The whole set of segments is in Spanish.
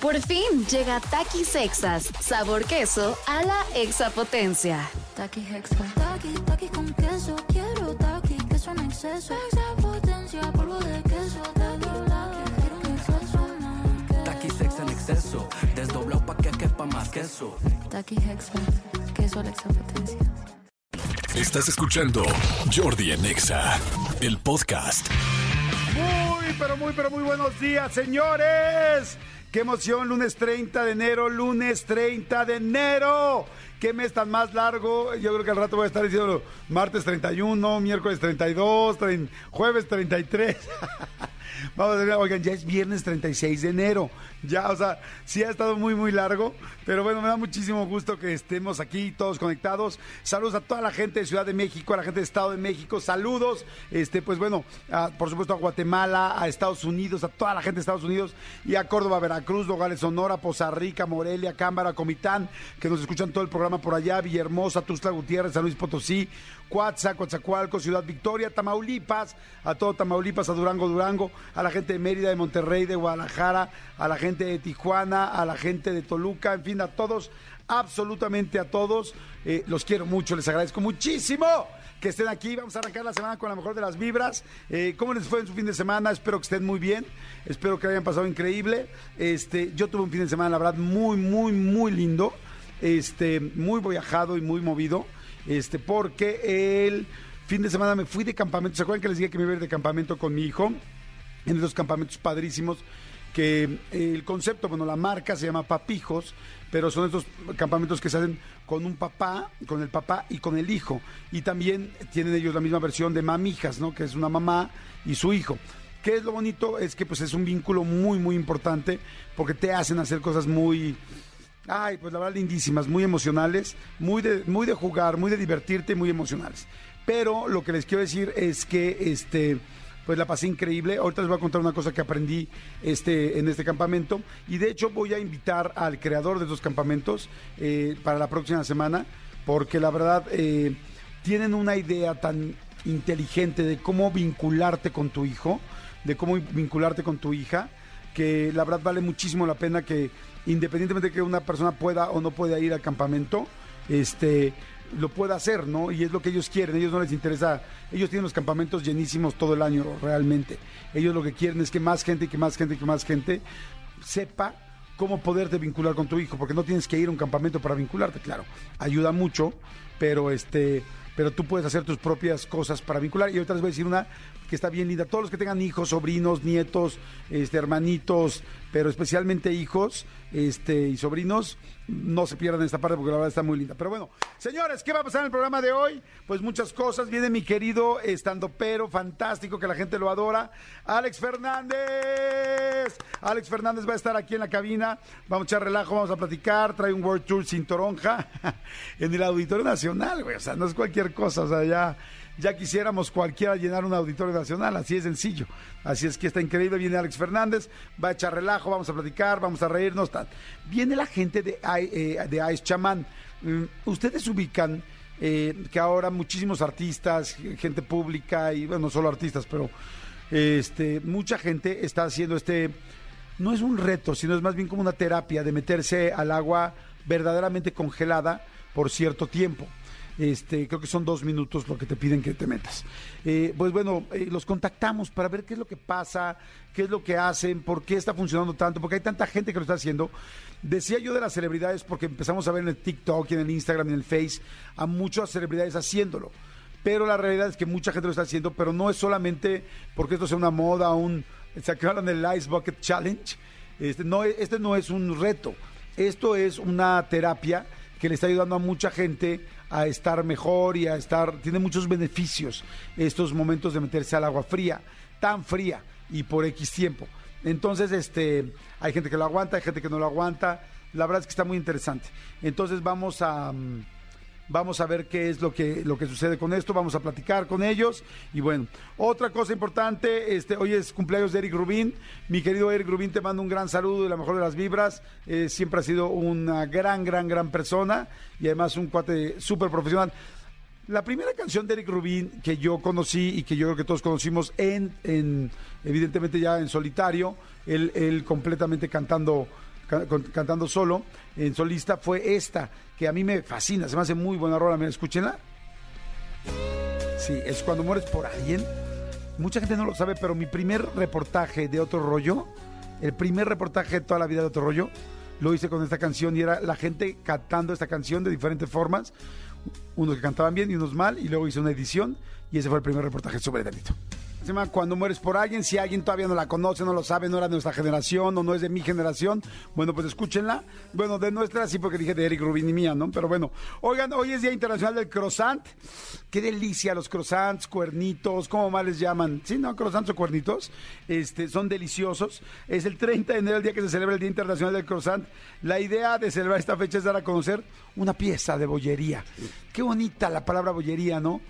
Por fin llega Takis Sexas, sabor queso a la exapotencia. Taki Hexa. Taki, taki con queso. Quiero taki, queso en exceso. Exapotencia, polvo de queso. Taki, taki, quiero un exceso más. Taki sex en exceso, desdoblado pa' que quepa más queso. Taki Hexa. Queso a la exapotencia. Estás escuchando Jordi en Exa, el podcast. Muy, pero muy, pero muy buenos días, señores. Qué emoción, lunes 30 de enero, lunes 30 de enero. Qué mes tan más largo. Yo creo que al rato voy a estar diciendo martes 31, miércoles 32, trein- jueves 33. Vamos a ver, oigan, ya es viernes 36 de enero. Ya, o sea, sí ha estado muy, muy largo. Pero bueno, me da muchísimo gusto que estemos aquí todos conectados. Saludos a toda la gente de Ciudad de México, a la gente de Estado de México. Saludos, este, pues bueno, a- por supuesto a Guatemala, a Estados Unidos, a toda la gente de Estados Unidos y a Córdoba, Veracruz, Nogales, Sonora, Poza Rica, Morelia, Cámara, Comitán, que nos escuchan todo el programa por allá, Villahermosa, Tuxtla Gutiérrez, San Luis Potosí, Coatzac, Coatzacoalcos, Ciudad Victoria, Tamaulipas, a todo Tamaulipas, a Durango, Durango, a la gente de Mérida, de Monterrey, de Guadalajara, a la gente de Tijuana, a la gente de Toluca, en fin, a todos, absolutamente a todos. Eh, los quiero mucho, les agradezco muchísimo que estén aquí. Vamos a arrancar la semana con la mejor de las vibras. Eh, ¿Cómo les fue en su fin de semana? Espero que estén muy bien. Espero que hayan pasado increíble. Este, yo tuve un fin de semana, la verdad, muy, muy, muy lindo. Este, muy viajado y muy movido. Este, porque el fin de semana me fui de campamento. ¿Se acuerdan que les dije que me iba a ir de campamento con mi hijo? En esos campamentos padrísimos que el concepto, bueno, la marca se llama Papijos, pero son estos campamentos que se hacen con un papá, con el papá y con el hijo. Y también tienen ellos la misma versión de Mamijas, ¿no? Que es una mamá y su hijo. ¿Qué es lo bonito? Es que pues es un vínculo muy, muy importante porque te hacen hacer cosas muy... Ay, pues la verdad lindísimas, muy emocionales, muy de, muy de jugar, muy de divertirte, muy emocionales. Pero lo que les quiero decir es que este pues la pasé increíble. Ahorita les voy a contar una cosa que aprendí este, en este campamento. Y de hecho voy a invitar al creador de estos campamentos eh, para la próxima semana, porque la verdad eh, tienen una idea tan inteligente de cómo vincularte con tu hijo, de cómo vincularte con tu hija, que la verdad vale muchísimo la pena que independientemente de que una persona pueda o no pueda ir al campamento, este lo pueda hacer, ¿no? Y es lo que ellos quieren, ellos no les interesa, ellos tienen los campamentos llenísimos todo el año realmente. Ellos lo que quieren es que más gente que más gente que más gente sepa cómo poderte vincular con tu hijo, porque no tienes que ir a un campamento para vincularte, claro. Ayuda mucho, pero este pero tú puedes hacer tus propias cosas para vincular. Y ahorita les voy a decir una que está bien linda. Todos los que tengan hijos, sobrinos, nietos, este, hermanitos, pero especialmente hijos este, y sobrinos, no se pierdan esta parte porque la verdad está muy linda. Pero bueno, señores, ¿qué va a pasar en el programa de hoy? Pues muchas cosas. Viene mi querido estando pero fantástico, que la gente lo adora, Alex Fernández. Alex Fernández va a estar aquí en la cabina. Vamos a echar relajo, vamos a platicar. Trae un World Tour sin toronja en el Auditorio Nacional, güey. O sea, no es cualquier cosa. O sea, ya, ya quisiéramos cualquiera llenar un Auditorio Nacional. Así es sencillo. Así es que está increíble. Viene Alex Fernández, va a echar relajo, vamos a platicar, vamos a reírnos. Viene la gente de, eh, de Ice Chaman. Mm, Ustedes ubican eh, que ahora muchísimos artistas, gente pública y bueno, no solo artistas, pero este, mucha gente está haciendo este, no es un reto, sino es más bien como una terapia de meterse al agua verdaderamente congelada por cierto tiempo. Este, creo que son dos minutos lo que te piden que te metas. Eh, pues bueno, eh, los contactamos para ver qué es lo que pasa, qué es lo que hacen, por qué está funcionando tanto, porque hay tanta gente que lo está haciendo. Decía yo de las celebridades porque empezamos a ver en el TikTok y en el Instagram en el Face a muchas celebridades haciéndolo. Pero la realidad es que mucha gente lo está haciendo, pero no es solamente porque esto sea una moda, un... ¿Se acuerdan del Ice Bucket Challenge? Este no, es- este no es un reto, esto es una terapia que le está ayudando a mucha gente a estar mejor y a estar, tiene muchos beneficios estos momentos de meterse al agua fría, tan fría y por X tiempo. Entonces, este, hay gente que lo aguanta, hay gente que no lo aguanta. La verdad es que está muy interesante. Entonces vamos a, mm, vamos a ver qué es lo que, lo que sucede con esto, vamos a platicar con ellos. Y bueno, otra cosa importante, este, hoy es cumpleaños de Eric Rubín. Mi querido Eric Rubín, te mando un gran saludo y la mejor de las vibras. Eh, siempre ha sido una gran, gran, gran persona y además un cuate súper profesional. La primera canción de Eric Rubin que yo conocí y que yo creo que todos conocimos en, en evidentemente ya en solitario, él, completamente cantando cantando solo, en solista, fue esta, que a mí me fascina, se me hace muy buena rola, mira, escúchenla. Sí, es cuando mueres por alguien. Mucha gente no lo sabe, pero mi primer reportaje de otro rollo, el primer reportaje de toda la vida de otro rollo, lo hice con esta canción y era la gente cantando esta canción de diferentes formas. Unos que cantaban bien y unos mal, y luego hice una edición y ese fue el primer reportaje sobre delito. Se llama Cuando mueres por alguien, si alguien todavía no la conoce, no lo sabe, no era de nuestra generación o no es de mi generación, bueno, pues escúchenla. Bueno, de nuestra sí, porque dije de Eric Rubin y mía, ¿no? Pero bueno, oigan, hoy es Día Internacional del Croissant. Qué delicia los croissants, cuernitos, ¿cómo más les llaman? Sí, ¿no? Croissants o cuernitos. Este, son deliciosos. Es el 30 de enero, el día que se celebra el Día Internacional del Croissant. La idea de celebrar esta fecha es dar a conocer una pieza de bollería. Qué bonita la palabra bollería, ¿no?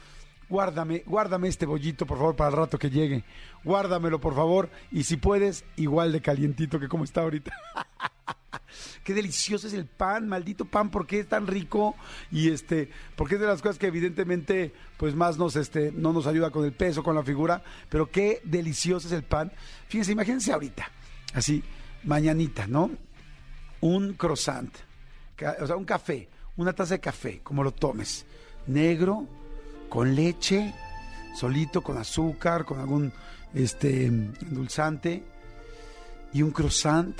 Guárdame, guárdame este bollito, por favor, para el rato que llegue. Guárdamelo, por favor. Y si puedes, igual de calientito que como está ahorita. Qué delicioso es el pan, maldito pan, ¿por qué es tan rico? Y este, porque es de las cosas que evidentemente, pues más nos, este, no nos ayuda con el peso, con la figura, pero qué delicioso es el pan. Fíjense, imagínense ahorita, así, mañanita, ¿no? Un croissant, o sea, un café, una taza de café, como lo tomes, negro, con leche, solito, con azúcar, con algún este endulzante, y un croissant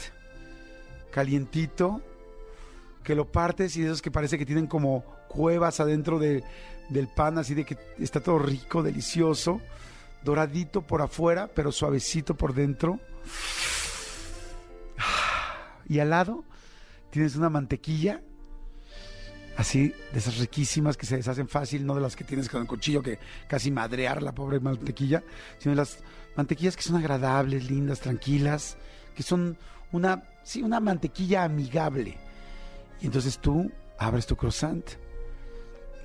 calientito, que lo partes y esos que parece que tienen como cuevas adentro de- del pan, así de que está todo rico, delicioso, doradito por afuera, pero suavecito por dentro. Y al lado tienes una mantequilla, así, de esas riquísimas que se deshacen fácil, no de las que tienes con el cuchillo que casi madrear la pobre mantequilla, sino de las mantequillas que son agradables, lindas, tranquilas, que son una, sí, una mantequilla amigable. Y entonces tú abres tu croissant,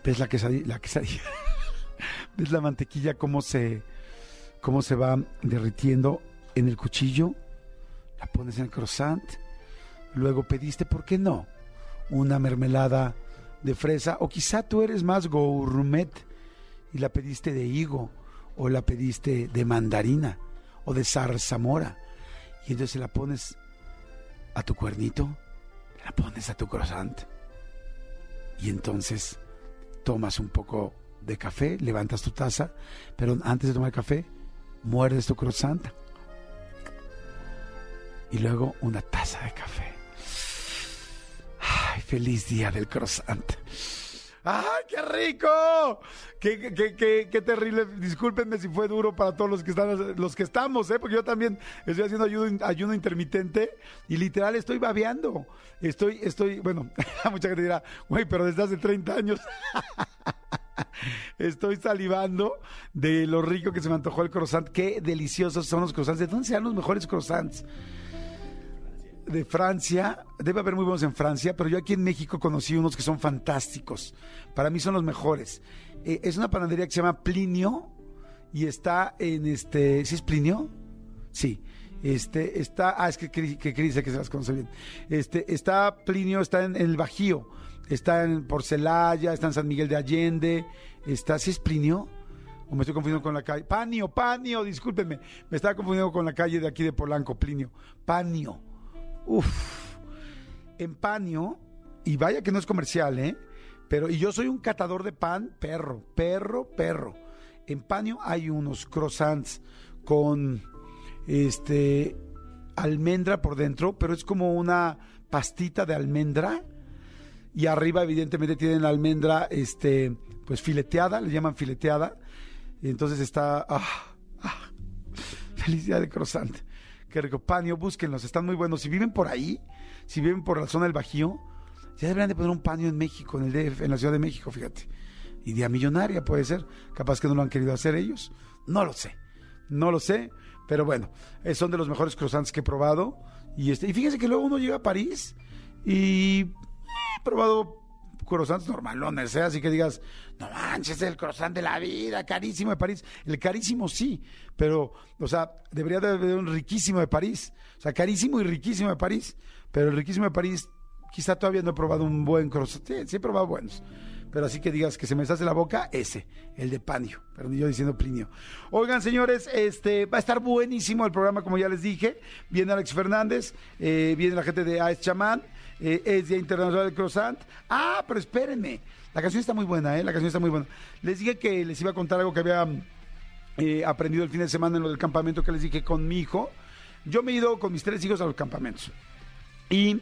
ves la quesadilla, la ves la mantequilla cómo se, cómo se va derritiendo en el cuchillo, la pones en el croissant, luego pediste, ¿por qué no? Una mermelada de fresa, o quizá tú eres más gourmet y la pediste de higo, o la pediste de mandarina, o de zarzamora, y entonces la pones a tu cuernito, la pones a tu croissant, y entonces tomas un poco de café, levantas tu taza, pero antes de tomar café, muerdes tu croissant, y luego una taza de café. ¡Ay, feliz día del croissant! ¡Ay, qué rico! Qué, terrible. Discúlpenme si fue duro para todos los que están, los que estamos, ¿eh? Porque yo también estoy haciendo ayuno, ayuno intermitente y literal estoy babeando. Estoy, estoy, bueno, mucha gente dirá, güey, pero desde hace 30 años. Estoy salivando de lo rico que se me antojó el croissant. Qué deliciosos son los croissants. ¿De dónde serán los mejores croissants? De Francia, debe haber muy buenos en Francia, pero yo aquí en México conocí unos que son fantásticos. Para mí son los mejores. Eh, es una panadería que se llama Plinio y está en este, ¿sí es Plinio? Sí. Este está, ah, es que, que Cris dice que se las conoce bien. Este está Plinio, está en, el Bajío, está en Porcelaya, está en San Miguel de Allende, está, ¿sí es Plinio? O me estoy confundiendo con la calle. Panio, Panio, discúlpenme. Me estaba confundiendo con la calle de aquí de Polanco, Plinio. Panio. Uf. En Panio, y vaya que no es comercial, ¿eh? Pero, y yo soy un catador de pan, perro, perro, perro. En Panio hay unos croissants con este almendra por dentro, pero es como una pastita de almendra y arriba evidentemente tienen la almendra este pues fileteada, le llaman fileteada. Y entonces está ah, ah, felicidad de croissant. Panio, búsquenlos, están muy buenos. Si viven por ahí, si viven por la zona del Bajío, ya deberían de poner un panio en México, en el DF, en la Ciudad de México, fíjate. Idea millonaria puede ser. Capaz que no lo han querido hacer ellos. No lo sé. No lo sé. Pero bueno, eh, son de los mejores croissants que he probado. Y, este, y fíjense que luego uno llega a París y eh, he probado croissants normalones, ¿eh? así que digas, no manches, el croissant de la vida, carísimo de París. El carísimo sí, pero, o sea, debería de haber un riquísimo de París. O sea, carísimo y riquísimo de París. Pero el riquísimo de París, quizá todavía no he probado un buen croissant. Sí, sí he probado buenos. Pero así que digas que se me deshace la boca, ese, el de Panio, pero yo diciendo Plinio. Oigan, señores, este va a estar buenísimo el programa, como ya les dije. Viene Alex Fernández, eh, viene la gente de AES Chamán, eh, es Día Internacional del Croissant. Ah, pero espérenme, la canción está muy buena, ¿eh? La canción está muy buena. Les dije que les iba a contar algo que había eh, aprendido el fin de semana en lo del campamento que les dije con mi hijo. Yo me he ido con mis tres hijos a los campamentos. Y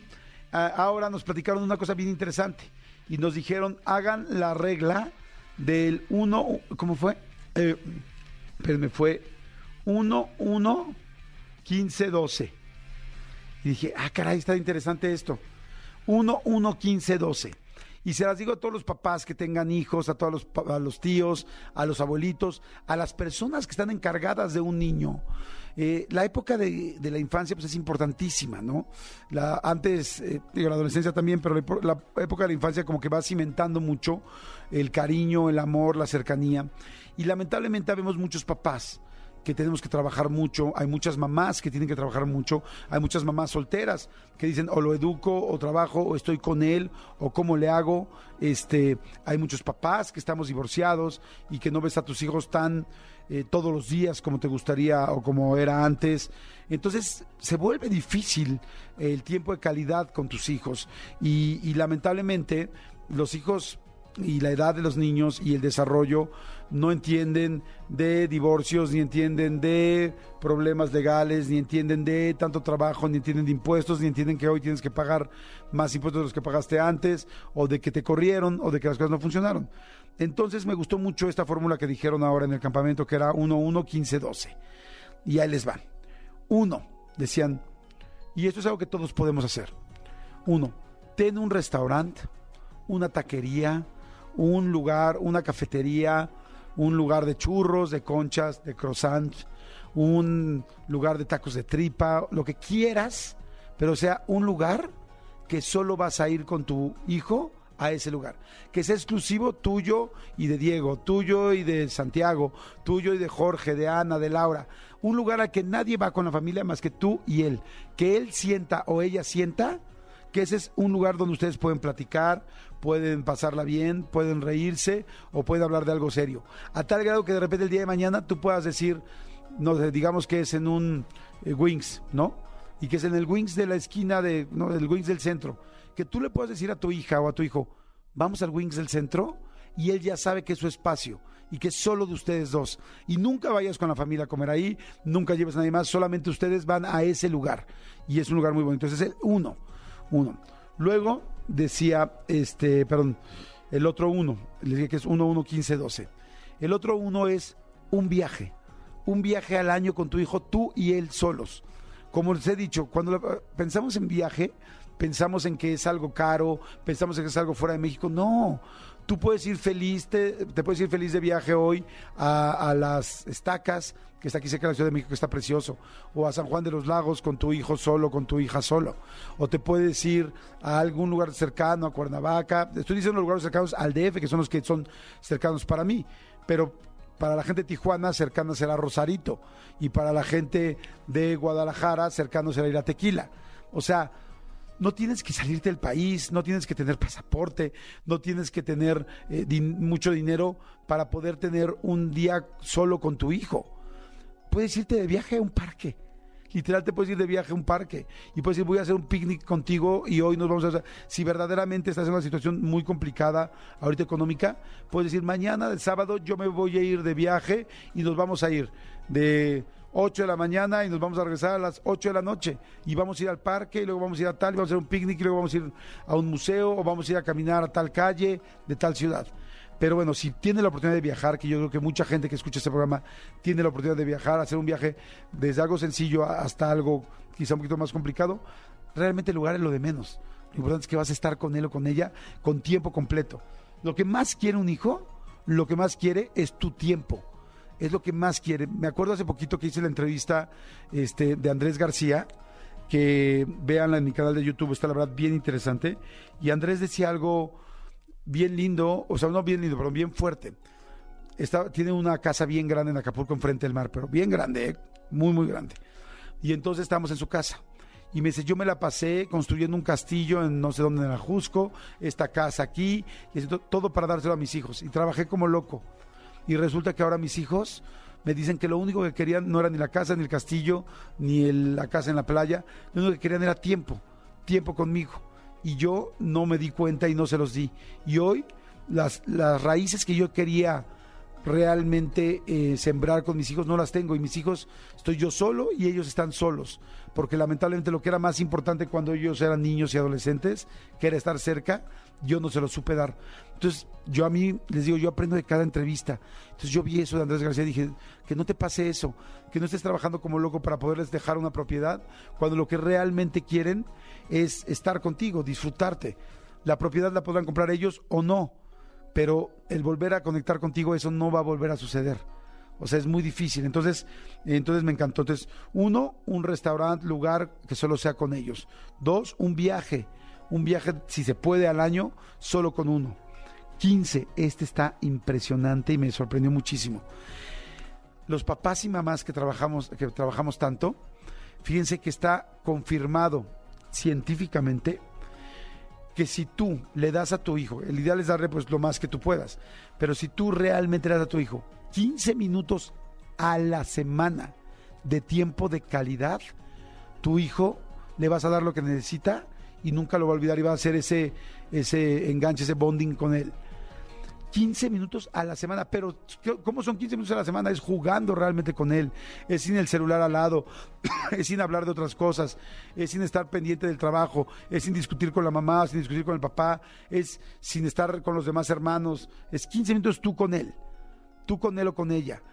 ah, ahora nos platicaron una cosa bien interesante. Y nos dijeron, hagan la regla del 1, ¿cómo fue? Eh, espérenme, fue 1, 1, 15, 12. Y dije, ah, caray, está interesante esto. 1, 1, 15, 12. Y se las digo a todos los papás que tengan hijos, a todos los, a los tíos, a los abuelitos, a las personas que están encargadas de un niño. Eh, la época de, la infancia pues es importantísima, ¿no? La, antes, eh, digo, la adolescencia también, pero la, la época de la infancia como que va cimentando mucho el cariño, el amor, la cercanía. Y lamentablemente vemos muchos papás que tenemos que trabajar mucho, hay muchas mamás que tienen que trabajar mucho, hay muchas mamás solteras que dicen o lo educo o trabajo o estoy con él o cómo le hago, este, hay muchos papás que estamos divorciados y que no ves a tus hijos tan eh, todos los días como te gustaría o como era antes, entonces se vuelve difícil el tiempo de calidad con tus hijos. Y, y lamentablemente los hijos y la edad de los niños y el desarrollo no entienden de divorcios, ni entienden de problemas legales, ni entienden de tanto trabajo, ni entienden de impuestos, ni entienden que hoy tienes que pagar más impuestos de los que pagaste antes, o de que te corrieron, o de que las cosas no funcionaron. Entonces me gustó mucho esta fórmula que dijeron ahora en el campamento, que era 1-1-15-12. Y ahí les van. Uno, decían, y esto es algo que todos podemos hacer. Uno, ten un restaurante, una taquería, un lugar, una cafetería, un lugar de churros, de conchas, de croissants, un lugar de tacos de tripa, lo que quieras, pero sea un lugar que solo vas a ir con tu hijo a ese lugar, que sea exclusivo tuyo y de Diego, tuyo y de Santiago, tuyo y de Jorge, de Ana, de Laura, un lugar al que nadie va con la familia más que tú y él, que él sienta o ella sienta que ese es un lugar donde ustedes pueden platicar, pueden pasarla bien, pueden reírse o pueden hablar de algo serio. A tal grado que de repente el día de mañana tú puedas decir, no digamos que es en un eh, Wings, ¿no? Y que es en el Wings de la esquina de, no, del Wings del centro. Que tú le puedas decir a tu hija o a tu hijo, vamos al Wings del centro y él ya sabe que es su espacio y que es solo de ustedes dos. Y nunca vayas con la familia a comer ahí, nunca lleves a nadie más, solamente ustedes van a ese lugar. Y es un lugar muy bonito. Ese es el uno. Uno. Luego decía, este, perdón, el otro uno, les dije que es 1, 1, 15, 12. El otro uno es un viaje, un viaje al año con tu hijo, tú y él solos. Como les he dicho, cuando pensamos en viaje, pensamos en que es algo caro, pensamos en que es algo fuera de México. No, tú puedes ir feliz, te, te puedes ir feliz de viaje hoy a, a las estacas, que está aquí cerca de la Ciudad de México, que está precioso, o a San Juan de los Lagos con tu hijo solo, con tu hija solo, o te puedes ir a algún lugar cercano, a Cuernavaca. Estoy diciendo los lugares cercanos al DF, que son los que son cercanos para mí, pero para la gente de Tijuana, cercana será Rosarito. Y para la gente de Guadalajara, cercano será ir a Tequila. O sea, no tienes que salirte del país, no tienes que tener pasaporte, no tienes que tener eh, mucho dinero para poder tener un día solo con tu hijo. Puedes irte de viaje a un parque. Literal te puedes ir de viaje a un parque y puedes decir voy a hacer un picnic contigo y hoy nos vamos a. Si verdaderamente estás en una situación muy complicada ahorita económica, puedes decir mañana, el sábado, yo me voy a ir de viaje y nos vamos a ir de 8 de la mañana y nos vamos a regresar a las 8 de la noche y vamos a ir al parque y luego vamos a ir a tal, y vamos a hacer un picnic y luego vamos a ir a un museo o vamos a ir a caminar a tal calle de tal ciudad. Pero bueno, si tiene la oportunidad de viajar, que yo creo que mucha gente que escucha este programa tiene la oportunidad de viajar, hacer un viaje desde algo sencillo hasta algo quizá un poquito más complicado, realmente el lugar es lo de menos. Lo importante es que vas a estar con él o con ella con tiempo completo. Lo que más quiere un hijo, lo que más quiere es tu tiempo. Es lo que más quiere. Me acuerdo hace poquito que hice la entrevista este, de Andrés García, que véanla en mi canal de YouTube, está la verdad bien interesante. Y Andrés decía algo bien lindo, o sea, no bien lindo, pero bien fuerte. Está, tiene una casa bien grande en Acapulco, enfrente del mar, pero bien grande, ¿eh? muy, muy grande. Y entonces estábamos en su casa. Y me dice, yo me la pasé construyendo un castillo en no sé dónde, en Ajusco, esta casa aquí, y todo para dárselo a mis hijos. Y trabajé como loco. Y resulta que ahora mis hijos me dicen que lo único que querían no era ni la casa, ni el castillo, ni el- la casa en la playa. Lo único que querían era tiempo, tiempo conmigo. Y yo no me di cuenta y no se los di. Y hoy las, las raíces que yo quería realmente eh, sembrar con mis hijos no las tengo y mis hijos estoy yo solo y ellos están solos. Porque lamentablemente lo que era más importante cuando ellos eran niños y adolescentes que era estar cerca yo no se lo supe dar. Entonces yo a mí les digo yo aprendo de cada entrevista. Entonces yo vi eso de Andrés García y dije que no te pase eso que no estés trabajando como loco para poderles dejar una propiedad cuando lo que realmente quieren es estar contigo disfrutarte. La propiedad la podrán comprar ellos o no pero el volver a conectar contigo, eso no va a volver a suceder. O sea, es muy difícil. Entonces, entonces me encantó. Entonces, uno, un restaurante, lugar que solo sea con ellos. Dos, un viaje. Un viaje, si se puede, al año, solo con uno. 15. Este está impresionante y me sorprendió muchísimo. Los papás y mamás que trabajamos, que trabajamos tanto, fíjense que está confirmado científicamente que si tú le das a tu hijo, el ideal es darle pues lo más que tú puedas, pero si tú realmente le das a tu hijo 15 minutos a la semana de tiempo de calidad, tu hijo le vas a dar lo que necesita y nunca lo va a olvidar y va a hacer ese, ese enganche, ese bonding con él. 15 minutos a la semana, pero ¿qué- ¿cómo son 15 minutos a la semana? Es jugando realmente con él, es sin el celular al lado, es sin hablar de otras cosas, es sin estar pendiente del trabajo, es sin discutir con la mamá, sin discutir con el papá, es sin estar con los demás hermanos, es 15 minutos tú con él, tú con él o con ella.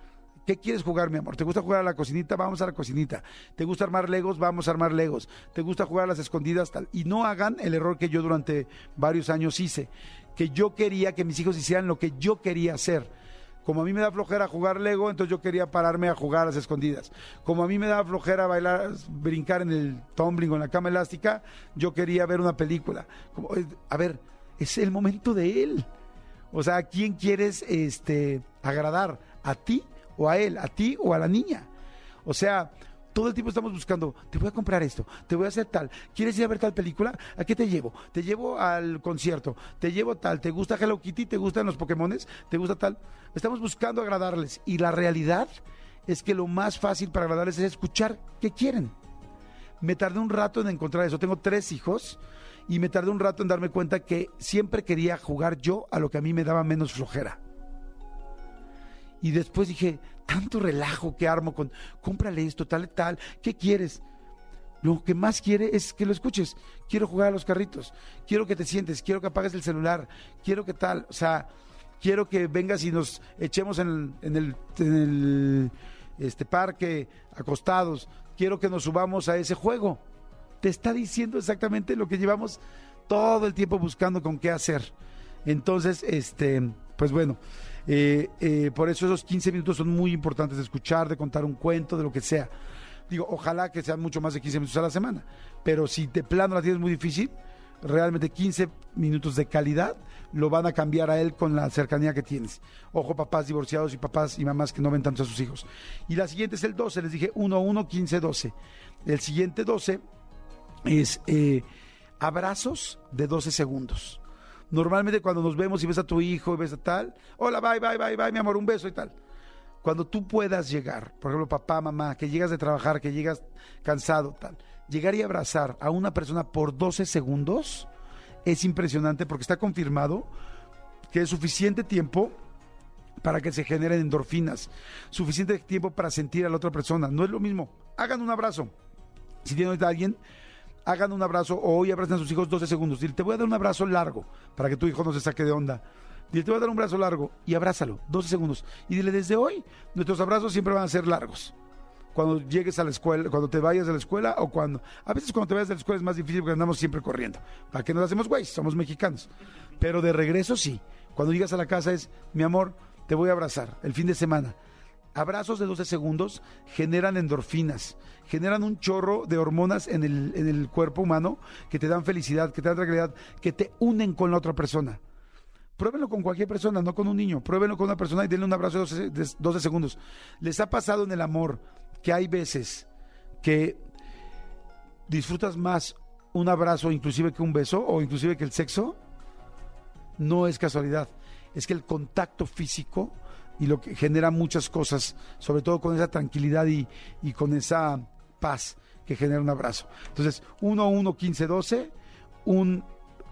¿Qué quieres jugar, mi amor? ¿Te gusta jugar a la cocinita? Vamos a la cocinita. ¿Te gusta armar legos? Vamos a armar legos. ¿Te gusta jugar a las escondidas? Y no hagan el error que yo durante varios años hice, que yo quería que mis hijos hicieran lo que yo quería hacer. Como a mí me da flojera jugar Lego, entonces yo quería pararme a jugar a las escondidas. Como a mí me da flojera bailar, brincar en el tumbling o en la cama elástica, yo quería ver una película. Eh, a ver, es el momento de él. O sea, ¿a quién quieres este, agradar? ¿A ti o a él? ¿A ti o a la niña? O sea, todo el tiempo estamos buscando, te voy a comprar esto, te voy a hacer tal, ¿quieres ir a ver tal película? ¿A qué te llevo? Te llevo al concierto, te llevo tal, ¿te gusta Hello Kitty? ¿Te gustan los Pokémones? ¿Te gusta tal? Estamos buscando agradarles y la realidad es que lo más fácil para agradarles es escuchar qué quieren. Me tardé un rato en encontrar eso. Tengo tres hijos y me tardé un rato en darme cuenta que siempre quería jugar yo a lo que a mí me daba menos flojera. Y después dije, tanto relajo que armo con, cómprale esto, tal, tal, ¿qué quieres? Lo que más quiere es que lo escuches. Quiero jugar a los carritos, quiero que te sientes, quiero que apagues el celular, quiero que tal, o sea, quiero que vengas y nos echemos en el, en el, este parque acostados, quiero que nos subamos a ese juego. Te está diciendo exactamente lo que llevamos todo el tiempo buscando con qué hacer. Entonces, este, pues bueno, eh, eh, por eso esos 15 minutos son muy importantes de escuchar, de contar un cuento, de lo que sea. Digo, ojalá que sean mucho más de 15 minutos a la semana, pero si de plano la tienes muy difícil, realmente 15 minutos de calidad lo van a cambiar a él con la cercanía que tienes. Ojo, papás divorciados y papás y mamás que no ven tanto a sus hijos. Y la siguiente es el 12, les dije 1, 1, 15, 12. El siguiente 12 es eh, abrazos de 12 segundos. Normalmente cuando nos vemos y ves a tu hijo y ves a tal, hola, bye, bye, bye, bye, mi amor, un beso y tal. Cuando tú puedas llegar, por ejemplo, papá, mamá, que llegas de trabajar, que llegas cansado, tal, llegar y abrazar a una persona por 12 segundos es impresionante porque está confirmado que es suficiente tiempo para que se generen endorfinas, suficiente tiempo para sentir a la otra persona. No es lo mismo. Hagan un abrazo. Si tienen a alguien, hagan un abrazo o hoy abracen a sus hijos 12 segundos. Dile, te voy a dar un abrazo largo para que tu hijo no se saque de onda. Dile, te voy a dar un abrazo largo y abrázalo, 12 segundos. Y dile, desde hoy, nuestros abrazos siempre van a ser largos. Cuando llegues a la escuela, cuando te vayas de la escuela o cuando... A veces cuando te vayas de la escuela es más difícil porque andamos siempre corriendo. ¿Para qué nos hacemos güey? Somos mexicanos. Pero de regreso sí. Cuando llegas a la casa es, mi amor, te voy a abrazar el fin de semana. Abrazos de 12 segundos generan endorfinas, generan un chorro de hormonas en el, en el cuerpo humano que te dan felicidad, que te dan tranquilidad, que te unen con la otra persona. Pruébenlo con cualquier persona, no con un niño. Pruébenlo con una persona y denle un abrazo de 12, de 12 segundos. ¿Les ha pasado en el amor que hay veces que disfrutas más un abrazo inclusive que un beso o inclusive que el sexo, no es casualidad. Es que el contacto físico y lo que genera muchas cosas, sobre todo con esa tranquilidad y, y con esa paz que genera un abrazo. Entonces, 1, 1, 15, 12, un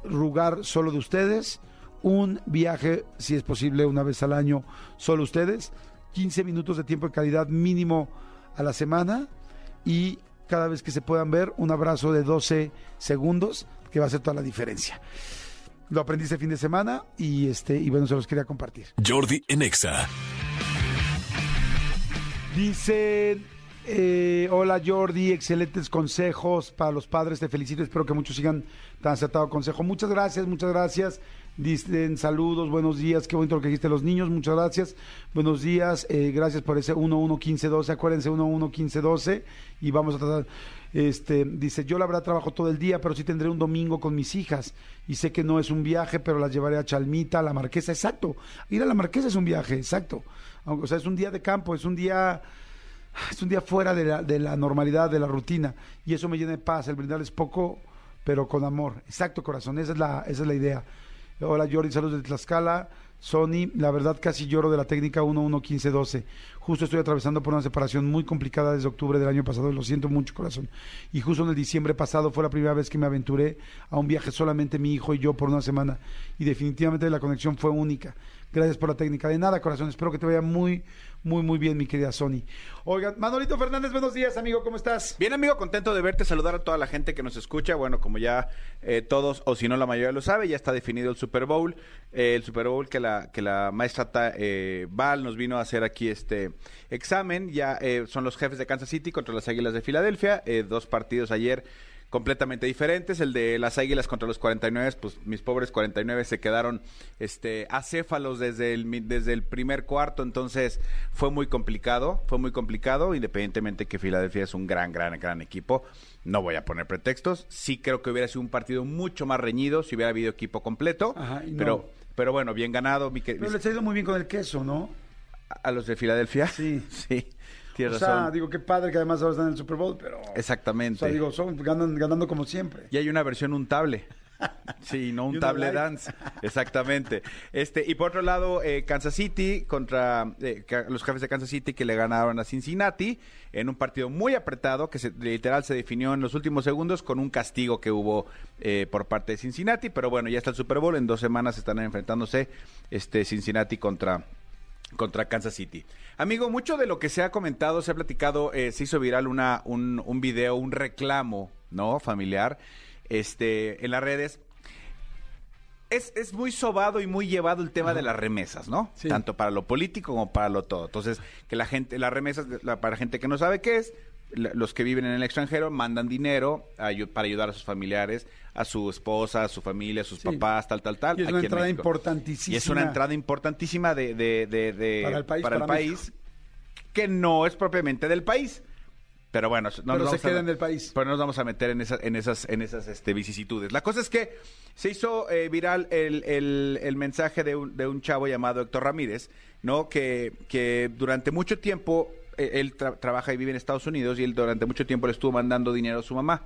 lugar solo de ustedes, un viaje, si es posible, una vez al año, solo ustedes, 15 minutos de tiempo de calidad mínimo a la semana y cada vez que se puedan ver, un abrazo de 12 segundos, que va a hacer toda la diferencia. Lo aprendí este fin de semana y este y bueno, se los quería compartir. Jordi en Exa. Dice, eh, hola Jordi, excelentes consejos para los padres, te felicito, espero que muchos sigan tan acertado consejo. Muchas gracias, muchas gracias. Dicen saludos, buenos días, qué bonito lo que dijiste los niños, muchas gracias. Buenos días, eh, gracias por ese 111512, acuérdense 111512 y vamos a tratar, este, dice, yo la verdad trabajo todo el día, pero sí tendré un domingo con mis hijas y sé que no es un viaje, pero las llevaré a Chalmita, a la Marquesa, exacto. Ir a la Marquesa es un viaje, exacto. O sea, es un día de campo, es un día es un día fuera de la, de la normalidad, de la rutina, y eso me llena de paz, el brindarles poco, pero con amor. Exacto, corazón, esa es la, esa es la idea. Hola Jordi, saludos de Tlaxcala. Sony, la verdad casi lloro de la técnica 111512. Justo estoy atravesando por una separación muy complicada desde octubre del año pasado, lo siento mucho corazón. Y justo en el diciembre pasado fue la primera vez que me aventuré a un viaje solamente mi hijo y yo por una semana. Y definitivamente la conexión fue única. Gracias por la técnica. De nada, corazón. Espero que te vaya muy, muy, muy bien, mi querida Sony. Oigan, Manolito Fernández, buenos días, amigo. ¿Cómo estás? Bien, amigo, contento de verte, saludar a toda la gente que nos escucha. Bueno, como ya eh, todos, o si no la mayoría lo sabe, ya está definido el Super Bowl. Eh, el Super Bowl que la, que la maestra eh, Val nos vino a hacer aquí este examen. Ya eh, son los jefes de Kansas City contra las Águilas de Filadelfia. Eh, dos partidos ayer completamente diferentes. El de las Águilas contra los 49, pues mis pobres 49 se quedaron este acéfalos desde el desde el primer cuarto, entonces fue muy complicado, fue muy complicado, independientemente que Filadelfia es un gran gran gran equipo. No voy a poner pretextos. Sí creo que hubiera sido un partido mucho más reñido si hubiera habido equipo completo, Ajá, y no. pero pero bueno, bien ganado, mi que- Pero les ha ido muy bien con el queso, ¿no? a los de Filadelfia. Sí. Sí. Tienes o sea, razón. digo, qué padre que además ahora están en el Super Bowl, pero... O Exactamente. sea, digo, son ganan, ganando como siempre. Y hay una versión untable. Sí, no un table dance. Exactamente. Este, y por otro lado, eh, Kansas City contra eh, los jefes de Kansas City que le ganaron a Cincinnati en un partido muy apretado que se, literal se definió en los últimos segundos con un castigo que hubo eh, por parte de Cincinnati. Pero bueno, ya está el Super Bowl. En dos semanas están enfrentándose este, Cincinnati contra contra Kansas City. Amigo, mucho de lo que se ha comentado, se ha platicado, eh, se hizo viral una, un, un video, un reclamo, ¿no? Familiar, este, en las redes. Es, es muy sobado y muy llevado el tema de las remesas, ¿no? Sí. Tanto para lo político como para lo todo. Entonces, que la gente, las remesas, la- para gente que no sabe qué es, los que viven en el extranjero mandan dinero a para ayudar a sus familiares, a su esposa, a su familia, a sus Sí. papás, tal, tal, tal. Y es una en entrada importantísima. Y es una entrada importantísima de, de- de- de- Para el país, para país, que no es propiamente del país. Pero bueno, no Pero nos se vamos a- queda en el país. Pero no nos vamos a meter en, esa- en esas, en esas este, vicisitudes. La cosa es que se hizo eh, viral el, el- el mensaje de un, de un chavo llamado Héctor Ramírez, ¿no? Que, que durante mucho tiempo él tra- trabaja y vive en Estados Unidos y él durante mucho tiempo le estuvo mandando dinero a su mamá.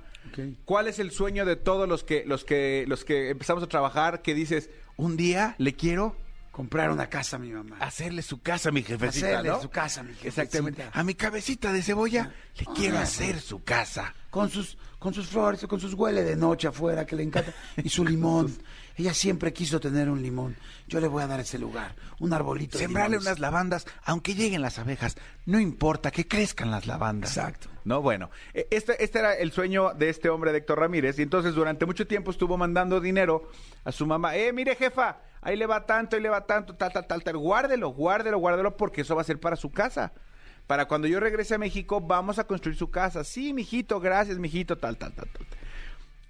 ¿Cuál es el sueño de todos los que, los que, los que empezamos a trabajar que dices, un día le quiero Comprar una casa a mi mamá. hacerle su casa a mi jefecita, Hacerle ¿no? su casa a mi jefecita. Exactamente. A mi cabecita de cebolla le quiero hacer su casa. Con sus, con sus flores, con sus huele de noche afuera, que le encanta. Y su limón. Ella siempre quiso tener un limón. Yo le voy a dar ese lugar. Un arbolito Sembrarle unas lavandas, aunque lleguen las abejas, no importa que crezcan las lavandas. Exacto. No, bueno, e- este, este era el sueño de este hombre de Héctor Ramírez, y entonces durante mucho tiempo estuvo mandando dinero a su mamá. Eh, mire, jefa, ahí le va tanto, ahí le va tanto, tal, tal, tal, tal. Guárdelo, guárdelo, guárdelo, porque eso va a ser para su casa. Para cuando yo regrese a México, vamos a construir su casa. Sí, mijito, gracias, mijito, tal, tal, tal, tal.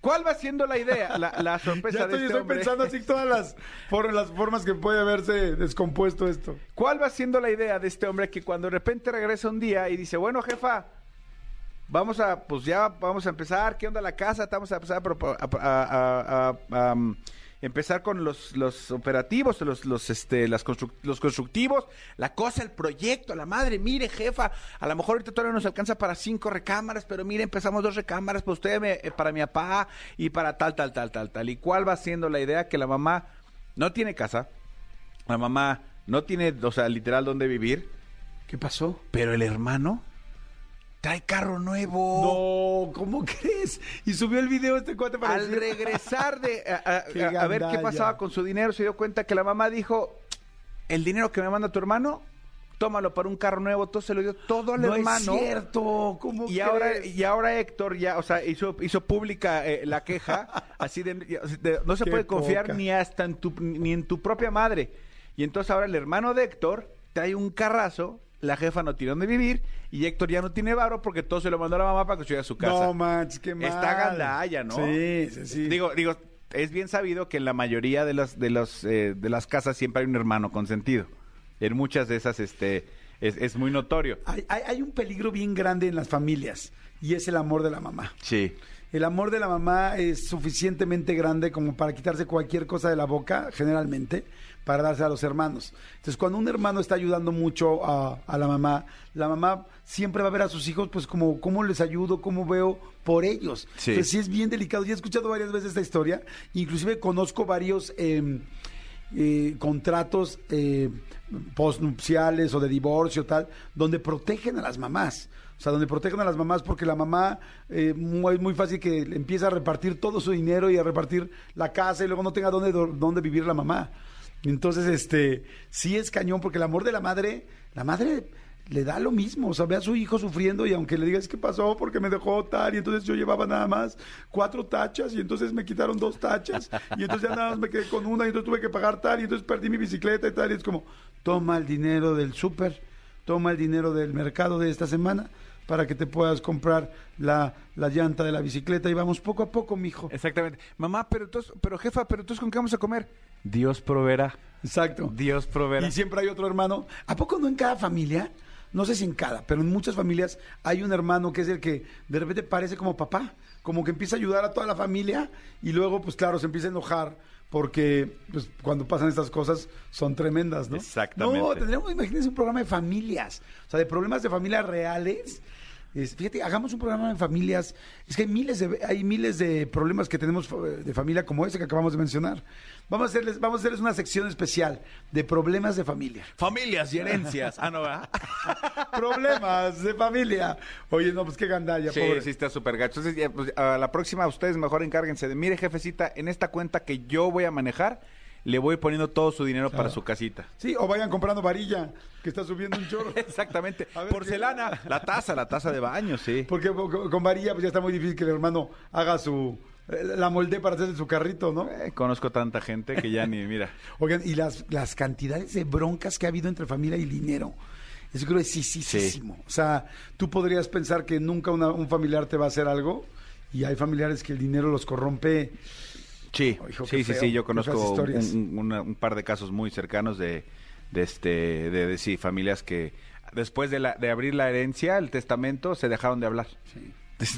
¿Cuál va siendo la idea, la, la sorpresa Ya de estoy, este estoy pensando así todas las, for- las formas que puede haberse descompuesto esto. ¿Cuál va siendo la idea de este hombre que cuando de repente regresa un día y dice, bueno, jefa, vamos a, pues ya vamos a empezar, ¿qué onda la casa? Vamos a empezar a, propo- a- a- empezar con los, los operativos, los, los, este, las los constructivos, la cosa, el proyecto, la madre, mire, jefa, a lo mejor ahorita todavía nos alcanza para cinco recámaras, pero mire, empezamos dos recámaras para usted, me- eh, para mi papá y para tal, tal, tal, tal, tal. ¿Y cuál va siendo la idea? Que la mamá no tiene casa, la mamá no tiene, o sea, literal, dónde vivir, ¿Qué pasó? pero el hermano trae carro nuevo. No, ¿cómo crees? Y subió el video este cuate para Al decir- regresar de a, a- Qué a- a ver qué pasaba con su dinero, se dio cuenta que la mamá dijo, el dinero que me manda tu hermano, tómalo para un carro nuevo, todo se lo dio todo al no hermano. es cierto, ¿cómo Y ahora, crees? y ahora Héctor ya, o sea, hizo, hizo pública eh, la queja, así de, de- no se Qué puede confiar poca. ni hasta en tu, ni en tu propia madre. Y entonces ahora el hermano de Héctor trae un carrazo, la jefa no tiene dónde vivir, y Héctor ya no tiene varo porque todo se lo mandó a la mamá para que estuviera a su casa. No manches, qué mal. Está gandalla, ¿no? Sí, sí, sí. Digo, digo, es bien sabido que en la mayoría de las de los eh, de las casas siempre hay un hermano consentido. En muchas de esas, este, es, es muy notorio. hay, hay- hay un peligro bien grande en las familias y es el amor de la mamá. Sí. El amor de la mamá es suficientemente grande como para quitarse cualquier cosa de la boca, generalmente, para darse a los hermanos. Entonces, cuando un hermano está ayudando mucho a, a la mamá, la mamá siempre va a ver a sus hijos, pues, como cómo les ayudo, cómo veo por ellos. Sí. Entonces, sí es bien delicado. Yo he escuchado varias veces esta historia, inclusive conozco varios... eh, eh, contratos eh, postnupciales o de divorcio tal, donde protegen a las mamás. O sea, donde protegen a las mamás porque la mamá eh, es muy fácil que empieza a repartir todo su dinero y a repartir la casa y luego no tenga dónde vivir la mamá. Entonces, este, sí es cañón porque el amor de la madre, la madre le da lo mismo, o sea, ve a su hijo sufriendo y aunque le digas qué pasó porque me dejó tal y entonces yo llevaba nada más cuatro tachas y entonces me quitaron dos tachas y entonces ya nada más me quedé con una y entonces tuve que pagar tal y entonces perdí mi bicicleta y tal y es como, toma el dinero del súper, toma el dinero del mercado de esta semana para que te puedas comprar la, la llanta de la bicicleta y vamos poco a poco, mijo. Exactamente. Mamá, pero entonces, pero jefa, pero entonces con qué vamos a comer? Dios proveerá. Exacto. Dios proveerá. Y siempre hay otro hermano. ¿A poco no en cada familia? No sé si en cada, pero en muchas familias hay un hermano que es el que de repente parece como papá, como que empieza a ayudar a toda la familia y luego, pues claro, se empieza a enojar porque pues, cuando pasan estas cosas son tremendas, ¿no? Exactamente. No, tendríamos, imagínense un programa de familias, o sea, de problemas de familias reales. Es- fíjate, hagamos un programa de familias. Es que hay miles de hay miles de problemas que tenemos eh, de familia como ese que acabamos de mencionar. Vamos a hacerles vamos a hacerles una sección especial de problemas de familia. Familias y herencias. Ah, no, ¿verdad? problemas de familia. Oye, no, pues qué gandalla, Sí, pobre. sí está súper gacho. Entonces, ya, pues, a la próxima ustedes mejor encárguense de, mire, jefecita, en esta cuenta que yo voy a manejar, le voy poniendo todo su dinero para su casita. Sí, o vayan comprando varilla, que está subiendo un chorro. Exactamente. Porcelana, la taza, la taza de baño, sí. Porque con, varilla pues ya está muy difícil que el hermano haga su eh, la molde para hacerse su carrito, ¿no? Eh, conozco tanta gente que ya ni, mira. Oigan, y las, las cantidades de broncas que ha habido entre familia y dinero. Es gruesísimo. O sea, tú podrías pensar que nunca una- un familiar te va a hacer algo y hay familiares que el dinero los corrompe. Sí, Oh, hijo, sí, sí, feo, sí, yo conozco un, par de casos muy cercanos de, de este, de, de, sí, familias que después de, la, de abrir la herencia, el testamento, se dejaron de hablar.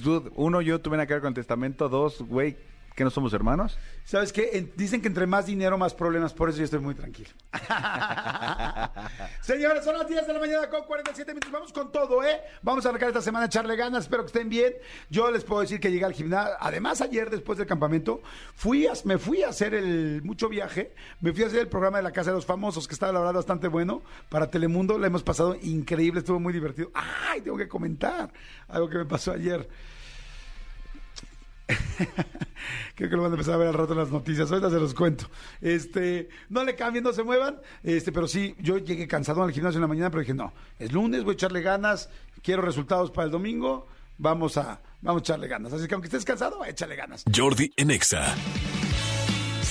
Tú, uno, yo tuve nada que ver con el testamento, dos, güey, que no somos hermanos. ¿Sabes qué? En- dicen que entre más dinero, más problemas. Por eso yo estoy muy tranquilo. Señores, son las 10 de la mañana con 47 minutos. Vamos con todo, ¿eh? Vamos a arrancar esta semana a echarle ganas. Espero que estén bien. Yo les puedo decir que llegué al gimnasio. Además, ayer, después del campamento, fui a- me fui a hacer el mucho viaje. Me fui a hacer el programa de la Casa de los Famosos, que estaba, la verdad, bastante bueno. Para Telemundo la hemos pasado increíble. Estuvo muy divertido. ¡Ay! Tengo que comentar algo que me pasó ayer. Creo que lo van a empezar a ver al rato en las noticias. Ahorita se los cuento. Este, no le cambien, no se muevan. Este, pero sí, yo llegué cansado al gimnasio en la mañana, pero dije, no, es lunes, voy a echarle ganas, quiero resultados para el domingo, vamos a, vamos a echarle ganas. Así que aunque estés cansado, échale ganas. Jordi en Exa.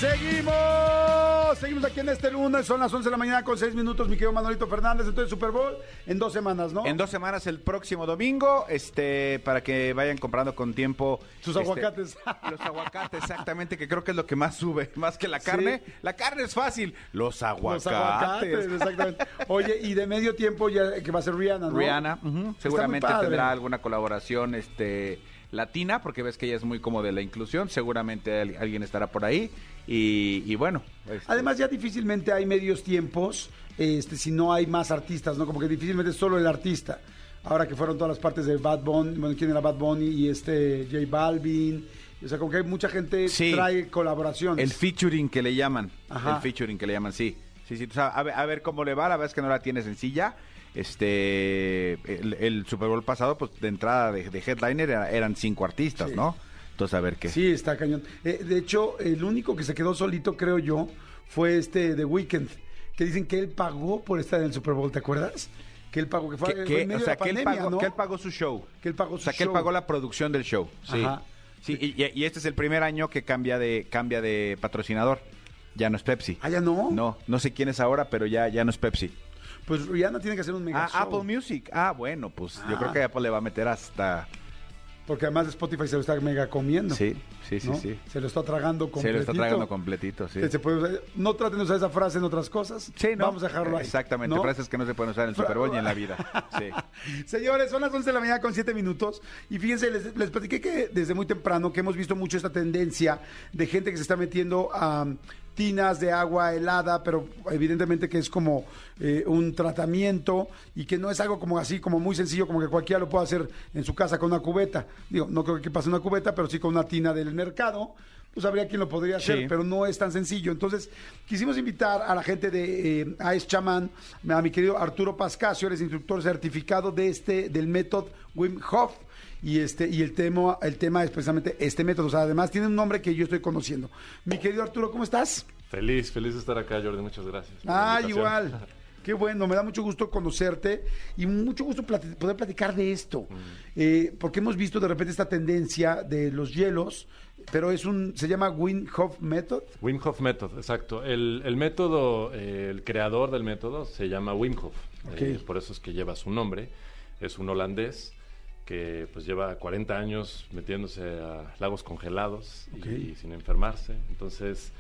Seguimos, seguimos aquí en este lunes, son las 11 de la mañana con 6 minutos, mi querido Manolito Fernández, entonces Super Bowl en dos semanas, ¿no? En dos semanas el próximo domingo, este, para que vayan comprando con tiempo. Sus este, aguacates. Los aguacates, exactamente, que creo que es lo que más sube, más que la carne. La carne es fácil. Los aguacates. Los aguacates, exactamente. Oye, y de medio tiempo ya que va a ser Rihanna, ¿no? Rihanna, seguramente tendrá alguna colaboración, este, latina, porque ves que ella es muy como de la inclusión, seguramente al- alguien estará por ahí. Y, y bueno, este, Además, ya difícilmente hay medios tiempos este, si no hay más artistas, ¿no? Como que difícilmente es solo el artista. Ahora que fueron todas las partes de Bad Bunny, bueno, ¿quién era Bad Bunny? Y este J Balvin. O sea, como que hay mucha gente Sí. trae colaboraciones. el featuring que le llaman. Ajá. El featuring que le llaman, sí. Sí, sí, o sea, a, ver, a ver cómo le va, la verdad es que no la tiene sencilla. Este, el, el Super Bowl pasado, pues de entrada de, de headliner era- eran cinco artistas, Sí. ¿no? Entonces, a ver qué. Sí, está cañón. Eh, de hecho, el único que se quedó solito, creo yo, fue este The Weeknd, que dicen que él pagó por estar en el Super Bowl, ¿te acuerdas? Que él pagó, que fue, Que- en medio o sea, de la que, él pandemia, pagó, ¿no? que él pagó su show. Que él pagó O sea, su que él pagó la producción del show. Sí. Ajá. Sí, y, y- y este es el primer año que cambia de cambia de patrocinador. Ya no es Pepsi. Ah, ya no. No, no sé quién es ahora, pero ya, ya no es Pepsi. Pues Rihanna tiene que hacer un mega Ah, show. Apple Music. Ah, bueno, pues yo Ah. creo que Apple le va a meter hasta... Porque además Spotify se lo está mega comiendo. Sí, sí, sí, ¿no? sí. Se lo está tragando Se completito. lo está tragando completito, sí. Que se puede usar- no traten de usar esa frase en otras cosas. Sí, ¿no? Vamos a dejarlo ahí. Exactamente, ¿no? frases que no se pueden usar en el Super Bowl ni en la vida. Sí. Señores, son las 11 de la mañana con 7 minutos. Y fíjense, les, les platiqué que desde muy temprano que hemos visto mucho esta tendencia de gente que se está metiendo a tinas de agua helada, pero evidentemente que es como eh, un tratamiento y que no es algo como así, como muy sencillo, como que cualquiera lo puede hacer en su casa con una cubeta. Digo, no creo que pase una cubeta, pero sí con una tina del mercado. Pues habría quien lo podría hacer, Sí. pero no es tan sencillo. Entonces, quisimos invitar a la gente de eh, AES Chaman, a mi querido Arturo Pascasio, eres instructor certificado de este, del método Wim Hof. Y este, y el tema, el tema es precisamente este método. O sea, además tiene un nombre que yo estoy conociendo. Mi querido Arturo, ¿cómo estás? Feliz, feliz de estar acá, Jordi. Muchas gracias. Ah, igual. Qué bueno, me da mucho gusto conocerte y mucho gusto plati- poder platicar de esto. Eh, porque hemos visto de repente esta tendencia de los hielos, pero es un, se llama Wim Hof Method. Wim Hof Method, exacto. El, el método, eh, el creador del método se llama Wim Hof. Ok. Eh, por eso es que lleva su nombre. Es un holandés que pues lleva 40 años metiéndose a lagos congelados y- sin enfermarse. Entonces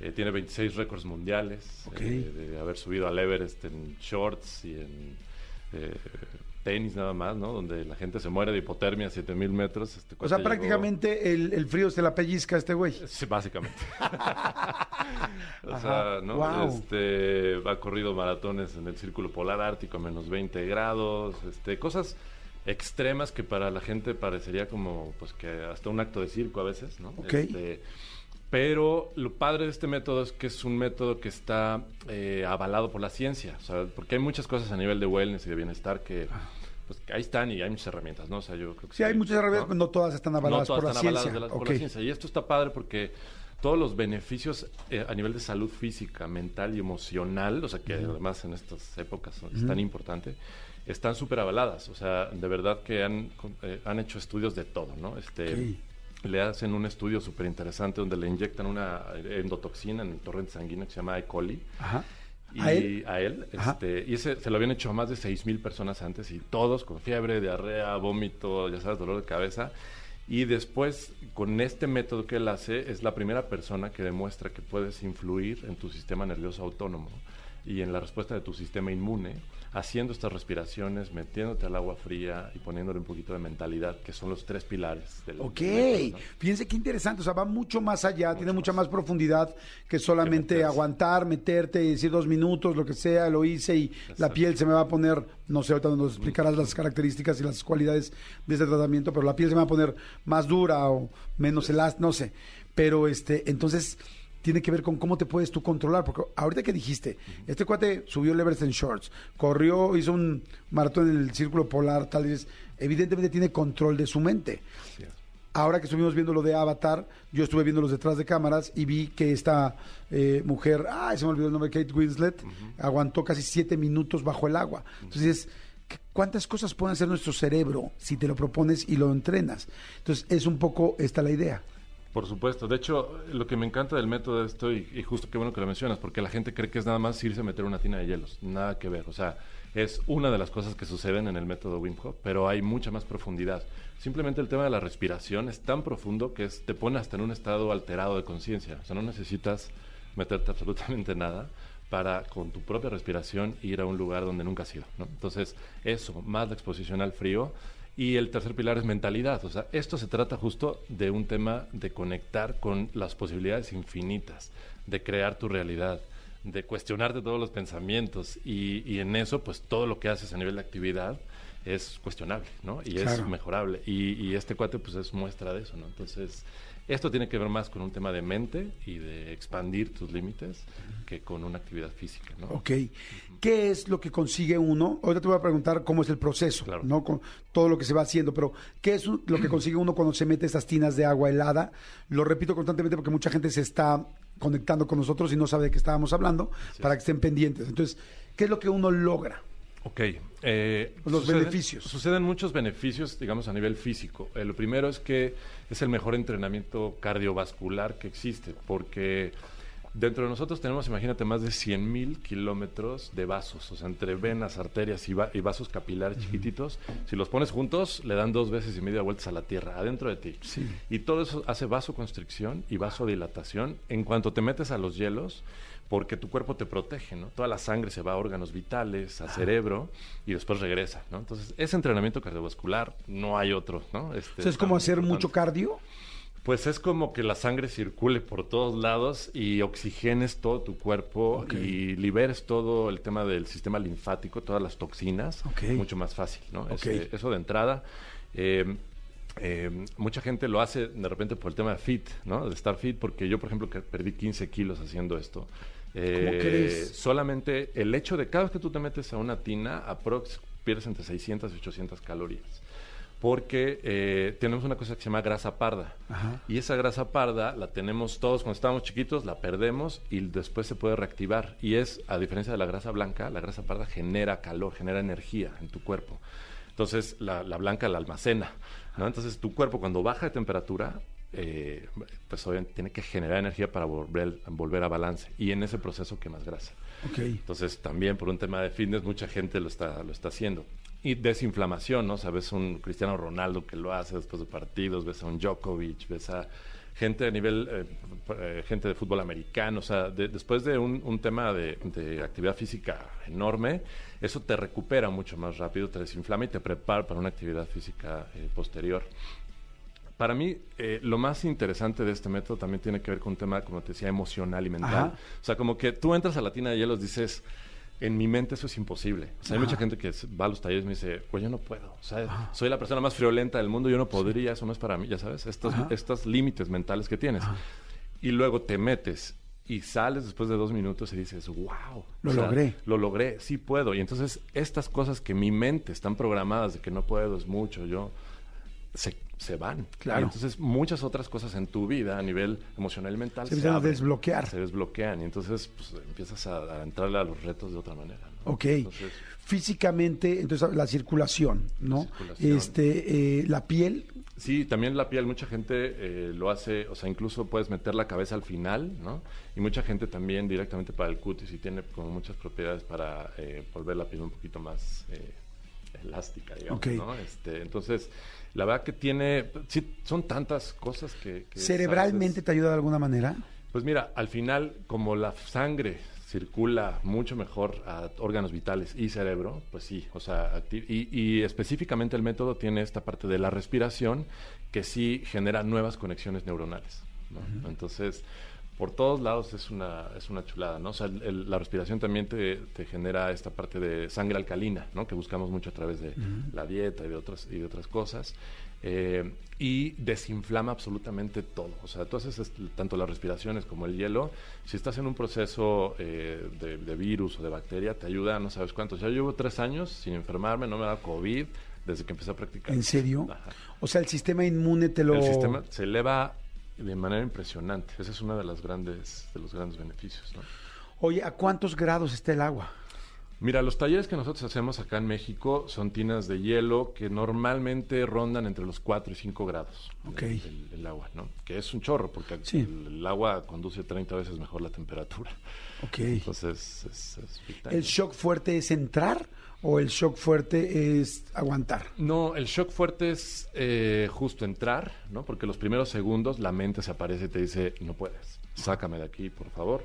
eh, tiene 26 récords mundiales eh, de haber subido al Everest en shorts y en eh, tenis nada más, ¿no? Donde la gente se muere de hipotermia a 7000 metros. Este O sea, llegó- prácticamente el, el frío se la pellizca a este güey. Sí, básicamente. o Ajá, sea, ¿no? Este, ha corrido maratones en el círculo polar ártico a menos 20 grados, este, cosas extremas que para la gente parecería como, pues, que hasta un acto de circo a veces, ¿no? Ok. Este, pero lo padre de este método es que es un método que está eh, avalado por la ciencia, o sea, porque hay muchas cosas a nivel de wellness y de bienestar que, pues, ahí están y hay muchas herramientas, ¿no? O sea, yo creo que Sí, hay muchas herramientas, ¿no? pero no todas están avaladas no todas por la están ciencia. avaladas la- por Ok. la ciencia. Y esto está padre porque todos los beneficios eh, a nivel de salud física, mental y emocional, o sea, que además en estas épocas es tan importante, están súper avaladas. O sea, de verdad que han, eh, han hecho estudios de todo, ¿no? Este, Le hacen un estudio súper interesante donde le inyectan una endotoxina en el torrente sanguíneo que se llama E. coli. Ajá. Y ¿A él? a él, Ajá. este, y ese se lo habían hecho a más de 6.000 personas antes y todos con fiebre, diarrea, vómito, ya sabes, dolor de cabeza. Y después, con este método que él hace, es la primera persona que demuestra que puedes influir en tu sistema nervioso autónomo y en la respuesta de tu sistema inmune, haciendo estas respiraciones, metiéndote al agua fría y poniéndole un poquito de mentalidad, que son los tres pilares del Ok, del método, ¿no? fíjense qué interesante, o sea, va mucho más allá, tiene mucha más. profundidad que solamente aguantar, meterte y decir dos minutos, lo que sea, lo hice y la piel se me va a poner, no sé, ahorita nos explicarás las características y las cualidades de este tratamiento, pero la piel se me va a poner más dura o menos elástica, no sé, pero este, entonces tiene que ver con cómo te puedes tú controlar, porque ahorita que dijiste, este cuate subió el Everest en shorts, corrió, hizo un maratón en el círculo polar, tal vez, evidentemente tiene control de su mente. Ahora que estuvimos viendo lo de Avatar, yo estuve viendo los detrás de cámaras y vi que esta eh, mujer, ay, se me olvidó el nombre, Kate Winslet, aguantó casi siete minutos bajo el agua. Entonces, ¿qué- ¿cuántas cosas puede hacer nuestro cerebro si te lo propones y lo entrenas? Entonces, es un poco esta la idea. Por supuesto. De hecho, lo que me encanta del método de esto, y, y justo qué bueno que lo mencionas, porque la gente cree que es nada más irse a meter una tina de hielos. Nada que ver. O sea, es una de las cosas que suceden en el método Wim Hof, pero hay mucha más profundidad. Simplemente el tema de la respiración es tan profundo que es- te pone hasta en un estado alterado de conciencia. O sea, no necesitas meterte absolutamente nada para con tu propia respiración ir a un lugar donde nunca has ido. ¿no? Entonces, eso, más la exposición al frío Y el tercer pilar es mentalidad. O sea, esto se trata justo de un tema de conectar con las posibilidades infinitas, de crear tu realidad, de cuestionarte todos los pensamientos. Y, y en eso, pues todo lo que haces a nivel de actividad es cuestionable, ¿no? Y Claro. es mejorable. Y, y este cuate, pues es muestra de eso, ¿no? Entonces, esto tiene que ver más con un tema de mente y de expandir tus límites que con una actividad física, ¿no? Ok. ¿Qué es lo que consigue uno? Ahorita te voy a preguntar cómo es el proceso, Claro. ¿no? Con todo lo que se va haciendo, pero ¿qué es lo que consigue uno cuando se mete esas tinas de agua helada? Lo repito constantemente porque mucha gente se está conectando con nosotros y no sabe de qué estábamos hablando para que estén pendientes. Entonces, ¿qué es lo que uno logra? Ok. eh, Los beneficios. Suceden muchos beneficios, digamos, a nivel físico. Eh, lo primero es que es el mejor entrenamiento cardiovascular que existe, porque dentro de nosotros tenemos, imagínate, más de 100 mil kilómetros de vasos, o sea, entre venas, arterias y, va- y vasos capilares chiquititos. Si los pones juntos, le dan dos veces y media vueltas a la Tierra, adentro de ti. Sí. Y todo eso hace vasoconstricción y vasodilatación en cuanto te metes a los hielos, porque tu cuerpo te protege, ¿no? Toda la sangre se va a órganos vitales, a cerebro y después regresa, ¿no? Entonces, ese entrenamiento cardiovascular no hay otro, ¿no? Este, O sea, es como hacer importante. mucho cardio. Pues es como que la sangre circule por todos lados y oxigenes todo tu cuerpo y liberes todo el tema del sistema linfático, todas las toxinas, Ok. mucho más fácil, ¿no? Ok. Ese- eso de entrada. eh, eh, mucha gente lo hace de repente por el tema de fit, ¿no? De estar fit, porque yo, por ejemplo, que perdí 15 kilos haciendo esto. Eh, crees? Solamente el hecho de cada vez que tú te metes a una tina, aprox pierdes entre 600 y 800 calorías. Porque eh, tenemos una cosa que se llama grasa parda. Ajá. Y esa grasa parda la tenemos todos cuando estábamos chiquitos, la perdemos y después se puede reactivar. Y es, a diferencia de la grasa blanca, la grasa parda genera calor, genera energía en tu cuerpo. Entonces, la, la blanca la almacena. ¿no? Entonces, tu cuerpo cuando baja de temperatura, eh, pues obviamente tiene que generar energía para volver, volver a balance. Y en ese proceso quemas grasa. Entonces, también por un tema de fitness, mucha gente lo está, lo está haciendo. Y desinflamación, ¿no? O sea, ves un Cristiano Ronaldo que lo hace después de partidos, ves a un Djokovic, ves a gente a nivel, eh, eh, gente de fútbol americano, o sea, de- después de un, un tema de, de actividad física enorme, eso te recupera mucho más rápido, te desinflama y te prepara para una actividad física posterior. Para mí, eh, lo más interesante de este método también tiene que ver con un tema, como te decía, emocional y mental. Ajá. O sea, como que tú entras a la tina de hielos, dices, en mi mente eso es imposible. O sea, hay mucha gente que va a los talleres y me dice, pues yo no puedo. O sea, soy la persona más friolenta del mundo, yo no podría, eso no es para mí, ya sabes, estos, estos límites mentales que tienes. Y luego te metes y sales después de dos minutos y dices, wow. Lo logré. Lo logré, sí puedo. Y entonces estas cosas que mi mente están programadas de que no puedo, es mucho, yo se, se van. Claro. Y entonces muchas otras cosas en tu vida a nivel emocional y mental Se empiezan a desbloquear. Se desbloquean y entonces pues, empiezas a, a entrarle a los retos de otra manera. ¿no? Ok. Entonces, Físicamente, entonces la circulación, ¿no? circulación. Este, eh, la piel, Sí, también la piel, mucha gente eh, lo hace, o sea, incluso puedes meter la cabeza al final, ¿no? Y mucha gente también directamente para el cutis y tiene como muchas propiedades para eh, volver la piel un poquito más eh, elástica, digamos, Ok. ¿no? Este, entonces, la verdad que tiene, sí, son tantas cosas que... que cerebralmente sabes, te ayuda de alguna manera. Pues mira, al final, como la sangre circula mucho mejor a órganos vitales y cerebro, pues sí, o sea, y, y específicamente el método tiene esta parte de la respiración que sí genera nuevas conexiones neuronales. ¿no? Entonces, por todos lados es una, es una chulada, ¿no? O sea, el- la respiración también te, te genera esta parte de sangre alcalina, ¿no? Que buscamos mucho a través de la dieta y de otras, y de otras cosas. Eh, y desinflama absolutamente todo. O sea, tú haces tanto las respiraciones como el hielo. Si estás en un proceso eh, de, de virus o de bacteria, te ayuda no sabes cuántos. Ya llevo tres años sin enfermarme, no me da COVID desde que empecé a practicar. ¿En serio? Ajá. O sea, el sistema inmune te lo... El sistema se eleva de manera impresionante. Ese es uno de, las grandes, de los grandes beneficios. ¿no? Oye, ¿a cuántos grados está el agua? Mira, los talleres que nosotros hacemos acá en México son tinas de hielo que normalmente rondan entre los 4 y 5 grados. Ok. El, el- el agua, ¿no? Que es un chorro, porque Sí. el, el agua conduce 30 veces mejor la temperatura. Ok. Entonces, es, time. ¿El shock fuerte es entrar o el shock fuerte es aguantar? No, el shock fuerte es eh, justo entrar, ¿no? Porque los primeros segundos la mente se aparece y te dice, no puedes, sácame de aquí, por favor.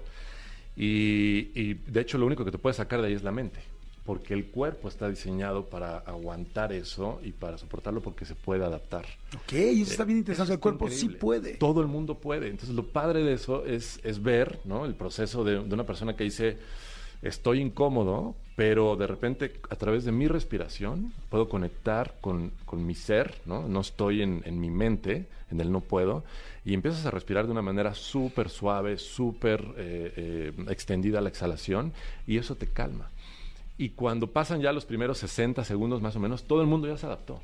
Y, y, de hecho lo único que te puede sacar de ahí es la mente. porque el cuerpo está diseñado para aguantar eso y para soportarlo porque se puede adaptar. Ok, y eso está bien interesante. Eso El cuerpo sí puede. Todo el mundo puede. Entonces, lo padre de eso es, es ver ¿no? el proceso de, de una persona que dice, estoy incómodo, pero de repente a través de mi respiración puedo conectar con, con mi ser, ¿no? No estoy en, en mi mente, en el no puedo, y empiezas a respirar de una manera súper suave, súper eh, eh, extendida la exhalación, y eso te calma. Y cuando pasan ya los primeros 60 segundos más o menos, todo el mundo ya se adaptó.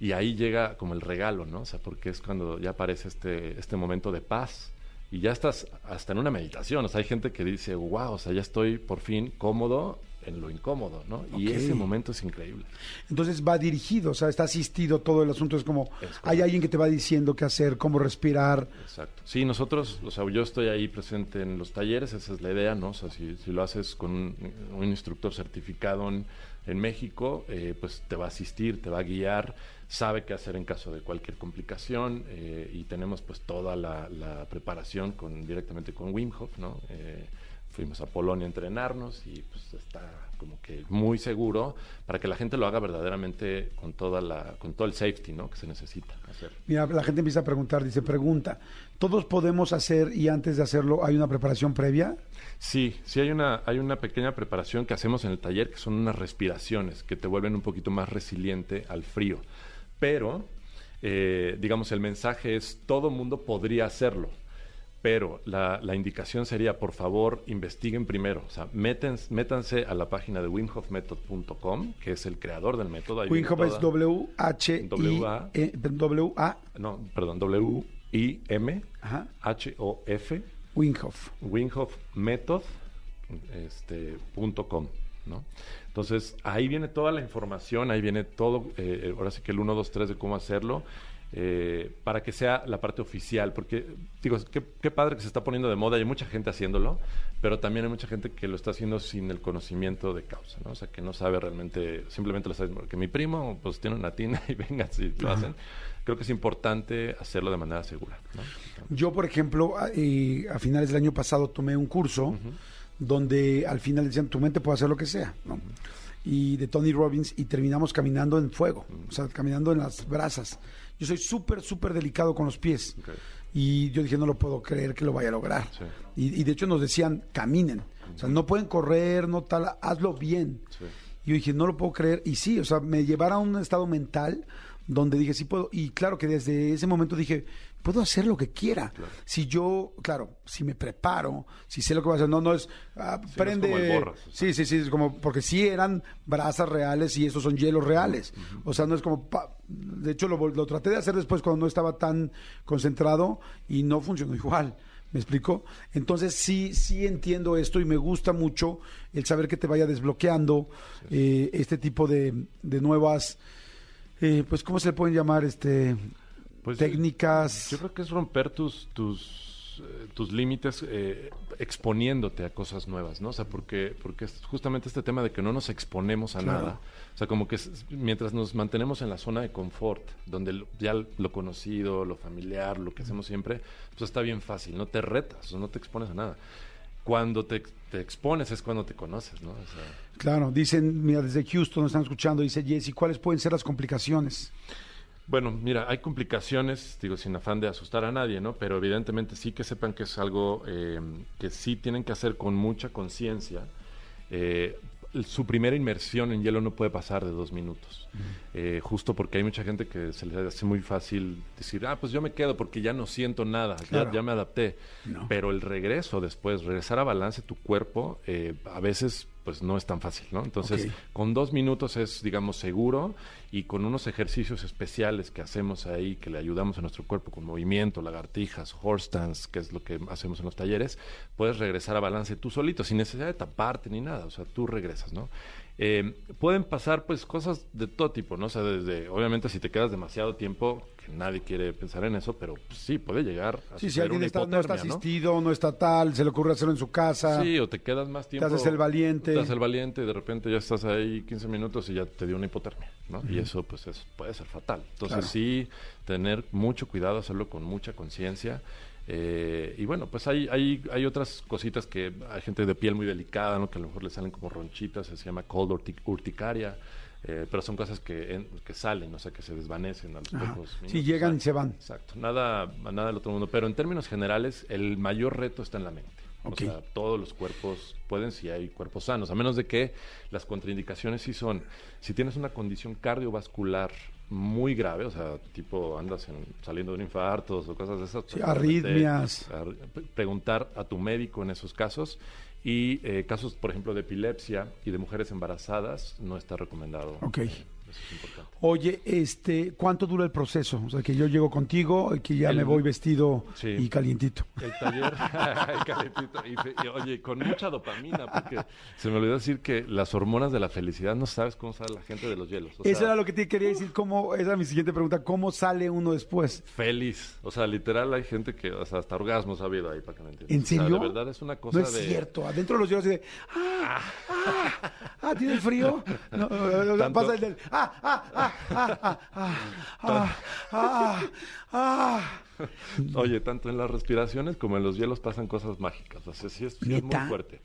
Y ahí llega como el regalo, ¿no? O sea, porque es cuando ya aparece este, este momento de paz. Y ya estás hasta en una meditación. O sea, hay gente que dice, wow, o sea, ya estoy por fin cómodo en lo incómodo, ¿no? Y ese momento es increíble. Entonces va dirigido, o sea, está asistido todo el asunto. Es como, Es hay alguien que te va diciendo qué hacer, cómo respirar. Exacto. Sí, nosotros, o sea, yo estoy ahí presente en los talleres, esa es la idea, ¿no? O sea, si, si lo haces con un, un instructor certificado en, en México, eh, pues te va a asistir, te va a guiar, sabe qué hacer en caso de cualquier complicación eh, y tenemos pues toda la, la preparación con, directamente con Wim Hof, ¿no? Eh, fuimos a Polonia a entrenarnos y pues está como que muy seguro para que la gente lo haga verdaderamente con toda la con todo el safety no que se necesita hacer Mira, la gente empieza a preguntar, dice, pregunta, ¿todos podemos hacer y antes de hacerlo hay una preparación previa? Sí, sí hay una, hay una pequeña preparación que hacemos en el taller que son unas respiraciones que te vuelven un poquito más resiliente al frío. Pero, eh, digamos, el mensaje es todo mundo podría hacerlo. Pero la, la indicación sería, por favor, investiguen primero. O sea, métanse a la página de wimhofmethod.com, que es el creador del método. Ahí Wim viene Hof es toda- W-H-I... W-A. eh, W-A... No, perdón, W-I-M Ajá. H-O-F Wim Hof. winghofmethod este, punto com, ¿no? Entonces, ahí viene toda la información, ahí viene todo, eh, ahora sí que el 1, 2, 3 de cómo hacerlo, eh, para que sea la parte oficial, porque, digo, qué, qué padre que se está poniendo de moda, hay mucha gente haciéndolo, pero también hay mucha gente que lo está haciendo sin el conocimiento de causa, ¿no? O sea, que no sabe realmente, simplemente lo sabe, porque mi primo, pues, tiene una tina y venga, si lo hacen. Creo que es importante hacerlo de manera segura, ¿no? Yo, por ejemplo, a, eh, a finales del año pasado tomé un curso donde al final decían, tu mente puede hacer lo que sea, ¿no? Y de Tony Robbins y terminamos caminando en fuego, o sea, caminando en las brasas. Yo soy súper, súper delicado con los pies. Y yo dije, no lo puedo creer que lo vaya a lograr. Sí. Y, y de hecho nos decían, caminen. O sea, no pueden correr, no tal, hazlo bien. Sí. Y yo dije, no lo puedo creer. Y sí, o sea, me llevaron a un estado mental donde dije, sí puedo. Y claro que desde ese momento dije, puedo hacer lo que quiera. Si yo, claro, si me preparo, si sé lo que voy a hacer, no, no es, ah, es prende. como el borras, o sea. sí, sí, sí, es como, porque sí eran brasas reales y esos son hielos reales. O sea, no es como, pa- de hecho lo, lo traté de hacer después cuando no estaba tan concentrado y no funcionó igual. ¿Me explico? Entonces sí, sí entiendo esto y me gusta mucho el saber que te vaya desbloqueando eh, este tipo de, de nuevas, eh, pues, ¿cómo se le pueden llamar? Este, Pues, técnicas. Yo creo que es romper tus, tus, eh, tus límites eh, exponiéndote a cosas nuevas, ¿no? O sea, porque, porque es justamente este tema de que no nos exponemos a Claro. nada. O sea, como que mientras nos mantenemos en la zona de confort, donde ya lo conocido, lo familiar, lo que hacemos siempre, pues está bien fácil, no te retas, no te expones a nada. Cuando te, te expones es cuando te conoces, ¿no? O sea, Claro, dicen, mira, desde Houston nos están escuchando, dice Jesse, ¿cuáles pueden ser las complicaciones? Bueno, mira, hay complicaciones, digo, sin afán de asustar a nadie, ¿no? Pero evidentemente sí que sepan que es algo eh, que sí tienen que hacer con mucha conciencia. Eh, su primera inmersión en hielo no puede pasar de dos minutos. Eh, justo porque hay mucha gente que se les hace muy fácil decir, ah, pues yo me quedo porque ya no siento nada, ya- Claro. ya, me adapté. No. Pero el regreso después, regresar a balance tu cuerpo, eh, a veces pues no es tan fácil, ¿no? Entonces, con dos minutos es, digamos, seguro y con unos ejercicios especiales que hacemos ahí, que le ayudamos a nuestro cuerpo con movimiento, lagartijas, horse stance, que es lo que hacemos en los talleres, puedes regresar a balance tú solito, sin necesidad de taparte ni nada, o sea, tú regresas, ¿no? Eh, pueden pasar pues cosas de todo tipo, ¿no? O sea, desde, obviamente si te quedas demasiado tiempo, nadie quiere pensar en eso, pero pues, sí, puede llegar a Sí, si alguien una está, no está asistido, no está tal, se le ocurre hacerlo en su casa. Sí, o te quedas más tiempo. haces el valiente. Te haces el valiente y de repente ya estás ahí 15 minutos y ya te dio una hipotermia, ¿no? Y eso pues es, puede ser fatal. Entonces Claro. sí, tener mucho cuidado, hacerlo con mucha conciencia. Eh, y bueno, pues hay, hay, hay otras cositas que hay gente de piel muy delicada, ¿no? que a lo mejor le salen como ronchitas, se llama cold urtic- urticaria, eh, pero son cosas que, en- que salen, o sea, que se desvanecen a los Ajá. pocos Sí, minutos. llegan Ah, y se van. Exacto, nada, nada del otro mundo. Pero en términos generales, el mayor reto está en la mente. O sea, todos los cuerpos pueden si hay cuerpos sanos, a menos de que las contraindicaciones sí son, si tienes una condición cardiovascular muy grave, o sea, tipo andas en- saliendo de un infarto o cosas de esas. Sí, arritmias. ar- preguntar a tu médico en esos casos. Y eh, casos, por ejemplo, de epilepsia y de mujeres embarazadas, no está recomendado. Ok. Eso es importante. Oye, este, ¿cuánto dura el proceso? O sea, que yo llego contigo y que ya El- me voy vestido Sí. y calientito. El taller, ay, calentito. Y, oye, con mucha dopamina, porque se me olvidó decir que las hormonas de la felicidad no sabes cómo sale la gente de los hielos. O Eso sea, era lo que te quería decir, cómo, esa era mi siguiente pregunta, ¿cómo sale uno después? Feliz. O sea, literal hay gente que, o sea, hasta orgasmos ha habido ahí para que me entiendas. ¿En O sea, serio? de verdad es una cosa No es de... cierto, adentro de los hielos de, ah, ah, ah, ¿tiene frío? No, no, no, Tanto- pasa el del, ah, ah, ah, ah, ah, ah, ah, ah, ah. Oye, tanto en las respiraciones como en los hielos pasan cosas mágicas. O sea, sí es, sí es muy fuerte.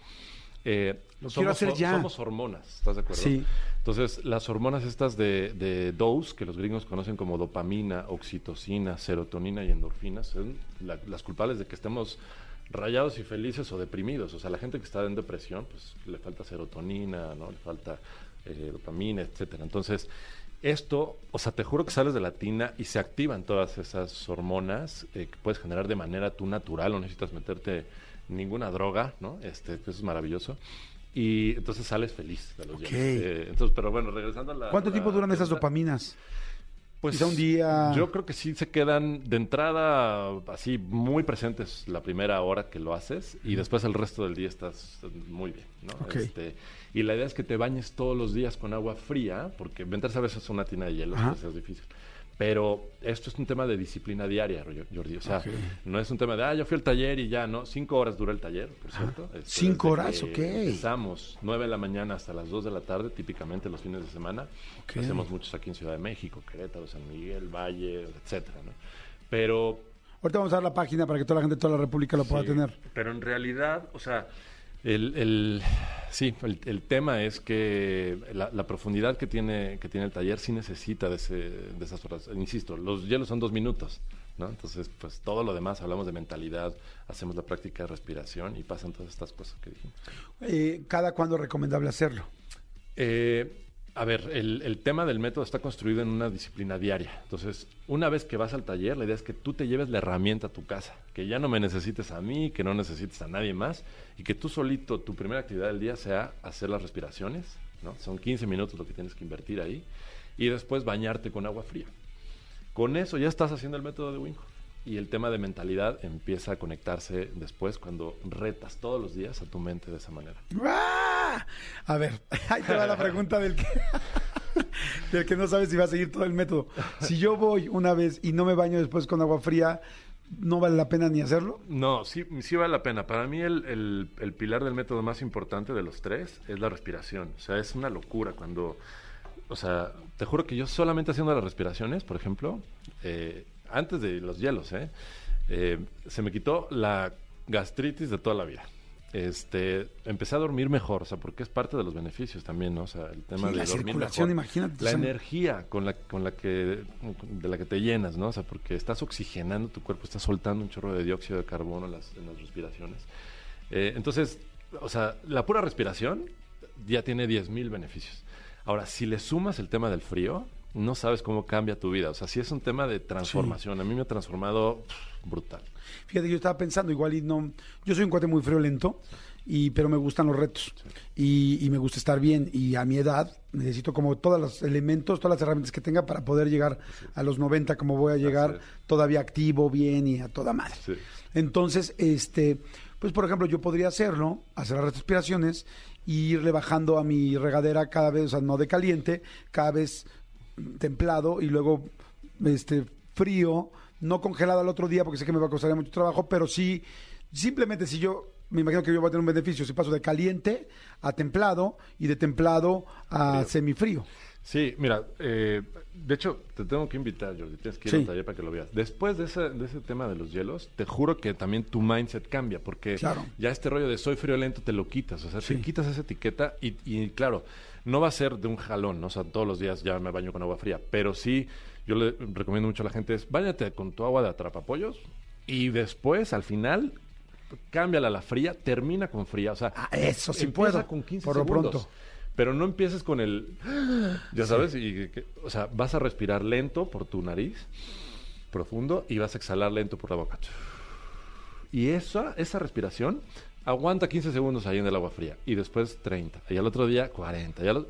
Eh, Lo somos, quiero hacer ya. somos hormonas, ¿estás de acuerdo? Sí. Entonces, las hormonas estas de, de dose, que los gringos conocen como dopamina, oxitocina, serotonina y endorfinas, son la- las culpables de que estemos rayados y felices o deprimidos. O sea, la gente que está en depresión, pues le falta serotonina, ¿no? Le falta eh, dopamina, etcétera. Entonces, esto, o sea, te juro que sales de la tina y se activan todas esas hormonas eh, que puedes generar de manera tú natural, no necesitas meterte ninguna droga, ¿no? Este, eso es maravilloso. Y entonces sales feliz de los Ok. hielos. Eh, entonces, pero bueno, regresando a la... ¿Cuánto la tiempo duran esas dopaminas? Pues un día. Yo creo que sí se quedan de entrada así muy presentes la primera hora que lo haces y después el resto del día estás muy bien, ¿no? Este, y la idea es que te bañes todos los días con agua fría, porque meterse a veces a una tina de hielo pues, es difícil. Pero esto es un tema de disciplina diaria, Jordi. O sea, Ok. no es un tema de, ah, yo fui al taller y ya, ¿no? Cinco horas dura el taller, por cierto. Este, Cinco horas, ok. Empezamos nueve de la mañana hasta las dos de la tarde, típicamente los fines de semana. Ok. Hacemos muchos aquí en Ciudad de México, Querétaro, San Miguel, Valle, etcétera, ¿no? Pero Ahorita vamos a dar la página para que toda la gente de toda la República lo pueda Sí, tener. Pero en realidad, o sea, el, el- sí, el, el tema es que la, la profundidad que tiene, que tiene el taller sí necesita de, ese, de esas horas. Insisto, los hielos son dos minutos, ¿no? Entonces, pues todo lo demás, hablamos de mentalidad, hacemos la práctica de respiración y pasan todas estas cosas que dijimos. Eh, ¿Cada cuándo es recomendable hacerlo? Eh, a ver, el, tema del método está construido en una disciplina diaria. Entonces, una vez que vas al taller, la idea es que tú te lleves la herramienta a tu casa, que ya no me necesites a mí, que no necesites a nadie más, y que tú solito, tu primera actividad del día sea hacer las respiraciones, ¿no? Son 15 minutos lo que tienes que invertir ahí, y después bañarte con agua fría. Con eso ya estás haciendo el método de Winco. Y el tema de mentalidad empieza a conectarse después cuando retas todos los días a tu mente de esa manera. ¡Ah! A ver, ahí te va la pregunta del que, del que no sabe si va a seguir todo el método. Si yo voy una vez y no me baño después con agua fría, ¿no vale la pena ni hacerlo? No, sí, sí vale la pena. Para mí el, pilar del método más importante de los tres es la respiración. O sea, es una locura cuando... O sea, te juro que yo solamente haciendo las respiraciones, por ejemplo, eh, antes de los hielos, ¿eh? Eh, se me quitó la gastritis de toda la vida. Este, empecé a dormir mejor, o sea, porque es parte de los beneficios también, ¿no? O sea, el tema Sí, de la dormir circulación, mejor. imagínate, La o sea, energía con la, con la que, de la que te llenas, ¿no? O sea, porque estás oxigenando tu cuerpo, estás soltando un chorro de dióxido de carbono en las, en las respiraciones. Eh, entonces, o sea, la pura respiración ya tiene 10.000 beneficios. Ahora, si le sumas el tema del frío, no sabes cómo cambia tu vida. O sea, sí es un tema de transformación. A mí me ha transformado pff, brutal. Fíjate, yo estaba pensando igual y no... Yo soy un cuate muy friolento, y, pero me gustan los retos. Y, y me gusta estar bien. Y a mi edad necesito como todos los elementos, todas las herramientas que tenga para poder llegar a los 90 como voy a llegar, todavía activo, bien y a toda madre. Entonces, este, pues por ejemplo, yo podría hacerlo, hacer las respiraciones y irle bajando a mi regadera cada vez, o sea, no de caliente, cada vez templado y luego este frío, no congelado al otro día porque sé que me va a costar mucho trabajo, pero sí simplemente si yo me imagino que yo voy a tener un beneficio si paso de caliente a templado y de templado a Frío. semifrío. Sí, mira, eh, de hecho, te tengo que invitar, Jordi, tienes que ir Sí. al taller para que lo veas. Después de ese, de ese tema de los hielos, te juro que también tu mindset cambia, porque Claro. ya este rollo de soy friolento te lo quitas, o sea, Sí. te quitas esa etiqueta y, y, claro, no va a ser de un jalón, ¿no? o sea, todos los días ya me baño con agua fría, pero sí, yo le recomiendo mucho a la gente es, báñate con tu agua de atrapapollos y después, al final, cámbiala a la fría, termina con fría, o sea, Ah, eso sí empieza puedo, con 15 por lo segundos. pronto. Pero no empieces con el... Ya sabes, y, que- o sea, vas a respirar lento por tu nariz, profundo, y vas a exhalar lento por la boca. Y esa, esa respiración aguanta 15 segundos ahí en el agua fría, y después 30, y al otro día 40, y al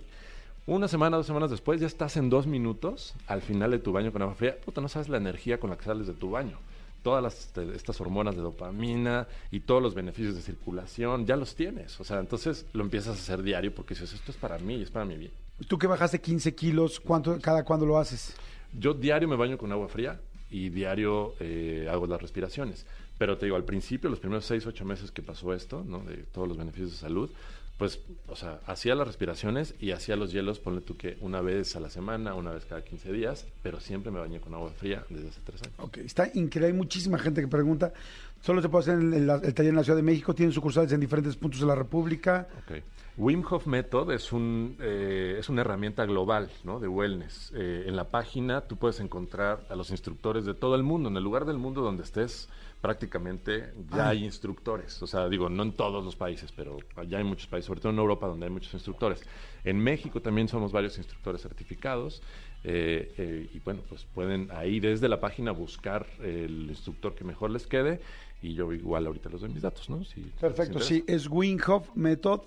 Una semana, dos semanas después, ya estás en dos minutos al final de tu baño con agua fría. Puta, no sabes la energía con la que sales de tu baño. Todas las, este, estas hormonas de dopamina y todos los beneficios de circulación, ya los tienes. O sea, entonces lo empiezas a hacer diario porque dices, esto es para mí, es para mi bien. Tú que bajaste 15 kilos, ¿cuánto, cada cuándo lo haces? Yo diario me baño con agua fría y diario eh, hago las respiraciones. Pero te digo, al principio, los primeros seis, ocho meses que pasó esto, ¿no? De todos los beneficios de salud, pues, o sea, hacía las respiraciones y hacía los hielos, ponle tú que una vez a la semana, una vez cada 15 días, pero siempre me bañé con agua fría desde hace tres años. Ok, está increíble. Hay muchísima gente que pregunta. Solo se puede hacer en el, el taller en la Ciudad de México. Tienen sucursales en diferentes puntos de la República. Ok. Wim Hof Method es, un, eh, es una herramienta global ¿no? de wellness. Eh, en la página tú puedes encontrar a los instructores de todo el mundo. En el lugar del mundo donde estés, prácticamente ya Ah. hay instructores. O sea, digo, no en todos los países, pero allá hay muchos países, sobre todo en Europa, donde hay muchos instructores. En México también somos varios instructores certificados. eh, eh, y bueno, pues pueden ahí desde la página buscar el instructor que mejor les quede. Y yo igual ahorita les doy mis datos, ¿no? Si Perfecto, sí. Es Winghoff Method,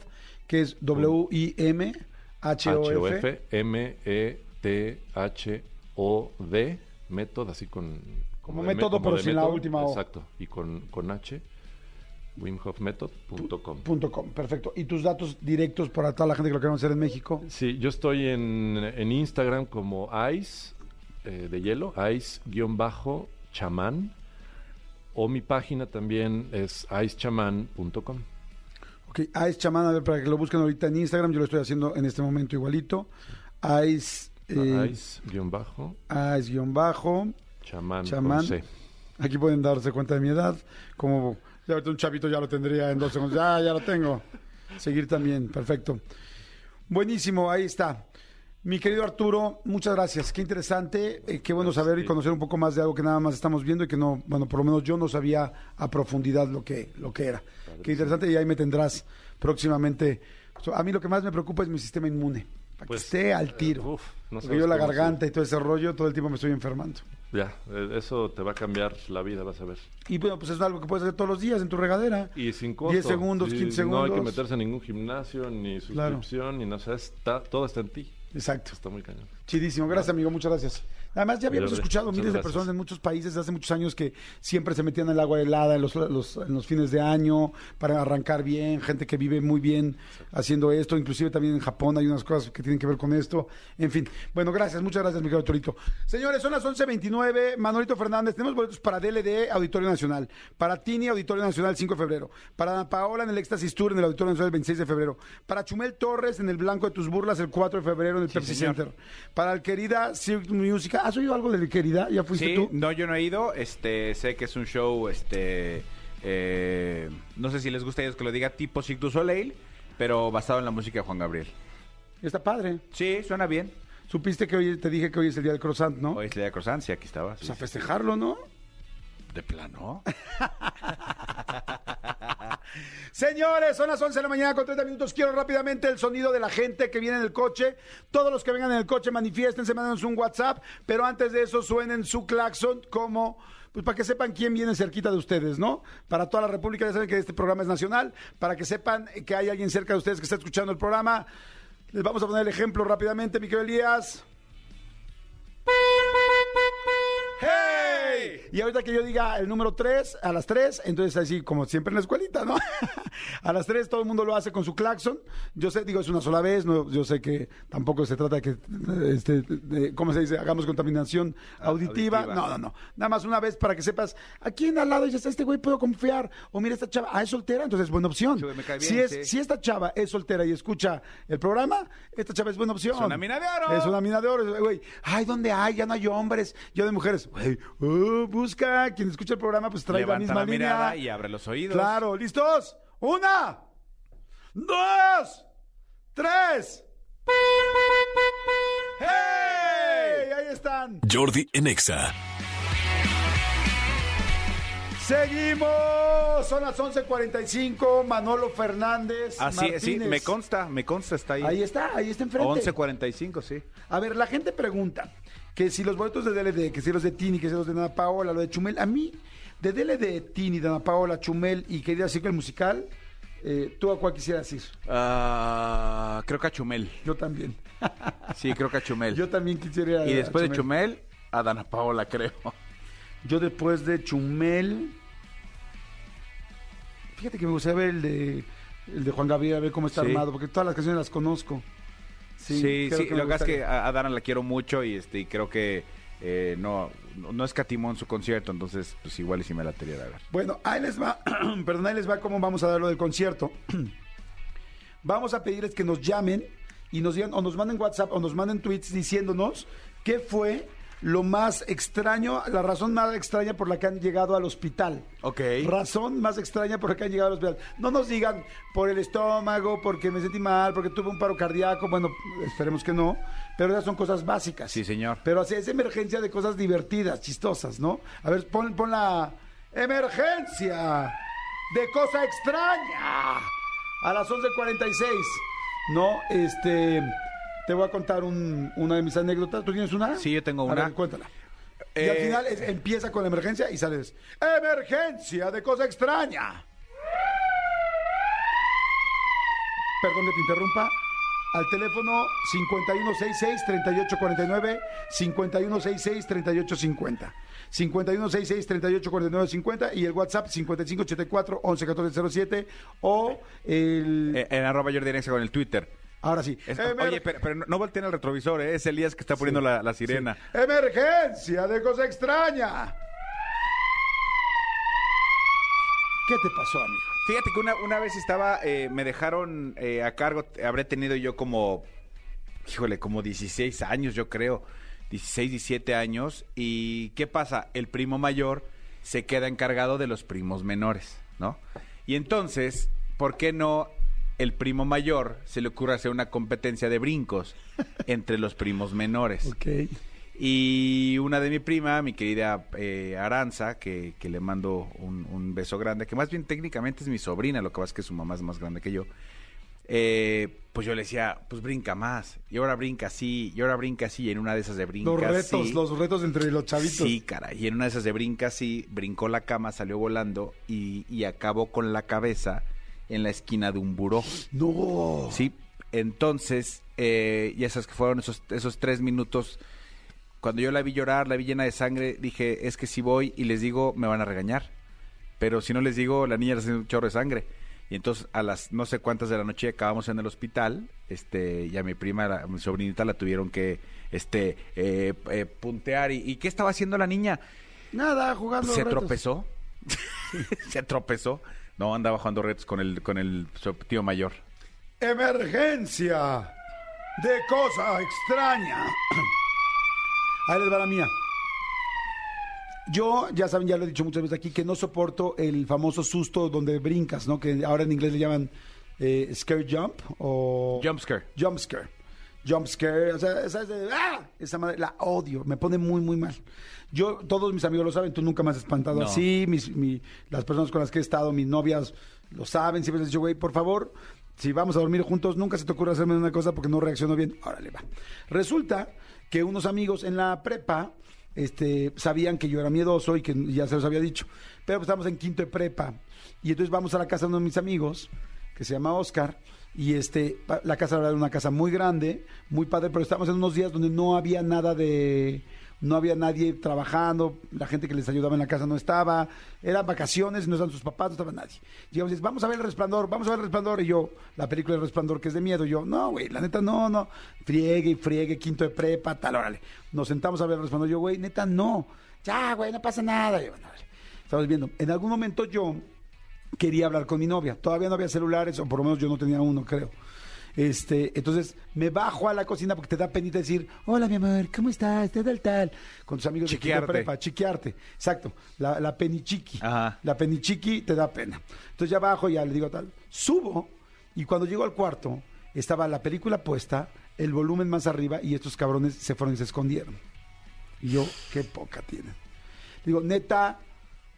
que es W-I-M H-O-F. H-O-F, M-E-T-H-O-D, método, así con... Como método, como pero sin la última O. Exacto, y con, con H, wimhofmethod.com. Punto com, perfecto. ¿Y tus datos directos para toda la gente que lo quiera hacer en México? Sí, yo estoy en, en Instagram como Ice, eh, de hielo, Ice-chamán, o mi página también es icechamán.com. Ok, Ice Chamán, a ver, para que lo busquen ahorita en Instagram, yo lo estoy haciendo en este momento igualito. Ice, eh, Ice-bajo, Ice-bajo. Chamán, Chamán. Aquí pueden darse cuenta de mi edad. Como ya ahorita un chavito ya lo tendría en dos segundos. Ya, ya lo tengo. Seguir también, perfecto. Buenísimo, ahí está. Mi querido Arturo, muchas gracias. Qué interesante, eh, qué bueno saber y conocer un poco más de algo que nada más estamos viendo y que no, bueno, por lo menos yo no sabía a profundidad lo que, lo que era. Qué interesante y ahí me tendrás próximamente. A mí lo que más me preocupa es mi sistema inmune. Para Pues, que esté al tiro. uf, no Porque yo la garganta y todo ese rollo, todo el tiempo me estoy enfermando. Ya, eh, eso te va a cambiar la vida, vas a ver. Y bueno, pues es algo que puedes hacer todos los días en tu regadera. Y sin costo. 10 segundos, Sí, 15 No hay que segundos. meterse a ningún gimnasio, ni Claro. suscripción, ni no sé, está, todo está en ti. Exacto. Está muy cañón. Chidísimo. Gracias, amigo. Muchas gracias. Además, ya habíamos escuchado miles de personas en muchos países hace muchos años que siempre se metían el agua helada en los, los- en los fines de año para arrancar bien, gente que vive muy bien haciendo esto, inclusive también en Japón hay unas cosas que tienen que ver con esto. En fin, bueno, gracias, muchas gracias, mi querido Torito. Señores, son las 11.29, Manolito Fernández, tenemos boletos para DLD Auditorio Nacional, para Tini Auditorio Nacional 5 de febrero, para Ana Paola en el Éxtasis Tour en el Auditorio Nacional el 26 de febrero, para Chumel Torres en el Blanco de tus Burlas el 4 de febrero en el Pepsi señor. Center, para el querida Cirque Music. ¿Has oído algo del querida? ¿Ya fuiste Sí, tú? no, yo no he ido. Este, sé que es un show, este, eh, no sé si les gusta a ellos que lo diga tipo Cirque du Soleil, pero basado en la música de Juan Gabriel. Está padre. Sí, suena bien. Supiste que hoy te dije que hoy es el día del croissant, ¿no? Hoy es la de Croissant, sí, aquí estaba. sí, Pues a festejarlo, ¿no? De plano. Señores, son las 11 de la mañana con 30 minutos. Quiero rápidamente el sonido de la gente que viene en el coche. Todos los que vengan en el coche manifiestense, mándenos un WhatsApp. Pero antes de eso, suenen su claxon como... Pues para que sepan quién viene cerquita de ustedes, ¿no? Para toda la República, ya saben que este programa es nacional. Para que sepan que hay alguien cerca de ustedes que está escuchando el programa. Les vamos a poner el ejemplo rápidamente, mi querido Elías. Y ahorita que yo diga el número 3, a las 3, entonces así como siempre en la escuelita, ¿no? a las 3 todo el mundo lo hace con su claxon. Yo sé, digo, es una sola vez, no, yo sé que tampoco se trata de que, este, de- ¿cómo se dice? Hagamos contaminación auditiva. auditiva. No, no, no. Nada más una vez para que sepas, aquí en al lado ya está este güey, puedo confiar. O mira, esta chava, ah, es soltera, entonces es buena opción. Si, es, sí. si esta chava es soltera y escucha el programa, esta chava es buena opción. Es una mina de oro. Es una mina de oro, güey. Ay, ¿dónde hay? Ya no hay hombres, yo de mujeres. Güey, uh, busca, quien escucha el programa, pues trae la Levanta misma la línea. mirada y abre los oídos. Claro, ¿listos? Una, dos, tres. ¡Hey! Ahí están. Jordi en Exa. Seguimos. Son las 11.45. Manolo Fernández. Así es, sí, me consta, me consta, está ahí. Ahí está, ahí está enfrente. 11.45, sí. A ver, la gente pregunta que si los boletos de DLD, que si los de Tini, que si los de Ana Paola, lo de Chumel. A mí, de DLD, Tini, de Ana Paola, Chumel y quería decir que el musical, eh, ¿tú a cuál quisieras ir? Ah, creo que a Chumel. Yo también. Sí, creo que a Chumel. Yo también quisiera ir a- y después a de Chumel, a Dana Paola, creo. Yo después de Chumel. Fíjate que me gustaría ver el de, el de Juan Gabriel, a ver cómo está Sí. armado, porque todas las canciones las conozco. Sí, sí, me lo que es que a, a Dana la quiero mucho y este y creo que eh, no, no escatimó en su concierto, entonces pues igual y si me la tendría de ver. Bueno, ahí les va, perdón, ahí les va cómo vamos a dar lo del concierto. vamos a pedirles que nos llamen y nos digan, o nos manden WhatsApp, o nos manden tweets diciéndonos qué fue lo más extraño, la razón más extraña por la que han llegado al hospital. Ok. Razón más extraña por la que han llegado al hospital. No nos digan por el estómago, porque me sentí mal, porque tuve un paro cardíaco. Bueno, esperemos que no. Pero esas son cosas básicas. Sí, señor. Pero así es emergencia de cosas divertidas, chistosas, ¿no? A ver, pon, pon la emergencia de cosa extraña a las 11.46. No, este, te voy a contar un- una de mis anécdotas. ¿Tú tienes una? Sí, yo tengo A una. ver, cuéntala. y al Eh, final es- empieza con la emergencia y sales. Emergencia de cosa extraña. Perdón que te interrumpa. Al teléfono 5166-3849, 5166-3850. 5166-3849-50 y el WhatsApp 5584-111407 o el... Eh, en arroba Jordi con el Twitter. Ahora sí. Es- oye, pero, pero no, no volteen el retrovisor, ¿eh? es Elías que está poniendo la, la sirena. Emergencia de cosa extraña. ¿Qué te pasó, amigo? Fíjate que una, una vez estaba, eh, me dejaron eh, a cargo, habré tenido yo como, híjole, como 16 años, yo creo, 16, 17 años. ¿Y qué pasa? El primo mayor se queda encargado de los primos menores, ¿no? Y entonces, ¿por qué no el primo mayor se le ocurre hacer una competencia de brincos entre los primos menores? Ok. Y una de mi prima, mi querida eh, Aranza, que, que le mando un, un beso grande, que más bien técnicamente es mi sobrina, lo que pasa es que su mamá es más grande que yo. eh, pues yo le decía, pues brinca más. Y ahora brinca así, y ahora brinca así, y en una de esas de brinca Los retos, los retos entre los chavitos. Sí, caray. Y en una de esas de brinca así, brincó la cama, salió volando y, y acabó con la cabeza en la esquina de un buró. No. Sí, entonces, eh, ya sabes que fueron esos, esos tres minutos. Cuando yo la vi llorar, la vi llena de sangre, dije, es que si voy y les digo, me van a regañar. Pero si no les digo, la niña le hace un chorro de sangre. Y entonces a las no sé cuántas de la noche acabamos en el hospital, este, y a mi prima, la- a mi sobrinita la tuvieron que, este, eh, eh, puntear. ¿Y, ¿Y qué estaba haciendo la niña? Nada, jugando Se retos. tropezó. Se tropezó. No, andaba jugando retos con el, con el tío mayor. Emergencia de cosa extraña. Ahí les va la mía. Yo, ya saben, ya lo he dicho muchas veces aquí, que no soporto el famoso susto donde brincas, ¿no? Que ahora en inglés le llaman eh, scare jump o... Jump scare. Jump scare. Jump scare, o sea, esa, es de, ¡ah! esa madre, la odio, me pone muy, muy mal. Yo, todos mis amigos lo saben, tú nunca me has espantado No. así, mis, mi- las personas con las que he estado, mis novias, lo saben, siempre les he dicho, güey, por favor, si vamos a dormir juntos, nunca se te ocurra hacerme una cosa porque no reacciono bien. Órale, va. Resulta que unos amigos en la prepa, este, sabían que yo era miedoso y que ya se los había dicho. Pero pues, estamos en quinto de prepa. Y entonces vamos a la casa de uno de mis amigos, que se llama Oscar. Y este, la casa era una casa muy grande, muy padre, pero estamos en unos días donde no había nada de. no había nadie trabajando, la gente que les ayudaba en la casa no estaba, eran vacaciones, no estaban sus papás, no estaba nadie. Llegamos y dices, vamos a ver el resplandor, vamos a ver el resplandor. Y yo, la película El resplandor, que es de miedo, yo, no, güey, la neta, no, no. Friegue y friegue, quinto de prepa, tal, órale. Nos sentamos a ver el resplandor, yo, güey, neta, no. Ya, güey, no pasa nada. Yo, "No, órale". Estamos viendo. En algún momento yo quería hablar con mi novia. Todavía no había celulares, o por lo menos yo no tenía uno, creo. Este, entonces me bajo a la cocina porque te da penita decir, hola mi amor, ¿cómo estás? Te tal tal. Con tus amigos de quinto de Chiquearte. prepa, chiquearte. Exacto. La, la penichiqui. Ajá. La penichiqui te da pena. Entonces ya bajo, ya le digo tal. Subo y cuando llego al cuarto estaba la película puesta, el volumen más arriba y estos cabrones se fueron y se escondieron. Y yo, qué poca tienen. Digo, neta,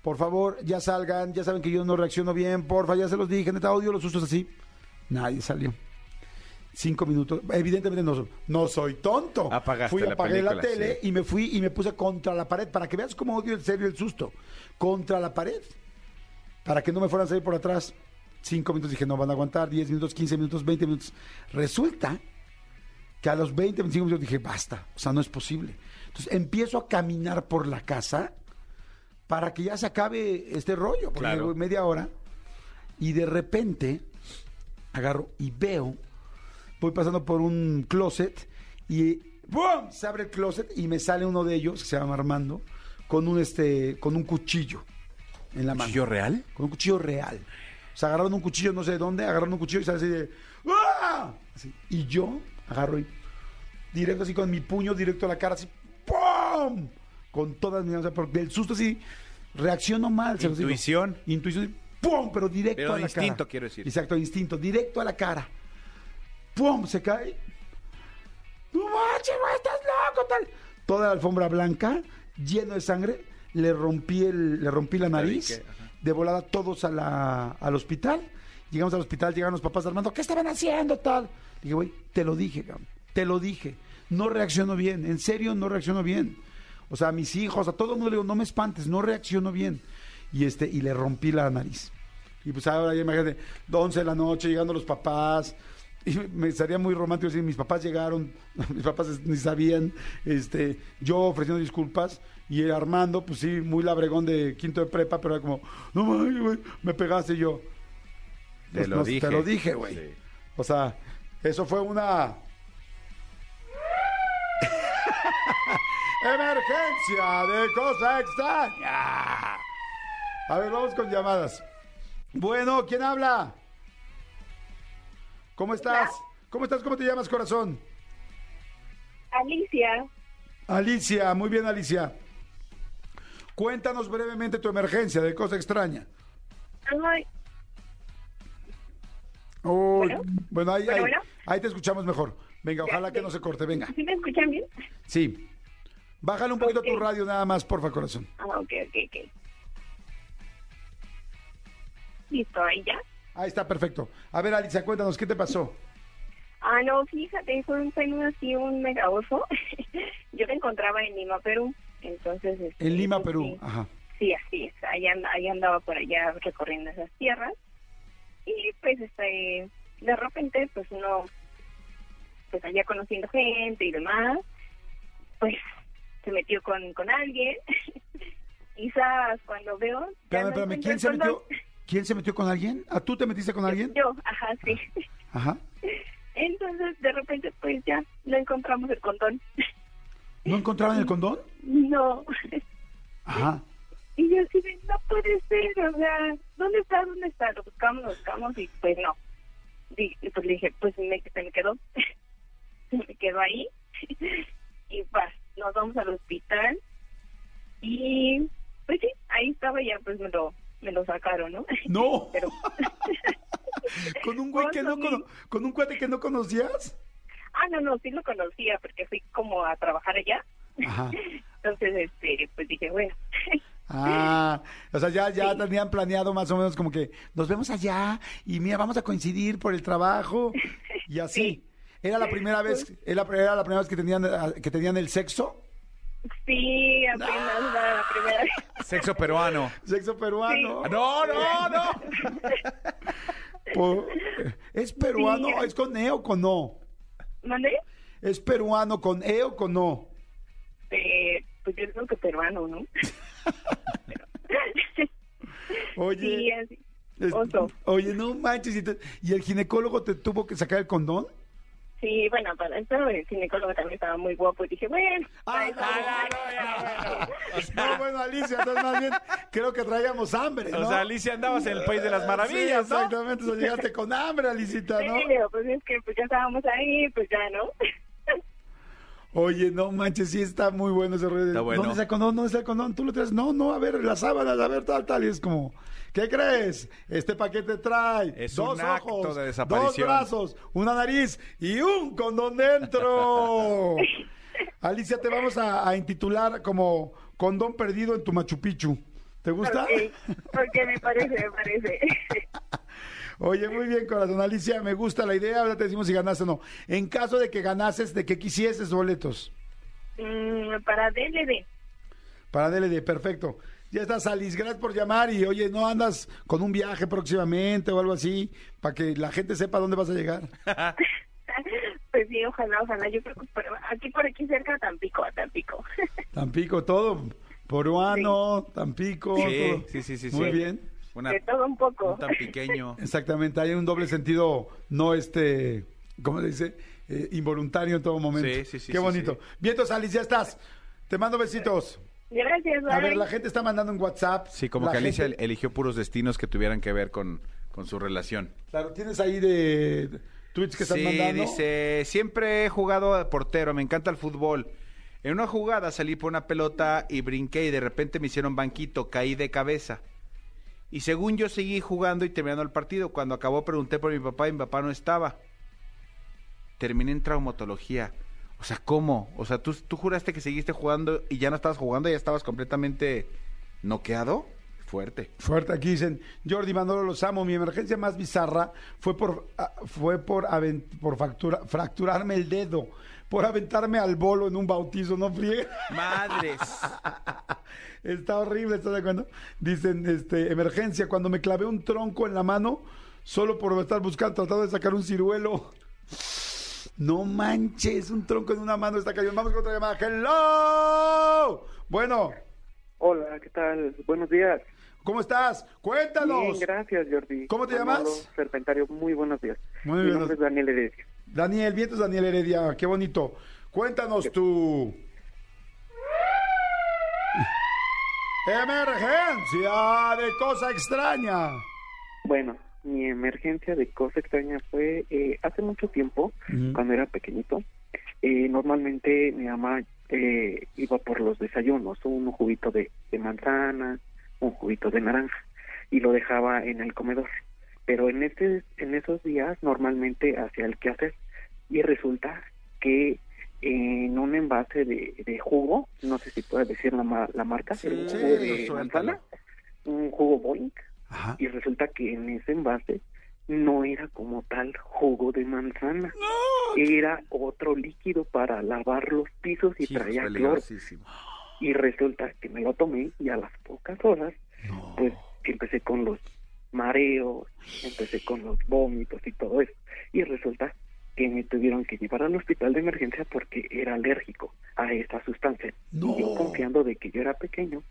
por favor, ya salgan, ya saben que yo no reacciono bien, porfa, ya se los dije, neta, odio los sustos así. Nadie salió. Cinco minutos, evidentemente no, soy- no soy tonto. Apagaste fui, la apagué la película, tele sí. y me fui y me puse contra la pared, para que veas cómo odio en serio el susto. Contra la pared. Para que no me fueran a salir por atrás. Cinco minutos dije, no van a aguantar, diez minutos, quince minutos, veinte minutos. Resulta que a los 20, 25 minutos dije, basta, o sea, no es posible. Entonces empiezo a caminar por la casa para que ya se acabe este rollo, porque Claro. llevo media hora, y de repente agarro y veo, voy pasando por un closet y ¡bum! se abre el closet y me sale uno de ellos, que se llama Armando, con un este, con un cuchillo en la mano. ¿Cuchillo real? Con un cuchillo real. O sea, agarraron un cuchillo no sé de dónde, agarraron un cuchillo y sale así de ¡Ah! Así. Y yo agarro y directo así con mi puño directo a la cara, así ¡pum! Con todas mis... Sea, porque del susto así reacciono mal. se los digo. Intuición. Intuición, ¡pum! Pero directo Pero a la instinto, cara. quiero decir. Exacto, instinto, directo a la cara. ¡Pum! Se cae. ¡No manches, güey, estás loco! Tal. Toda la alfombra blanca, lleno de sangre. Le rompí, el, le rompí la nariz. De volada todos a la, al hospital. Llegamos al hospital, llegaron los papás de Armando. ¿Qué estaban haciendo, tal? Dije, güey, te lo dije, cabrón, te lo dije. No reacciono bien, en serio, no reacciono bien. O sea, a mis hijos, a todo el mundo le digo, no me espantes, no reacciono bien. Y este, y le rompí la nariz. Y pues ahora ya imagínate, 11 de la noche, llegando los papás. Y me estaría muy romántico decir, mis papás llegaron, mis papás ni sabían, este, yo ofreciendo disculpas, y el Armando, pues sí, muy labregón de quinto de prepa, pero era como, no mames, güey, me pegaste y yo. Te Pues, lo no, dije. Te lo dije, güey. Sí. O sea, eso fue una emergencia de cosa extraña. A ver, vamos con llamadas. Bueno, ¿quién habla? ¿Cómo estás? ¿Cómo estás? ¿Cómo te llamas, corazón? Alicia, Alicia, muy bien, Alicia. Cuéntanos brevemente tu emergencia de cosa extraña. ay, Uy, Bueno. bueno, ahí, Bueno, ahí- bueno. ahí te escuchamos mejor. Venga, ojalá Ya, que no se corte, venga. ¿sí me escuchan bien? Sí. Bájale un poquito tu radio nada más, porfa, corazón. Ah, ok, ok, ok. Listo, ahí ya. Ahí está, perfecto. A ver, Alicia, cuéntanos, ¿qué te pasó? Ah, no, fíjate, fue un fue así un mega oso. Yo me encontraba en Lima, Perú. Entonces, este, En Lima, pues, Perú. Sí, Ajá. sí, así es. Ahí, and- ahí andaba por allá recorriendo esas tierras. Y pues, este, de repente, pues uno, pues allá conociendo gente y demás, pues se metió con, con alguien. Quizás cuando veo. Espérame, espérame, ¿quién se metió? ¿Quién se metió con alguien? ¿A tú te metiste con alguien? Yo, ajá, sí. Ajá. Entonces, de repente, pues ya no encontramos el condón. ¿No encontraban el condón? No. Ajá. Y yo así de, no puede ser, o sea, ¿dónde está? ¿Dónde está? Lo buscamos, lo buscamos y pues no. Y y, pues le dije, pues me, se me quedó. se me quedó ahí. y pues nos vamos al hospital. Y pues sí, ahí estaba ya, pues me lo, me lo sacaron, ¿no? No. Pero ¿Con un güey que no Con- cono- con un cuate que no conocías? Ah, no, no, sí lo conocía porque fui como a trabajar allá. Ajá. Entonces, este, pues dije, bueno, Ah, o sea, ya, ya tenían planeado más o menos como que nos vemos allá y mira, vamos a coincidir por el trabajo y así. ¿Era la primera vez, era la, era la primera vez que tenían, eh, que tenían el sexo? sí, apenas era la primera vez. Sexo peruano. Sexo peruano. Sí. No, no, no. Po- ¿Es peruano? Sí. ¿Es con E o con O? ¿Mandé? ¿Es peruano con E o con O? Eh, pues yo creo que peruano, ¿no? Oye, Sí, así. es- oso. oye, no manches. ¿y, te- ¿y el ginecólogo te tuvo que sacar el condón? Sí, bueno, para eso el ginecólogo también estaba muy guapo y dije, bueno, eso- No, bueno, Alicia, entonces más bien creo que traíamos hambre, ¿no? O sea, Alicia, andabas en el país de las maravillas, Sí, ¿no? exactamente, o sea, llegaste con hambre, Alicita, ¿no? Sí, pero pues es que pues ya estábamos ahí, pues ya, ¿no? Oye, no manches, sí está muy bueno ese rollo. Está bueno. ¿Dónde está el condón? ¿Dónde está el condón? Tú lo traes, no, no, a ver, las sábanas, a ver, tal, tal. Y es como, ¿qué crees? Este paquete trae Es dos un acto ojos, de dos brazos, una nariz y un condón dentro. Alicia, te vamos a, a intitular como condón perdido en tu Machu Picchu. ¿Te gusta? Ok, porque me parece, me parece. Oye, muy bien, corazón. Alicia, me gusta la idea. Ahora te decimos si ganaste o no. En caso de que ganases, de que quisieses boletos. Mm, para DLD. Para DLD, perfecto. Ya estás, Alice. Gracias por llamar. Y oye, ¿no andas con un viaje próximamente o algo así? Para que la gente sepa dónde vas a llegar. Pues sí, ojalá, ojalá. Yo creo que por, aquí por aquí cerca a Tampico, a Tampico. Tampico, todo. Poruano, Tampico. Sí, todo. sí, sí, sí, Muy sí. bien. Una, De todo un poco. un tan pequeño. Exactamente. Hay un doble sentido, no este, ¿cómo se dice? Eh, involuntario en todo momento. Sí, sí, sí, Qué sí, bonito. sí. Bien, entonces, Alice, ya estás. Te mando besitos. Gracias, A ver, la gente está mandando en WhatsApp. Sí, como La que Alicia gente- eligió puros destinos que tuvieran que ver con, con su relación. Claro, tienes ahí de tweets que están sí, mandando. dice, siempre he jugado a portero, me encanta el fútbol. En una jugada salí por una pelota y brinqué y de repente me hicieron banquito, caí de cabeza. Y según yo seguí jugando y terminando el partido, cuando acabó pregunté por mi papá y mi papá no estaba. Terminé en traumatología. O sea, ¿cómo? O sea, ¿tú, tú juraste que seguiste jugando y ya no estabas jugando, ya estabas completamente noqueado. Fuerte. Fuerte, aquí dicen, Jordi Manolo, los amo. Mi emergencia más bizarra fue por ah, fue por, por factura- fracturarme el dedo, por aventarme al bolo en un bautizo, no friegue. Madres. Está horrible, ¿estás de acuerdo? Dicen, este, emergencia, cuando me clavé un tronco en la mano, solo por estar buscando, tratando de sacar un ciruelo. No manches, un tronco en una mano está cayendo. Vamos con otra llamada. ¡Hello! Bueno, Hola, ¿qué tal? Buenos días. ¿cómo estás? Cuéntanos. Bien, gracias, Jordi. ¿Cómo te Manolo llamas? Serpentario, muy buenos días. Muy Mi bien. nombre es Daniel Heredia. Daniel, vientos Daniel Heredia, qué bonito. Cuéntanos tu emergencia de cosa extraña. Bueno, mi emergencia de cosa extraña fue eh, hace mucho tiempo, cuando era pequeñito. Eh, normalmente mi mamá eh, iba por los desayunos, un juguito de, de manzana, un juguito de naranja, y lo dejaba en el comedor. Pero en este, en esos días normalmente hacía el quehacer y resulta que en un envase de, de jugo, no sé si puedes decir la, ma- la marca, Sí, el sí, jugo de suéltalo. manzana, un jugo Boink, Ajá. y resulta que en ese envase no era como tal jugo de manzana, era otro líquido para lavar los pisos y traía cloro. Y resulta que me lo tomé y a las pocas horas, pues empecé con los mareos, empecé con los vómitos y todo eso. Y resulta que me tuvieron que llevar al hospital de emergencia porque era alérgico a esta sustancia. No. Y yo confiando de que yo era pequeño,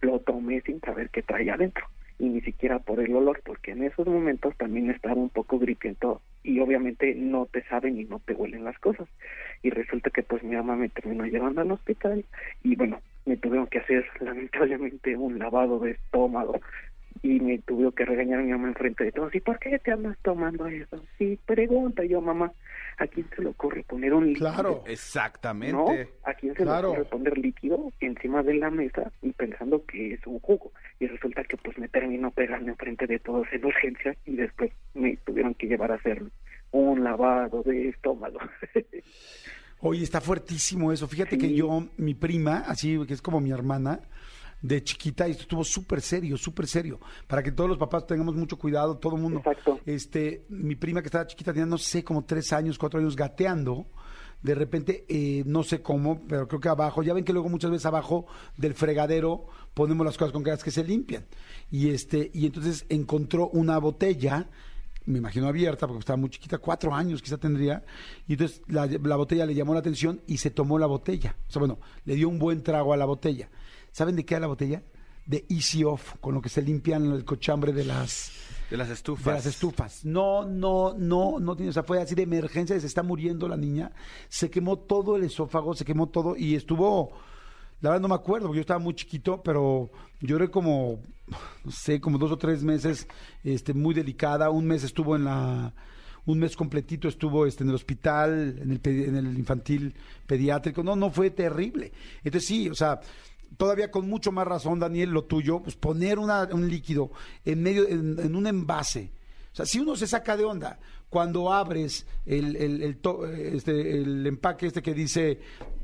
lo tomé sin saber qué traía adentro. Y ni siquiera por el olor, porque en esos momentos también estaba un poco gripiento y obviamente no te saben y no te huelen las cosas. Y resulta que pues mi mamá me terminó llevando al hospital y bueno, me tuvieron que hacer lamentablemente un lavado de estómago y me tuvieron que regañar a mi mamá enfrente de todos. ¿Y por qué te andas tomando eso? Sí, pregunta yo, mamá, ¿a quién se le ocurre poner un líquido? Claro. Exactamente. ¿No? ¿A quién se Claro. le ocurre poner líquido encima de la mesa y pensando que es un jugo? Y resulta que pues me terminó pegando enfrente de todos en urgencia y después me tuvieron que llevar a hacer un lavado de estómago. Oye, está fuertísimo eso. Fíjate que yo, mi prima, así que es como mi hermana, de chiquita, y esto estuvo súper serio, súper serio, para que todos los papás tengamos mucho cuidado, todo el mundo. Exacto. Este, mi prima que estaba chiquita tenía, no sé, como tres años, cuatro años gateando. De repente, eh, no sé cómo, pero creo que abajo, ya ven que luego muchas veces abajo del fregadero ponemos las cosas con que se limpian. Y este, y entonces encontró una botella me imagino abierta, porque estaba muy chiquita, cuatro años quizá tendría, y entonces la, la botella le llamó la atención y se tomó la botella. O sea, bueno, le dio un buen trago a la botella. ¿Saben de qué era la botella? De Easy Off, con lo que se limpian el cochambre de las, De las estufas. de las estufas. No, no, no, no tiene, o sea, fue así de emergencia, se está muriendo la niña, se quemó todo el esófago, se quemó todo y estuvo, la verdad no me acuerdo, porque yo estaba muy chiquito, pero lloré como, no sé, como dos o tres meses, este, muy delicada, un mes estuvo en la, un mes completito estuvo este, en el hospital, en el, pedi- en el infantil pediátrico, no, no fue terrible. Entonces sí, o sea, todavía con mucho más razón, Daniel, lo tuyo, pues poner una- un líquido en medio, en, en un envase. O sea, si uno se saca de onda cuando abres el, el, el to- este, el empaque este que dice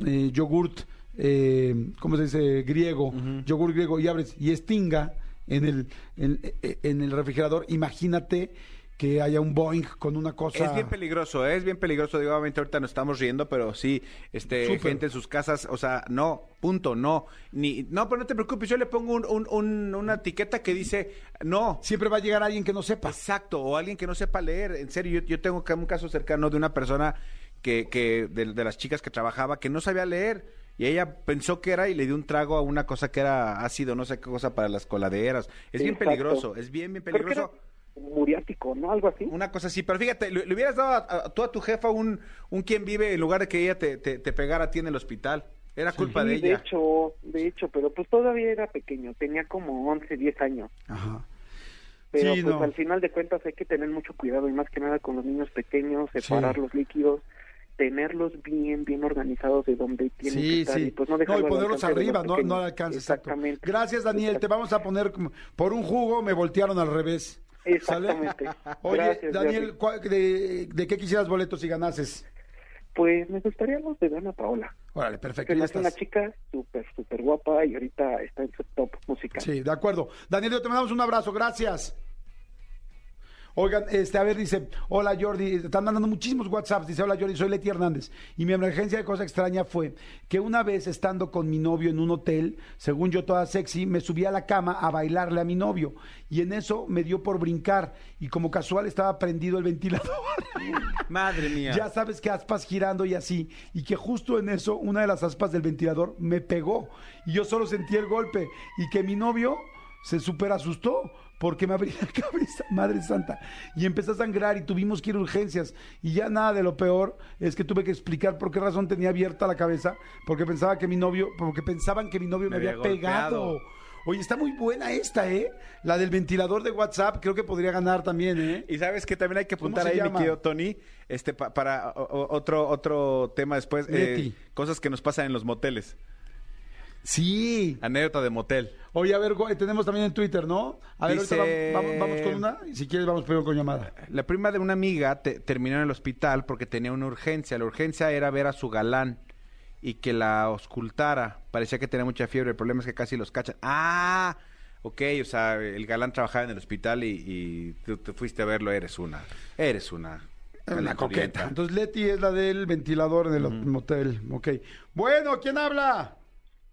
eh, yogurt, eh, ¿cómo se dice? Griego, yogur griego, y abres y estinga en el, en, en el refrigerador, imagínate que haya un Boeing con una cosa... Es bien peligroso, ¿eh? es bien peligroso. Digo, obviamente ahorita nos estamos riendo, pero sí, este, Súper. gente en sus casas, o sea, no, punto, no. Ni, no, pero no te preocupes, yo le pongo un- un- un- una etiqueta que dice, no. Siempre va a llegar alguien que no sepa. Exacto, o alguien que no sepa leer. En serio, yo, yo tengo un caso cercano de una persona que, que de, de las chicas que trabajaba, que no sabía leer. Y ella pensó que era y le dio un trago a una cosa que era ácido, no sé qué cosa para las coladeras. Es bien peligroso, es bien, bien Creo que peligroso. Muriático, ¿no? Algo así. Una cosa así, pero fíjate, le, le hubieras dado a, a- tú a tu jefa un, un quien vive en lugar de que ella te, te, te pegara a ti en el hospital. Era culpa de Sí, de ella. hecho, de hecho, pero pues todavía era pequeño, tenía como 11, 10 años. Ajá. Pero Sí, pues no. al final de cuentas hay que tener mucho cuidado y más que nada con los niños pequeños, separar Sí. los líquidos, tenerlos bien, bien organizados de donde tienen que Sí, estar sí. y pues no no, y ponerlos arriba, no, no pequeños. al alcance. exacto. Exactamente. Gracias, Daniel. Te vamos a poner como- por un jugo, me voltearon al revés. Exactamente. Oye, Gracias, Daniel, Jerry. ¿cuál- de, de qué quisieras boletos si ganases? Pues me gustaría los de Dana Paola. Órale, perfecto. Es una chica súper, súper guapa y ahorita está en su top musical. Sí, de acuerdo. Daniel, yo te mandamos un abrazo, gracias. Oigan, este, a ver, dice, hola Jordi, están mandando muchísimos WhatsApps, dice, hola Jordi, soy Leti Hernández. Y mi emergencia de cosa extraña fue que una vez estando con mi novio en un hotel, según yo toda sexy, me subí a la cama a bailarle a mi novio. Y en eso me dio por brincar y como casual estaba prendido el ventilador. Madre mía. Ya sabes que aspas girando y así. Y que justo en eso, una de las aspas del ventilador me pegó. Y yo solo sentí el golpe. Y que mi novio se super asustó porque me abrí la cabeza, Madre Santa. Y empecé a sangrar y tuvimos que ir a urgencias. Y ya nada de lo peor es que tuve que explicar por qué razón tenía abierta la cabeza. Porque pensaba que mi novio, porque pensaban que mi novio me, Me había, pegado. golpeado. Oye, está muy buena esta, ¿eh? La del ventilador de WhatsApp, creo que podría ganar también, ¿eh? Y sabes que también hay que ¿Cómo apuntar ahí, mi querido Tony, este, pa- para o- otro, otro tema después, eh, cosas que nos pasan en los moteles. Sí. Anécdota de motel. Oye, a ver, tenemos también en Twitter, ¿no? A ver, Dice- vamos, vamos- vamos con una. Y si quieres, vamos primero con llamada. La prima de una amiga te- terminó en el hospital porque tenía una urgencia. La urgencia era ver a su galán y que la auscultara. Parecía que tenía mucha fiebre. El problema es que casi los cachan. Ah, ok. O sea, el galán trabajaba en el hospital y, y tú te fuiste a verlo. Eres una. Eres una. Una coqueta. Entonces, Leti es la del ventilador en el motel. Ok. Bueno, ¿quién habla?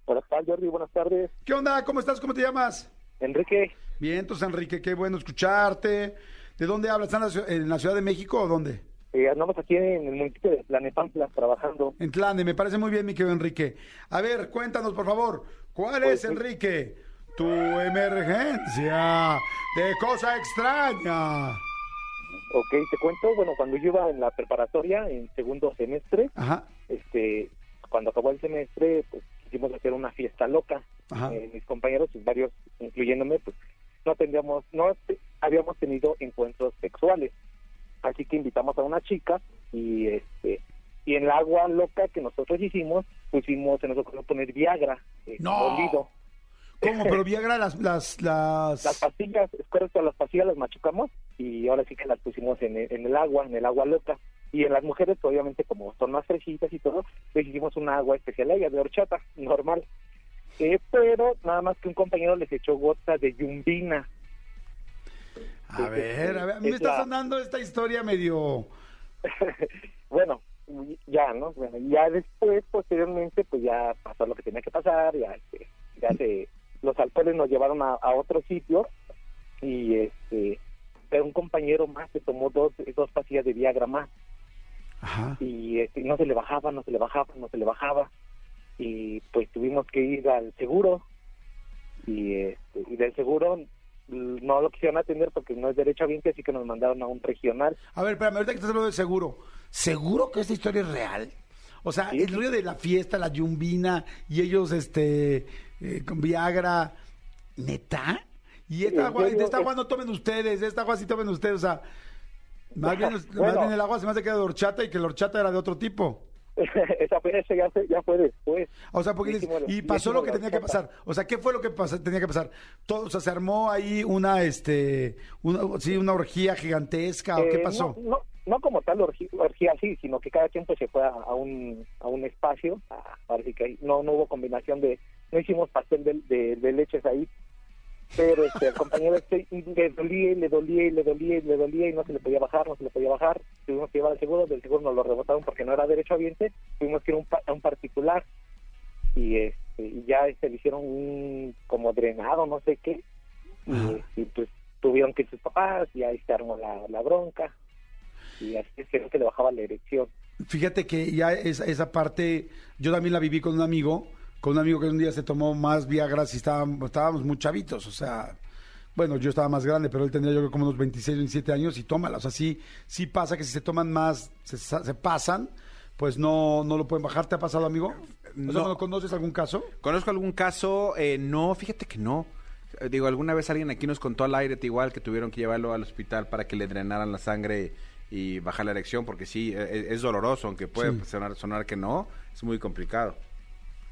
Hola, ¿qué tal, Jordi? Buenas tardes. ¿Qué onda? ¿Cómo estás? ¿Cómo te llamas? Enrique, Bien, entonces, Enrique, qué bueno escucharte. ¿De dónde hablas? ¿Estás en la Ciudad de México o dónde? eh, andamos aquí en el municipio de Planepantla trabajando. En Tlane, me parece muy bien, mi querido Enrique. A ver, cuéntanos, por favor, ¿cuál Pues, es, Enrique, tu emergencia de cosa extraña? Ok, te cuento, bueno, cuando yo iba en la preparatoria, en segundo semestre, Ajá, este, cuando acabó el semestre, pues quisimos hacer una fiesta loca. Eh, mis compañeros, varios, incluyéndome, pues no tendríamos, no habíamos tenido encuentros sexuales. Así que invitamos a una chica y este y en la agua loca que nosotros hicimos, pusimos, se nos ocurrió poner Viagra, eh, No. molido. ¿Cómo? Pero Viagra, las, las, las... Las pastillas, es correcto, las pastillas las machucamos y ahora sí que las pusimos en en el agua, en el agua loca. Y en las mujeres, pues, obviamente, como son más fresitas y todo, les hicimos una agua especial a ellas, de horchata, normal. Eh, pero nada más que un compañero les echó gotas de yumbina. A ver, a ver, a mí me Es está la- sonando esta historia medio... bueno, ya, ¿no? Bueno, ya después, posteriormente, pues ya pasó lo que tenía que pasar, ya, este, ya se, los alcoholes nos llevaron a, a otro sitio y este pero un compañero más se tomó dos, dos pastillas de Viagra más Ajá. y este, no se le bajaba, no se le bajaba, no se le bajaba y pues tuvimos que ir al seguro y, este, y del seguro mm, no lo quisieron atender porque no es derecho a así que nos mandaron a un regional. A ver, espérame, ahorita que estás hablando de seguro, ¿seguro que esta historia es real? O sea, Sí. el rollo de la fiesta, la yumbina y ellos, este, eh, con Viagra, ¿neta? Y esta agua, de esta agua no tomen ustedes, de esta agua sí tomen ustedes, o sea, más bien, más Bueno. bien el agua se me hace que era de horchata y que la horchata era de otro tipo. Esa fue, ese ya ya fue después. O sea, porque les- y pasó lo que tenía que pasar. O sea, ¿qué fue lo que pasa- tenía que pasar? Todo, o sea, se armó ahí una, este, una, sí, una orgía gigantesca, ¿o qué Eh, pasó? No, no, no como tal orgía, orgía así, sino que cada quien pues se fue a, a un, a un espacio. parece que ahí no, no hubo combinación de, no hicimos pastel de, de, de leches ahí. Pero este, compañero este, y le dolía y le dolía y le dolía y le dolía y no se le podía bajar, no se le podía bajar. Tuvimos que llevar al seguro, del seguro nos lo rebotaron porque no era derecho ambiente. Tuvimos que ir a un, pa- a un particular y, este, y ya este, le hicieron un como drenado, no sé qué. Y, y, pues tuvieron que ir sus papás y ahí se armó la, la bronca y así es que le bajaba la erección. Fíjate que ya esa, esa parte, yo también la viví con un amigo, con un amigo que un día se tomó más Viagra y estábamos, estábamos muy chavitos, o sea, bueno, yo estaba más grande, pero él tenía yo creo como unos 26, 27 años y tómala, o sea, sí, sí pasa que si se toman más, se, se pasan, pues no, no lo pueden bajar. ¿Te ha pasado, amigo? O sea, No. ¿no ¿Conoces algún caso? ¿Conozco algún caso? Eh, no, fíjate que no. Eh, Digo, alguna vez alguien aquí nos contó al aire igual que tuvieron que llevarlo al hospital para que le drenaran la sangre y bajar la erección, porque sí, e- es, doloroso, aunque puede Sí. sonar, sonar que no, es muy complicado.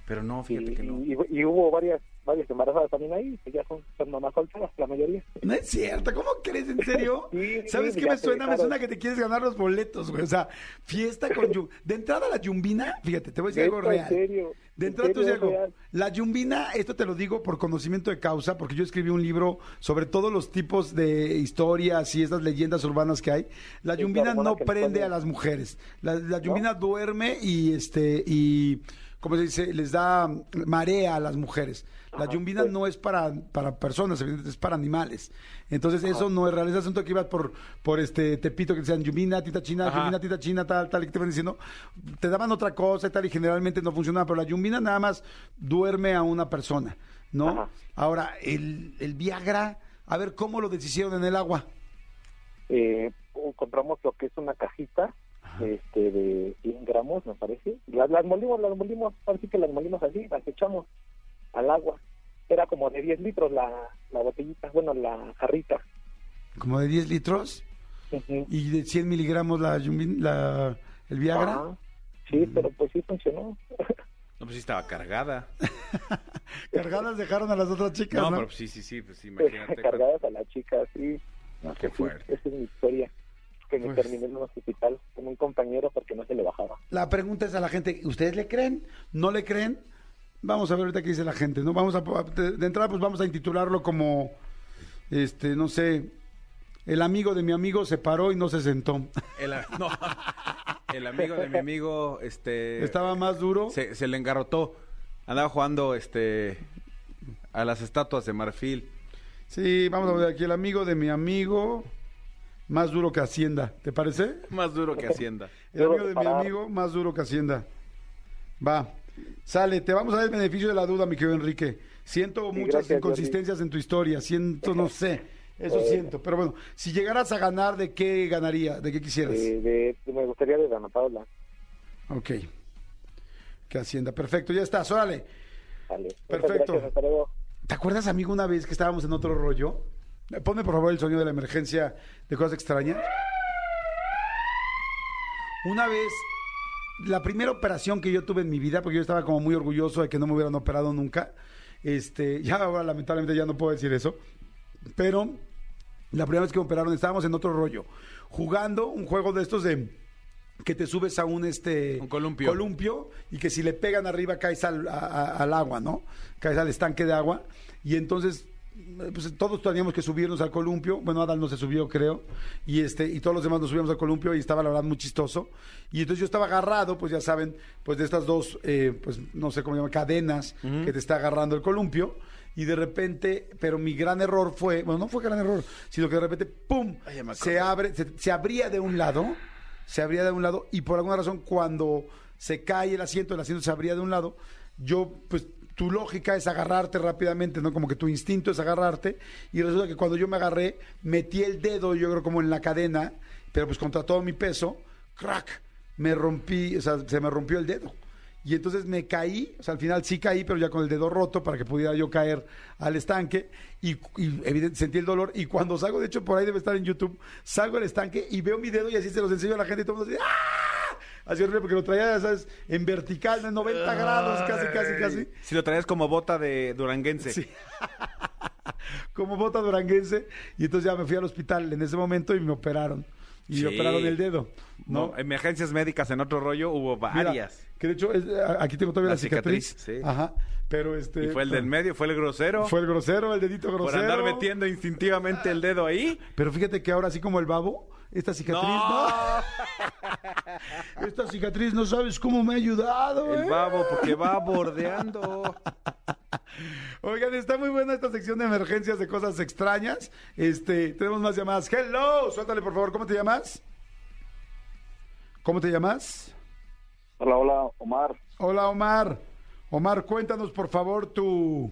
Pero no, Y, fíjate que no. y- y hubo varias varias embarazadas también ahí, que ya son, son mamás solteras, la mayoría. No es cierto, ¿cómo crees? ¿En serio? Sí, ¿Sabes sí, qué me suena? Me suena que te quieres ganar los boletos, güey. O sea, fiesta con yum- De entrada la yumbina, fíjate, te voy a decir algo Neta, en real. serio, De en entrada te voy a decir serio, algo. real. La yumbina, esto te lo digo por conocimiento de causa, porque yo escribí un libro sobre todos los tipos de historias y estas leyendas urbanas que hay. La yumbina no prende a las mujeres. La, la yumbina duerme y este y ¿cómo se dice? Les da marea a las mujeres. La yumbina no es para, para personas, evidentemente, es para animales. Entonces, eso no es real. Ese asunto que ibas por, por este Tepito, que decían yumbina, tita china, yumbina, tita china, tal, tal, y que te van diciendo, te daban otra cosa y tal, y generalmente no funcionaba, pero la yumbina nada más duerme a una persona, ¿no? Ajá. Ahora, el, el Viagra, a ver, ¿cómo lo deshicieron en el agua? Eh, compramos lo que es una cajita este de 100 gramos, me parece. Las, las molimos, las molimos, así que las molimos así, las echamos al agua. Era como de 10 litros la, la botellita, bueno, la jarrita. Como de 10 litros Ujú. y de 100 miligramos la, la el Viagra. Ajá. Sí, pero pues sí funcionó. No, pues sí estaba cargada. Cargadas dejaron a las otras chicas, No, ¿no? pero pues sí, sí, sí, pues sí, imagínate. Cargadas a la chica, sí. No, Qué sí, fuerte. Esa es mi historia. Que me Pues- terminé en un hospital con un compañero porque no se le bajaba. La pregunta es a la gente, ¿ustedes le creen? ¿No le creen? Vamos a ver ahorita qué dice la gente, ¿no? Vamos a de, entrada pues vamos a intitularlo como este, no sé, el amigo de mi amigo se paró y no se sentó. El, a- no, el amigo de mi amigo, este... Estaba más duro. se, se le engarrotó. Andaba jugando, este... A las estatuas de marfil. Sí, vamos a ver aquí el amigo de mi amigo más duro que Hacienda, ¿te parece? Más duro que Hacienda. El amigo de mi amigo más duro que Hacienda. Va. Sale, te vamos a dar el beneficio de la duda, mi querido Enrique. Siento Sí, muchas gracias, inconsistencias en tu historia, siento, no sé, eso siento. Pero bueno, si llegaras a ganar, ¿de qué ganaría? ¿De qué quisieras? Eh, de, me gustaría de Dana Paula. Ok. Que Hacienda, perfecto, ya estás, órale. Vale. Perfecto. gracias, hasta luego. ¿Te acuerdas, amigo, una vez que estábamos en otro rollo? Ponme, por favor, el sonido de la emergencia de cosas extrañas. Una vez, la primera operación que yo tuve en mi vida, porque yo estaba como muy orgulloso de que no me hubieran operado nunca, este, ya ahora lamentablemente ya no puedo decir eso, pero la primera vez que me operaron estábamos en otro rollo, jugando un juego de estos de que te subes a un este Un columpio. columpio y que si le pegan arriba caes al, a- a- al agua, ¿no? Caes al estanque de agua y entonces pues todos teníamos que subirnos al columpio, bueno Adal no se subió creo. Y este y todos los demás nos subíamos al columpio y estaba la verdad muy chistoso. Y entonces yo estaba agarrado, pues ya saben, pues de estas dos, eh, pues no sé cómo se llama, cadenas que te está agarrando el columpio. Y de repente, pero mi gran error fue, bueno, no fue gran error, sino que de repente, ¡pum! Ay, se abre, se, se abría de un lado, se abría de un lado, y por alguna razón cuando se cae el asiento, el asiento se abría de un lado, yo, pues, tu lógica es agarrarte rápidamente, ¿no? Como que tu instinto es agarrarte, y resulta que cuando yo me agarré, metí el dedo, yo creo como en la cadena, pero pues contra todo mi peso, crack, me rompí, o sea, se me rompió el dedo. Y entonces me caí, o sea, al final sí caí, pero ya con el dedo roto para que pudiera yo caer al estanque. Y, y evidente, sentí el dolor. Y cuando salgo, de hecho, por ahí debe estar en YouTube, salgo al estanque y veo mi dedo y así se los enseño a la gente y todo el mundo así, ¡ah! Así horrible, porque lo traía, ¿sabes? En vertical, en 90 grados, casi, casi, casi. Si lo traías como bota de duranguense. Sí. Como bota duranguense. Y entonces ya me fui al hospital en ese momento y me operaron. Y Sí. me operaron el dedo. ¿no? No, emergencias médicas en otro rollo hubo Mira, varias. que de hecho, es- aquí tengo todavía la, La cicatriz. cicatriz, sí. Ajá. Pero este. y fue el del medio, fue el grosero. Fue el grosero, el dedito grosero. por andar metiendo instintivamente el dedo ahí. Pero fíjate que ahora, así como el babo, esta cicatriz, ¿no? No, Esta cicatriz no sabes cómo me ha ayudado. el ¿eh? babo, porque va bordeando. Oigan, está muy buena esta sección de emergencias de cosas extrañas. Este, tenemos más llamadas. Hello, suéltale por favor, ¿cómo te llamas? ¿Cómo te llamas? Hola, hola, Omar. Hola, Omar. Omar, cuéntanos por favor tu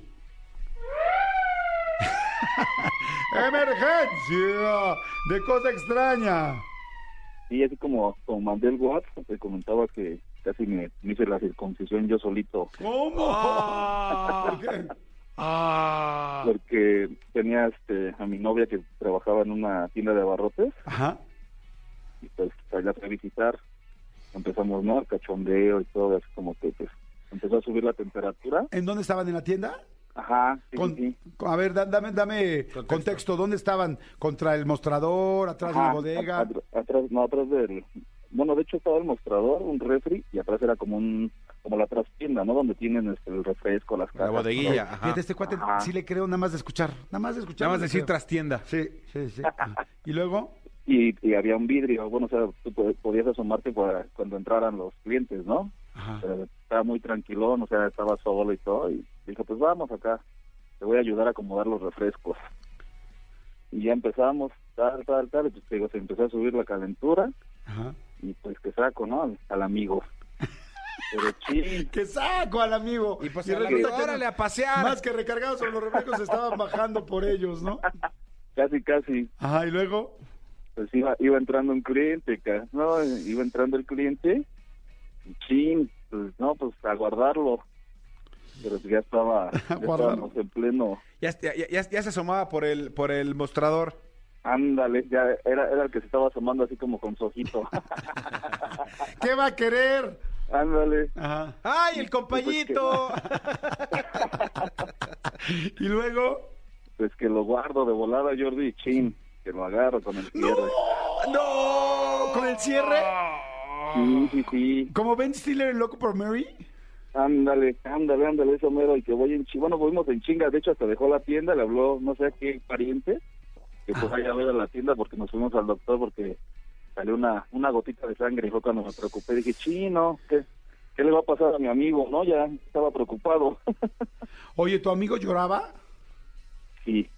emergencia de cosa extraña. Y así como, como mandé el WhatsApp, te comentaba que casi me, me hice la circuncisión yo solito, ¿Cómo? ¿Por qué? Ah. porque tenía este, a mi novia que trabajaba en una tienda de abarrotes Ajá. y pues la fui a visitar. Empezamos, ¿no? El cachondeo y todo, así como que pues empezó a subir la temperatura. ¿En dónde estaban en la tienda? Ajá, sí, Con- sí, sí. con- a ver, da- dame, dame contexto. ¿Dónde estaban? ¿Contra el mostrador? ¿Atrás de la bodega? a- a- atrás, no, atrás del... Bueno, de hecho estaba el mostrador, un refri, y atrás era como un como la trastienda, ¿no? Donde tienen este, el refresco, las La cajas. bodeguilla, todo. ajá. Fíjate, este cuate Ajá. sí le creo nada más de escuchar. Nada más de escuchar. Nada más decir creo. trastienda. Sí, sí, sí. y luego, Y, y había un vidrio, bueno, o sea, tú pod- podías asomarte para cuando entraran los clientes, ¿no? Ajá. Pero estaba muy tranquilón, o sea, estaba solo y todo, y dijo, pues vamos acá, te voy a ayudar a acomodar los refrescos. Y ya empezamos, tal, tal, tal, y pues te digo, se empezó a subir la calentura, Ajá. y pues que saco, ¿no? Al, al amigo. Pero sí, ¡Que saco al amigo! Y pues Y amigo, que órale a pasear. Más que recargados sobre los refrescos se estaban bajando por ellos, ¿no? casi, casi, Ajá, y luego, pues iba, iba entrando un cliente, ¿no? Iba entrando el cliente, y chin, pues no, pues a guardarlo. Pero ya estaba, ya estábamos en pleno, Ya, ya, ya- ya se asomaba por el, por el mostrador. ándale, ya era, era el que se estaba asomando así como con su ojito. ¿qué va a querer? ándale, Ajá. ¡Ay, el compañito! Y luego, pues que lo guardo de volada, Jordi, chin, que lo agarro con el cierre. ¡no! ¿Con el cierre? Sí, sí, sí. ¿Como Ben Stiller en Loco por Mary? Ándale, ándale, ándale, eso mero, y que voy en chinga. Bueno, fuimos en chinga, de hecho hasta dejó la tienda, le habló no sé a qué pariente, que pues vaya a ver a la tienda porque nos fuimos al doctor porque salió una, una gotita de sangre y fue cuando me preocupé. Dije, chino, ¿qué, ¿qué le va a pasar a mi amigo? No, ya estaba preocupado. Oye, ¿tu amigo lloraba? sí,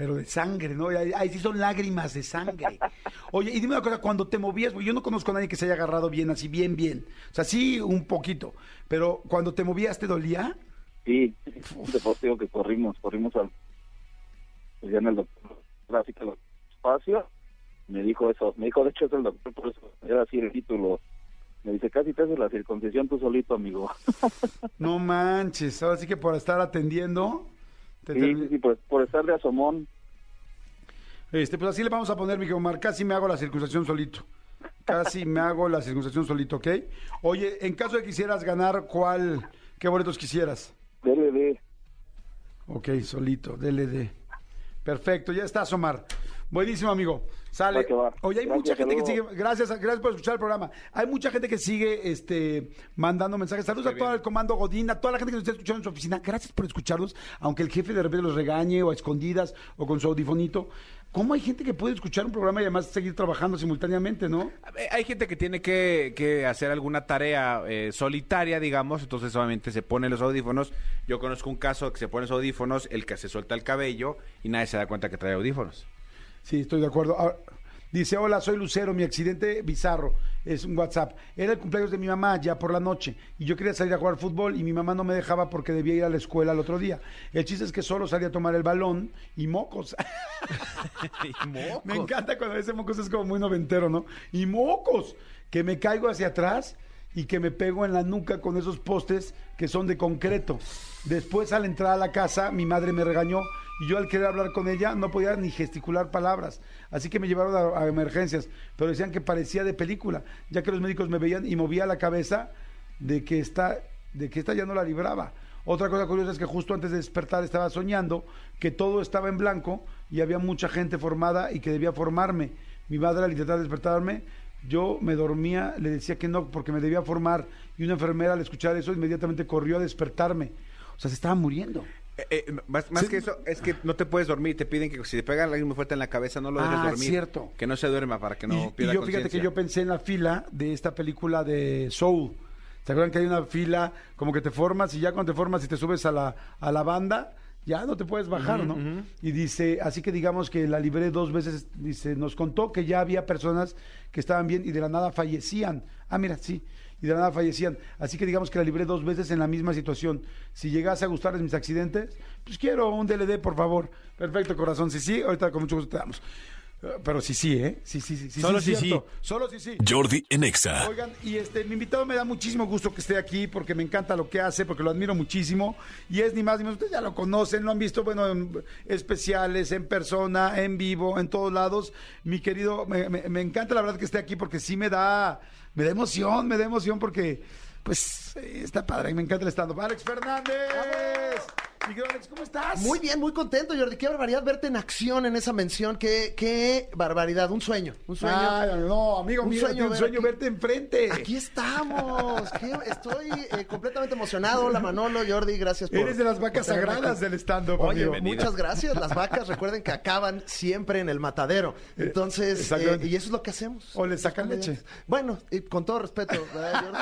Pero de sangre, ¿no? Ahí, ahí sí son lágrimas de sangre. Oye, y dime una cosa, cuando te movías, yo no conozco a nadie que se haya agarrado bien, así, bien, bien. O sea, sí, un poquito. Pero cuando te movías, ¿te dolía? sí, un deportivo que corrimos, corrimos al, pues ya en el doctor, gráfica los espacios, me dijo eso, me dijo, de hecho es el doctor, por eso era así el título. Me dice, casi te haces la circuncisión tú solito, amigo. No manches, ahora sí que por estar atendiendo. Te Sí, sí, sí, por, por estar de asomón. Este, pues así le vamos a poner, mi Omar, casi me hago la circuncisión solito. Casi me hago la circuncisión solito, ¿ok? Oye, en caso de que quisieras ganar, ¿cuál, qué boletos quisieras? DLD. Ok, solito, DLD. Perfecto, ya estás, Omar. Buenísimo, amigo. Sale. Oye, hay Gracias, mucha gente que sigue. Gracias, gracias por escuchar el programa. Hay mucha gente que sigue este, mandando mensajes. Saludos a todo el comando Godín, a toda la gente que nos está escuchando en su oficina. Gracias por escucharlos, aunque el jefe de repente los regañe o a escondidas o con su audifonito. ¿Cómo hay gente que puede escuchar un programa y además seguir trabajando simultáneamente, no? Hay gente que tiene que, que hacer alguna tarea eh, solitaria, digamos, entonces solamente se pone los audífonos. Yo conozco un caso que se pone los audífonos, el que se suelta el cabello y nadie se da cuenta que trae audífonos. Sí, estoy de acuerdo. Ahora, dice, hola, soy Lucero, mi accidente bizarro. Es un WhatsApp. Era el cumpleaños de mi mamá ya por la noche y yo quería salir a jugar fútbol y mi mamá no me dejaba porque debía ir a la escuela el otro día. El chiste es que solo salí a tomar el balón y mocos. Me encanta cuando ese mocos es como muy noventero, ¿no? Y mocos, que me caigo hacia atrás y que me pego en la nuca con esos postes que son de concreto. Después al entrar a la casa mi madre me regañó y yo al querer hablar con ella no podía ni gesticular palabras. Así que me llevaron a, emergencias, pero decían que parecía de película, ya que los médicos me veían y movía la cabeza de que esta, de que esta ya no la libraba. Otra cosa curiosa es que justo antes de despertar estaba soñando que todo estaba en blanco y había mucha gente formada y que debía formarme. Mi madre al intentar despertarme, yo me dormía, le decía que no porque me debía formar y una enfermera al escuchar eso inmediatamente corrió a despertarme. O sea, se estaba muriendo. Eh, eh, más más que eso, es que no te puedes dormir. Te piden que si te pegan algo muy fuerte en la cabeza, no lo dejes Ah, dormir. cierto. Que no se duerma para que no y, y yo fíjate que yo pensé en la fila de esta película de Soul. ¿Se acuerdan que hay una fila como que te formas y ya cuando te formas y te subes a la, a la banda, ya no te puedes bajar, ¿no? Y dice, así que digamos que la libré dos veces, dice, nos contó que ya había personas que estaban bien y de la nada fallecían. Ah, mira, sí. Y de la nada fallecían. Así que digamos que la libré dos veces en la misma situación. Si llegase a gustarles mis accidentes, pues quiero un DLD, por favor. Perfecto, corazón. Sí, sí, ahorita con mucho gusto te damos. Pero sí, sí, ¿eh? Sí, sí, sí. sí Solo sí, sí. Solo sí, sí. Jordi en Exa. Oigan, y este, mi invitado me da muchísimo gusto que esté aquí porque me encanta lo que hace, porque lo admiro muchísimo. Y es ni más ni menos, ustedes ya lo conocen, lo han visto, bueno, en especiales, en persona, en vivo, en todos lados. Mi querido, me, me- me encanta la verdad que esté aquí porque sí me da, me da emoción, me da emoción porque, pues, está padre, me encanta el stand-up. Alex Fernández. Mi querido Alex, ¿cómo estás? Muy bien, muy contento, Jordi. Qué barbaridad verte en acción en esa mención. Qué, qué barbaridad. Un sueño. Un sueño. Ay, no, amigo Un mío, sueño un ver sueño aquí- verte enfrente. Aquí estamos. Qué- estoy eh, completamente emocionado. Hola, Manolo, Jordi. Gracias por. Eres de las vacas por tenerme sagradas del stand-up, Oye, amigo. muchas gracias. Las vacas, recuerden que acaban siempre en el matadero. Entonces, exactamente. eh, y eso es lo que hacemos. O le sacan leche. Bueno, y con todo respeto, ¿verdad, Jordi?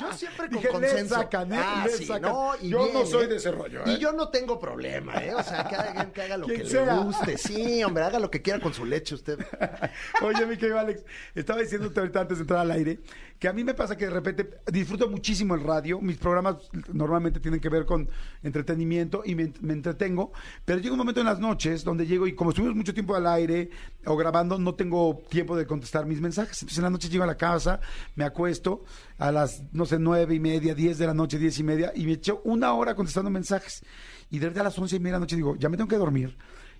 Yo siempre con Dije, le consenso. sacan, ¿eh? Ah, Le sí, sacan. no, y Yo no bien, soy ¿eh? de ese rollo, Y ¿eh? yo no tengo problema, ¿eh? O sea, que haga, que haga lo que sea. le guste. Sí, hombre, haga lo que quiera con su leche usted. Oye, mi querido Alex, estaba diciéndote ahorita antes de entrar al aire que a mí me pasa que de repente disfruto muchísimo el radio. Mis programas normalmente tienen que ver con entretenimiento y me, me entretengo. Pero llega un momento en las noches donde llego y como estuvimos mucho tiempo al aire o grabando, no tengo tiempo de contestar mis mensajes. Entonces en la noche llego a la casa, me acuesto a las, no sé, nueve y media, diez de la noche, diez y media, y me echo una hora contestando mensajes. Y de a las once y media de la noche digo, ya me tengo que dormir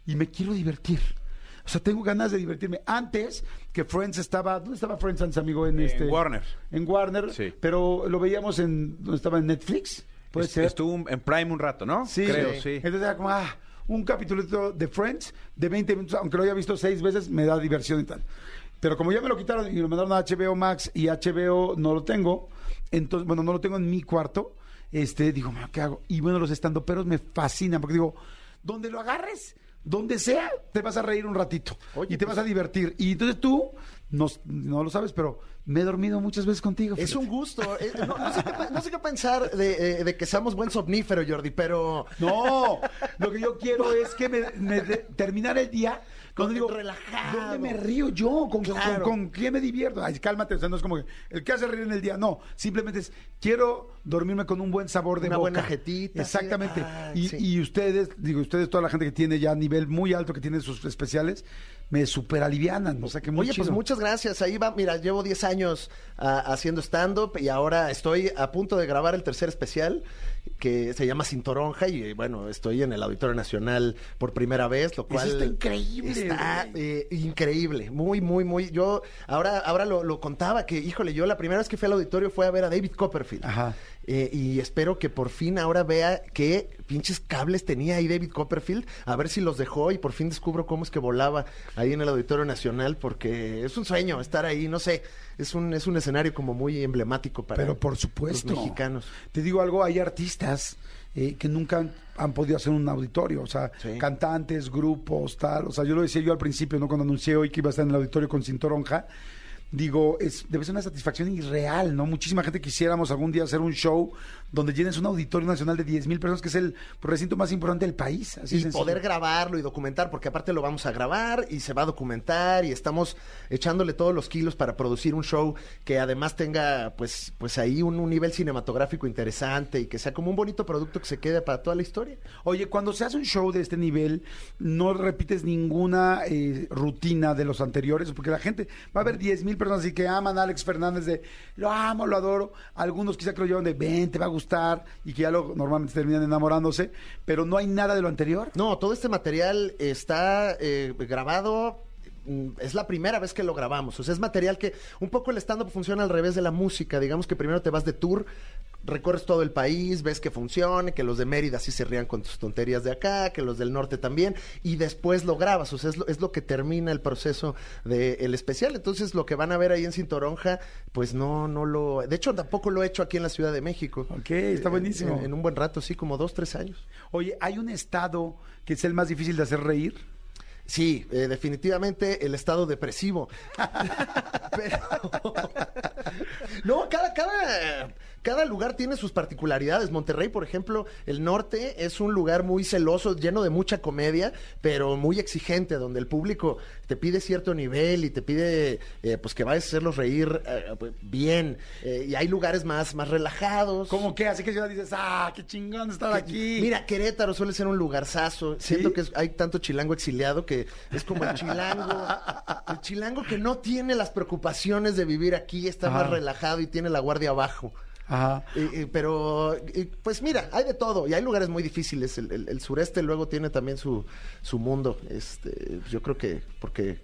y me quiero divertir. O sea, tengo ganas de divertirme. Antes que Friends estaba, ¿dónde estaba Friends antes, amigo? En, este, Warner. En Warner. Sí. Pero lo veíamos en, ¿dónde estaba? En Netflix. Puede Est- ser. Estuvo en Prime un rato, ¿no? Sí. Creo, sí. Entonces era como, ah, un capítulo de Friends de 20 minutos, aunque lo haya visto seis veces, me da diversión y tal. Pero como ya me lo quitaron y lo mandaron a HBO Max y HBO no lo tengo, entonces, bueno, no lo tengo en mi cuarto, este, digo, "Ma, ¿qué hago? Y bueno, los estandoperos me fascinan porque digo, donde lo agarres, donde sea, te vas a reír un ratito y te vas a divertir. Y entonces tú, no, no lo sabes, pero me he dormido muchas veces contigo. Es fíjate. un gusto. Eh, no, no sé qué, pe- no sé qué pensar de, eh, de que seamos buen somnífero, Jordi, pero No, lo que yo quiero es que me, me de- terminar el día cuando digo, relajado. ¿dónde me río yo? ¿Con, con- Claro. con quién me divierto? Ay, cálmate, o sea, no es como que el que hace reír en el día, no, simplemente es quiero dormirme con un buen sabor de Una boca. buena jetita, Exactamente. Ay, y, sí. y ustedes, digo, ustedes, toda la gente que tiene ya nivel muy alto, que tiene sus especiales, me super alivianan, o sea que muy Oye, pues muchas gracias. Ahí va, mira, llevo 10 años ah, haciendo stand-up y ahora estoy a punto de grabar el tercer especial que se llama Cintoronja y eh, bueno, estoy en el Auditorio Nacional por primera vez, lo cual... está increíble, Está eh, increíble, muy, muy, muy... Yo ahora, ahora lo, lo contaba que, híjole, yo la primera vez que fui al auditorio fue a ver a David Copperfield. Ajá. Eh, y espero que por fin ahora vea qué pinches cables tenía ahí David Copperfield, a ver si los dejó y por fin descubro cómo es que volaba ahí en el Auditorio Nacional, porque es un sueño estar ahí, no sé, es un, es un escenario como muy emblemático para Pero por supuesto. los mexicanos. Te digo algo, hay artistas eh, que nunca han, han podido hacer un auditorio, o sea, Sí. cantantes, grupos, tal. O sea, yo lo decía yo al principio, ¿no? Cuando anuncié hoy que iba a estar en el auditorio con Cintoronja. Digo, es, debe ser una satisfacción irreal, ¿no? Muchísima gente quisiéramos algún día hacer un show donde llenes un auditorio nacional de 10 mil personas, que es el recinto más importante del país. Así y sencillo. poder grabarlo y documentar, porque aparte lo vamos a grabar y se va a documentar y estamos echándole todos los kilos para producir un show que además tenga pues pues ahí un, un nivel cinematográfico interesante y que sea como un bonito producto que se quede para toda la historia. Oye, cuando se hace un show de este nivel, no repites ninguna eh, rutina de los anteriores, porque la gente, va a haber 10 mil personas así que aman a Alex Fernández de lo amo, lo adoro. Algunos quizá que lo llevan de ven, te va a gustar, y que ya lo, normalmente terminan enamorándose, pero no hay nada de lo anterior. No, todo este material está eh, grabado. mm, Es la primera vez que lo grabamos. O sea, es material que un poco el stand-up funciona al revés de la música. Digamos que primero te vas de tour, recorres todo el país, ves que funcione, que los de Mérida sí se rían con tus tonterías de acá, que los del norte también, y después lo grabas. O sea, es lo, es lo que termina el proceso del especial. Entonces, lo que van a ver ahí en Cintoronja, pues no, no lo. De hecho, tampoco lo he hecho aquí en la Ciudad de México. Ok, está Eh, buenísimo. En, en un buen rato, sí, como dos, tres años. Oye, ¿hay un estado que es el más difícil de hacer reír? Sí, eh, definitivamente el estado depresivo. Pero- no, cada, cada, cada lugar tiene sus particularidades. Monterrey, por ejemplo, el norte es un lugar muy celoso, lleno de mucha comedia, pero muy exigente, donde el público te pide cierto nivel y te pide eh, pues que vayas a hacerlos reír eh, pues, bien. Eh, y hay lugares más, más relajados. ¿Cómo que? Así que ya dices, ah, qué chingón estar aquí. Mira, Querétaro suele ser un lugarzazo. Siento que es- hay tanto chilango exiliado que es como el chilango. el chilango que no tiene las preocupaciones de vivir aquí, está Ajá. más relajado y tiene la guardia abajo. Ajá. Eh, pero, pues mira, hay de todo y hay lugares muy difíciles. El, el- el sureste luego tiene también su, su mundo. Este, yo creo que, porque,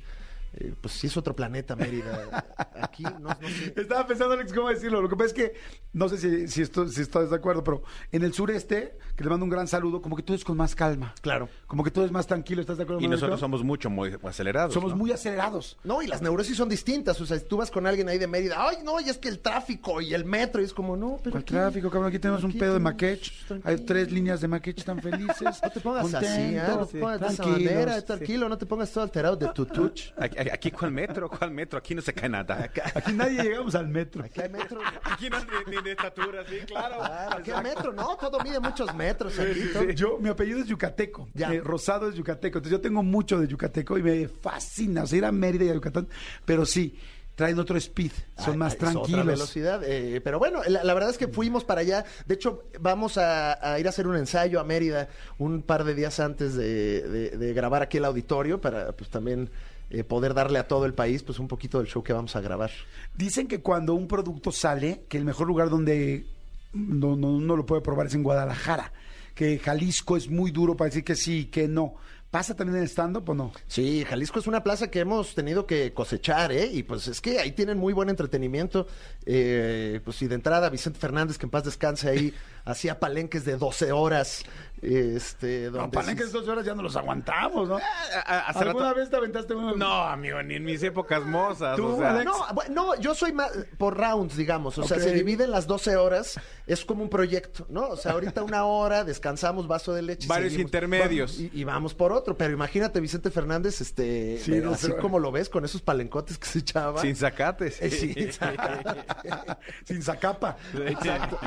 eh, pues sí es otro planeta, Mérida. Aquí, no, no sé. Estaba pensando, Alex, cómo decirlo. Lo que pasa es que, no sé si, si, esto, si estás de acuerdo, pero en el sureste, que le mando un gran saludo, como que todo es con más calma. Claro. Como que todo es más tranquilo, ¿estás de acuerdo? Y nosotros somos mucho muy acelerados. Somos ¿no? muy acelerados. No, y las neurosis son distintas. O sea, si tú vas con alguien ahí de Mérida, ay, no, y es que el tráfico y el metro, y es como, no, pero. ¿Cuál aquí- tráfico, cabrón? Aquí tenemos un pedo de maquech. Hay tres líneas de maquech tan felices. No te pongas así, ¿ah? no te pongas de esa tranquilos. manera, tranquilo, no te pongas todo alterado de tu touch. Aquí, aquí, ¿cuál metro? ¿Cuál metro? Aquí no se cae nada. Aquí nadie llegamos al metro. Aquí hay metro. Aquí no ni, ni de estatura, sí, claro. Claro, aquí hay metro, no, todo mide muchos metros aquí. Yo, mi apellido es yucateco. Ya. Eh, Rosado es yucateco. Entonces yo tengo mucho de yucateco y me fascina. O sea, ir a Mérida y a Yucatán. Pero sí, traen otro speed. Son Ay, más es otra tranquilos. velocidad, eh, pero bueno, la, la verdad es que fuimos para allá. De hecho, vamos a, a ir a hacer un ensayo a Mérida un par de días antes de, de- de grabar aquí el auditorio para pues también eh, poder darle a todo el país pues un poquito del show que vamos a grabar. Dicen que cuando un producto sale, que el mejor lugar donde no, no, uno lo puede probar es en Guadalajara. Que Jalisco es muy duro para decir que sí y que no. ¿Pasa también en stand-up o no? Sí, Jalisco es una plaza que hemos tenido que cosechar, ¿eh? Y pues es que ahí tienen muy buen entretenimiento. Eh, pues y de entrada, Vicente Fernández, que en paz descanse ahí, hacía palenques de 12 horas. Este, No, donde palenques sí- dos horas ya no los aguantamos, ¿no? hace ¿Alguna rato- vez te aventaste uno? No, amigo, ni en mis épocas mozas. Tú, o sea, Alex. No, yo soy más por rounds, digamos. O sea, se dividen las 12 horas. Es como un proyecto, ¿no? O sea, ahorita una hora, descansamos, vaso de leche. y Varios seguimos. intermedios. Y, y vamos por otro. Pero imagínate, Vicente Fernández, este, Sí, eh, no, así pero- como lo ves, con esos palencotes que se echaba. Sin zacates. Eh, sí, Sin zacapa. Exacto.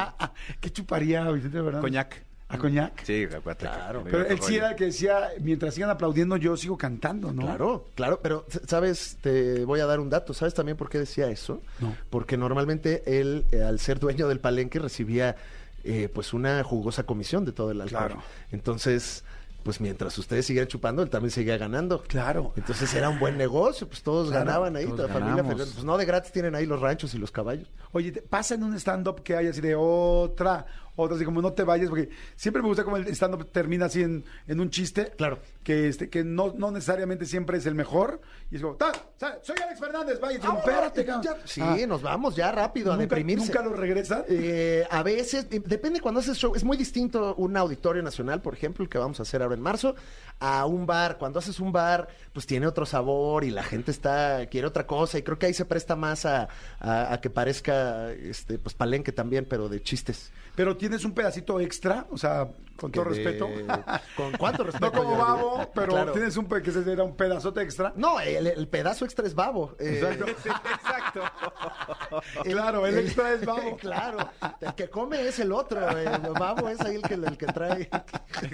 ¿Qué chuparía Vicente Fernández? Coñac. ¿A coñac? Sí, acuérdate. Claro. Pero él sí era el que decía, mientras sigan aplaudiendo, yo sigo cantando, ¿no? Claro, claro, pero sabes, te voy a dar un dato. ¿Sabes también por qué decía eso? No. Porque normalmente él, eh, al ser dueño del palenque, recibía eh, pues una jugosa comisión de todo el alcohol. Claro. Entonces, pues mientras ustedes siguieran chupando, él también seguía ganando. Claro. Entonces era un buen negocio, pues todos Claro, ganaban ahí, todos toda la familia. Pues no de gratis tienen ahí los ranchos y los caballos. Oye, ¿te- ¿pasa en un stand-up que hay así de otra? Otra así como no te vayas, porque siempre me gusta como el stand-up termina así en, en un chiste. Claro. Que, este, que no, no necesariamente siempre es el mejor. Y es como, "Ta, sa- soy Alex Fernández, vaya, tú, espérate, cabrón". Ya- sí, Ah, nos vamos ya rápido a ¿Nunca, deprimirse. ¿Nunca lo regresan? Eh, a veces, depende cuando haces show. Es muy distinto un auditorio nacional, por ejemplo, el que vamos a hacer ahora en marzo, a un bar. Cuando haces un bar, pues tiene otro sabor y la gente está quiere otra cosa. Y creo que ahí se presta más a, a- a que parezca este, pues palenque también, pero de chistes. Pero tienes un pedacito extra, o sea, con todo de- respeto. ¿Con cuánto respeto? No como babo, pero Claro. tienes un que se un pedazote extra. No, el, el pedazo extra es babo. Eh, Exacto. Claro, el extra es babo. claro. El que come es el otro. El babo es ahí el que, el que trae.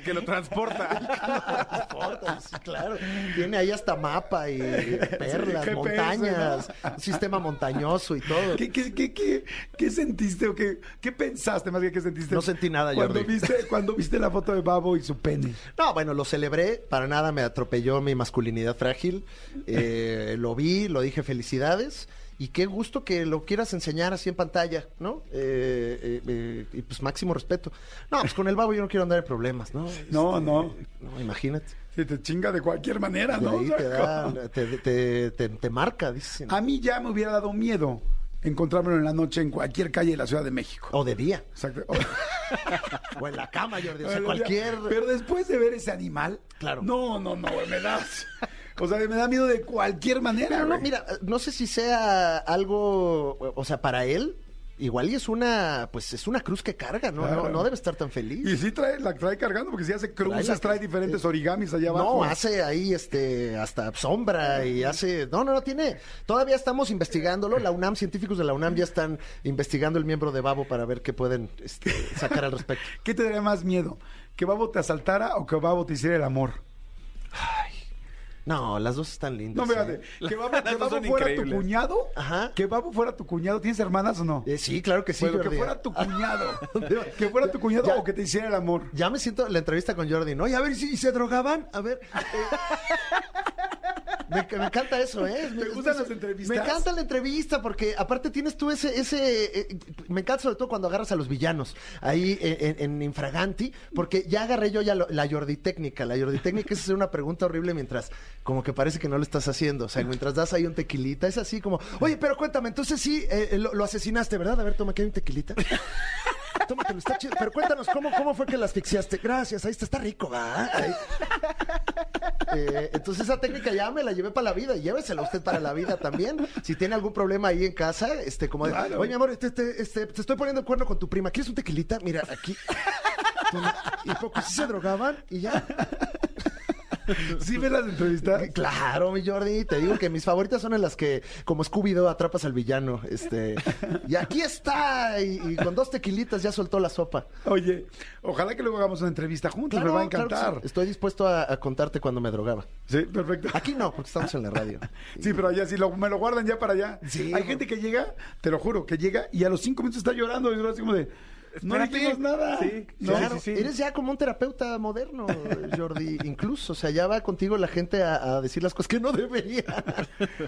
que lo transporta. Sí, claro. Tiene ahí hasta mapa y perlas, montañas, sistema montañoso y todo. ¿Qué, qué, qué, qué, qué sentiste o qué, qué pensaste más bien que sentiste? No sentí nada, cuando Jordi. viste Cuando viste la foto de Babo y su pene. No, bueno, lo celebré, para nada me atropelló mi masculinidad frágil. Eh, lo vi, lo dije felicidades. Y qué gusto que lo quieras enseñar así en pantalla, ¿no? Eh, eh, eh, y pues máximo respeto. No, pues con el babo yo no quiero andar en problemas, ¿no? No, no. No, imagínate. Se te chinga de cualquier manera, ¿no? ahí te, da, te, te, marca, dicen. A mí ya me hubiera dado miedo encontrármelo en la noche en cualquier calle de la Ciudad de México. O de día. Exacto. O en la cama, Jordi. O sea, cualquier... Pero después de ver ese animal, Claro. no, no, no, güey, me da. O sea, me da miedo de cualquier manera. No, güey. mira, no sé si sea algo, o sea, para él, igual y es una, pues es una cruz que carga, ¿no? Claro. No, no debe estar tan feliz. Y sí trae, la trae cargando, porque si hace cruces, la- trae diferentes origamis allá abajo. No, hace ahí este hasta sombra y hace. No, no, no tiene. Todavía estamos investigándolo. La UNAM, científicos de la UNAM ya están investigando el miembro de Babo para ver qué pueden este, sacar al respecto. ¿Qué te daría más miedo? ¿Que Babo te asaltara o que Babo te hiciera el amor? No, las dos están lindas. No, ¿eh? fíjate. Que Babo, Las que Babo son fuera tu cuñado. Ajá. Que Babo fuera tu cuñado. ¿Tienes hermanas o no? Eh, sí, claro que sí. Bueno, que fuera tu cuñado. que fuera tu cuñado Ya. o que te hiciera el amor. Ya me siento la entrevista con Jordi, ¿no? Y a ver, ¿y se drogaban? A ver. Me, me encanta eso, ¿eh? ¿Te gustan las entrevistas? Me encanta la entrevista porque aparte tienes tú ese... ese eh, me encanta sobre todo cuando agarras a los villanos ahí en, en- en Infraganti porque ya agarré yo ya lo- la Jordi técnica. La Jordi técnica es hacer una pregunta horrible mientras como que parece que no lo estás haciendo. O sea, mientras das ahí un tequilita. Es así como, oye, pero cuéntame, entonces sí, eh, lo, lo asesinaste, ¿verdad? A ver, toma, aquí hay un tequilita. Tómatelo, está chido. Pero cuéntanos, ¿cómo, cómo fue que la asfixiaste? Gracias, ahí está, está rico, ¿va? Eh, entonces esa técnica ya me la llevé para la vida y llévesela usted para la vida también. Si tiene algún problema ahí en casa, este, como de, Claro. oye, mi amor, este, este, este, te estoy poniendo el cuerno con tu prima. ¿Quieres un tequilita? Mira, aquí. Y poco sí se drogaban y ya. ¿Sí ves las entrevistas? Claro, mi Jordi, te digo que mis favoritas son en las que, como Scooby-Doo, atrapas al villano. Este, y aquí está, y, y con dos tequilitas ya soltó la sopa. Oye, ojalá que luego hagamos una entrevista juntos. me va a encantar. sí. Estoy dispuesto a, a contarte cuando me drogaba. sí. perfecto. Aquí no, porque estamos en la radio. Sí, pero allá sí lo, me lo guardan ya para allá. Sí. Hay gente que llega, te lo juro, que llega y a los cinco minutos está llorando y así como de, no dijimos nada. Sí, No, Claro, sí, sí. eres ya como un terapeuta moderno, Jordi, incluso. O sea, ya va contigo la gente a, a decir las cosas que no debería.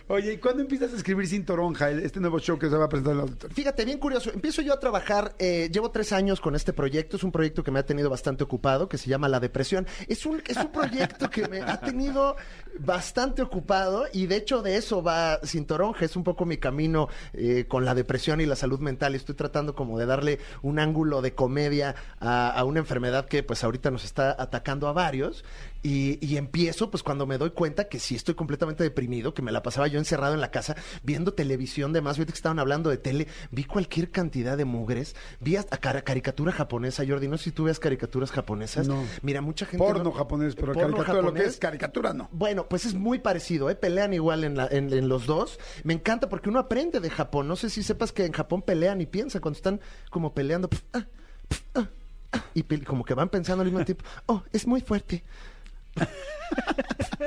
Oye, ¿y cuándo empiezas a escribir Sin Toronja, este nuevo show que se va a presentar en? Fíjate, bien curioso. Empiezo yo a trabajar, eh, llevo tres años con este proyecto. Es un proyecto que me ha tenido bastante ocupado, que se llama La Depresión. Es un, es un proyecto que me ha tenido bastante ocupado y de hecho de eso va Sin Toronja. Es un poco mi camino eh, con la depresión y la salud mental. Estoy tratando como de darle un ángulo de comedia a, a una enfermedad que pues ahorita nos está atacando a varios. Y, y empiezo pues cuando me doy cuenta que sí estoy completamente deprimido, que me la pasaba yo encerrado en la casa viendo televisión de más. Ahorita que estaban hablando de tele, vi cualquier cantidad de mugres. Vi hasta cara- caricatura japonesa, Jordi. No sé si tú ves caricaturas japonesas. No. Mira, mucha gente... Porno no- japonés, pero Porno caricatura, lo que japonés. es caricatura no. Bueno, pues es muy parecido, ¿eh? Pelean igual en, la- en- en los dos. Me encanta porque uno aprende de Japón. No sé si sepas que en Japón pelean y piensan cuando están como peleando. pf, ah, pf, ah, ah, y como que van pensando al mismo tiempo. Oh, es muy fuerte.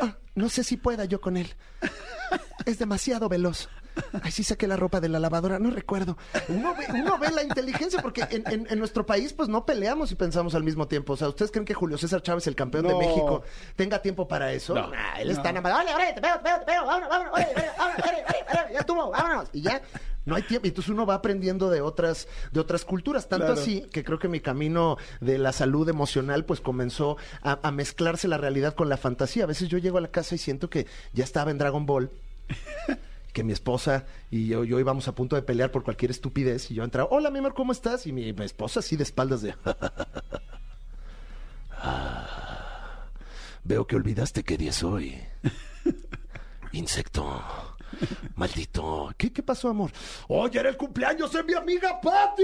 Ah, no sé si pueda yo con él. Es demasiado veloz. Ay, sí saqué la ropa de la lavadora, no recuerdo. Uno ve, uno ve la inteligencia porque en, en- en nuestro país pues no peleamos y pensamos al mismo tiempo. O sea, ¿ustedes creen que Julio César Chávez, el campeón de. México, tenga tiempo para eso? No. Nah, él está nada más, órale, órale, te pego, te pego, te pego, vámonos, vámonos, órale, ya estuvo, vámonos. Y ya, No hay tiempo. Entonces uno va aprendiendo de otras, de otras culturas. Tanto Claro. así que creo que mi camino de la salud emocional pues comenzó a, a mezclarse la realidad con la fantasía. A veces yo llego a la casa y siento que ya estaba en Dragon Ball. Que mi esposa y yo, yo íbamos a punto de pelear por cualquier estupidez. Y yo entraba, hola, mi amor, ¿cómo estás? Y mi, mi esposa así de espaldas de... "Ah, Veo que olvidaste qué día es hoy. Insecto. Maldito. ¿Qué, ¿Qué pasó, amor? Oye, era el cumpleaños de mi amiga Patty.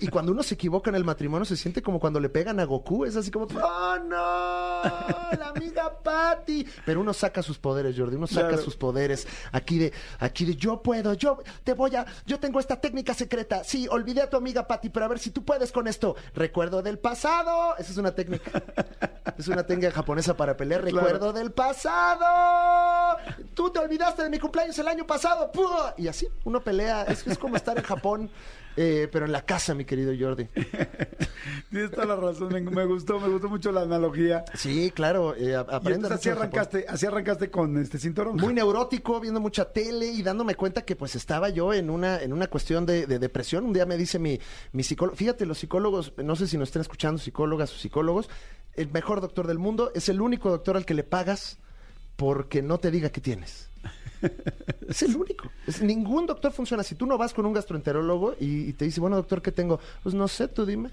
y cuando uno se equivoca en el matrimonio, se siente como cuando le pegan a Goku. Es así como, ¡oh, no! La amiga Patty. Pero uno saca sus poderes, Jordi. Uno saca Claro. sus poderes. Aquí de, aquí de, yo puedo, yo te voy a, yo tengo esta técnica secreta. Sí, olvidé a tu amiga Patty, pero a ver si tú puedes con esto. Recuerdo del pasado. Esa es una técnica. Es una técnica japonesa para pelear. Claro. Recuerdo del pasado. Tú te olvidaste de mi cumpleaños el año pasado. ¡Pua! Y así uno pelea. Es, es como estar en Japón, eh, pero en la casa, mi querido Jordi. Tienes toda la razón, me, me gustó, me gustó mucho la analogía. Sí, claro. eh, entonces así arrancaste, así arrancaste con este cinturón. Muy neurótico, viendo mucha tele y dándome cuenta que pues estaba yo en una, en una cuestión de, de depresión. Un día me dice mi, mi psicólogo, fíjate, los psicólogos, no sé si nos estén escuchando, psicólogas o psicólogos, el mejor doctor del mundo es el único doctor al que le pagas porque no te diga qué tienes. Es el único. Es- ningún doctor funciona. Si tú no vas con un gastroenterólogo y, y te dice, bueno, doctor, ¿qué tengo? Pues no sé, tú dime.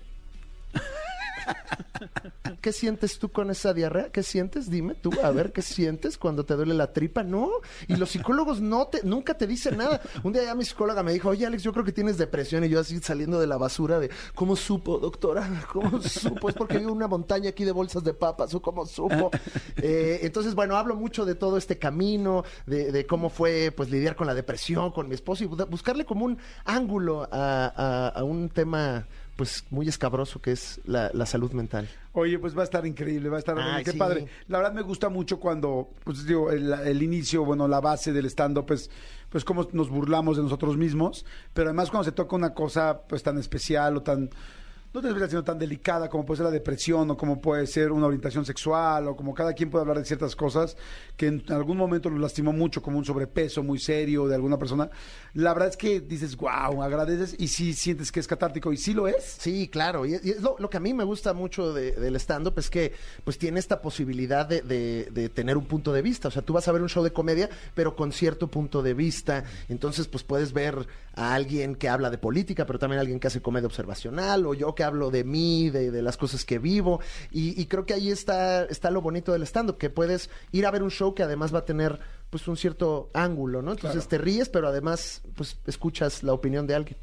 ¿Qué sientes tú con esa diarrea? ¿Qué sientes? Dime tú, a ver, ¿qué sientes cuando te duele la tripa? No. Y los psicólogos no te, nunca te dicen nada. Un día ya mi psicóloga me dijo, oye, Alex, yo creo que tienes depresión. Y yo así saliendo de la basura de, ¿cómo supo, doctora? ¿Cómo supo? Es porque en una montaña aquí de bolsas de papas. ¿O cómo supo? Eh, entonces, bueno, hablo mucho de todo este camino, de, cómo fue, pues, lidiar con la depresión, con mi esposo y bu- buscarle como un ángulo a un tema, pues, muy escabroso que es la, la salud mental. Oye, pues va a estar increíble, va a estar Ay, qué sí. padre. La verdad me gusta mucho cuando, pues digo, el, el inicio, bueno, la base del stand-up es, pues cómo nos burlamos de nosotros mismos, pero además cuando se toca una cosa, pues tan especial o tan, no especial, sino tan delicada como puede ser la depresión o como puede ser una orientación sexual o como cada quien puede hablar de ciertas cosas que en algún momento nos lastimó mucho, como un sobrepeso muy serio de alguna persona. La verdad es que dices, wow, agradeces y sí sientes que es catártico y sí lo es. Sí, claro. Y, es lo, lo que a mí me gusta mucho de- del stand-up es que pues tiene esta posibilidad de, de- de tener un punto de vista. O sea, tú vas a ver un show de comedia, pero con cierto punto de vista. Entonces, pues puedes ver a alguien que habla de política, pero también a alguien que hace comedia observacional, o yo que hablo de mí, de, de las cosas que vivo. Y, y creo que ahí está, está lo bonito del stand-up, que puedes ir a ver un show que además va a tener pues un cierto ángulo, ¿no? Entonces te ríes, pero además pues escuchas la opinión de alguien.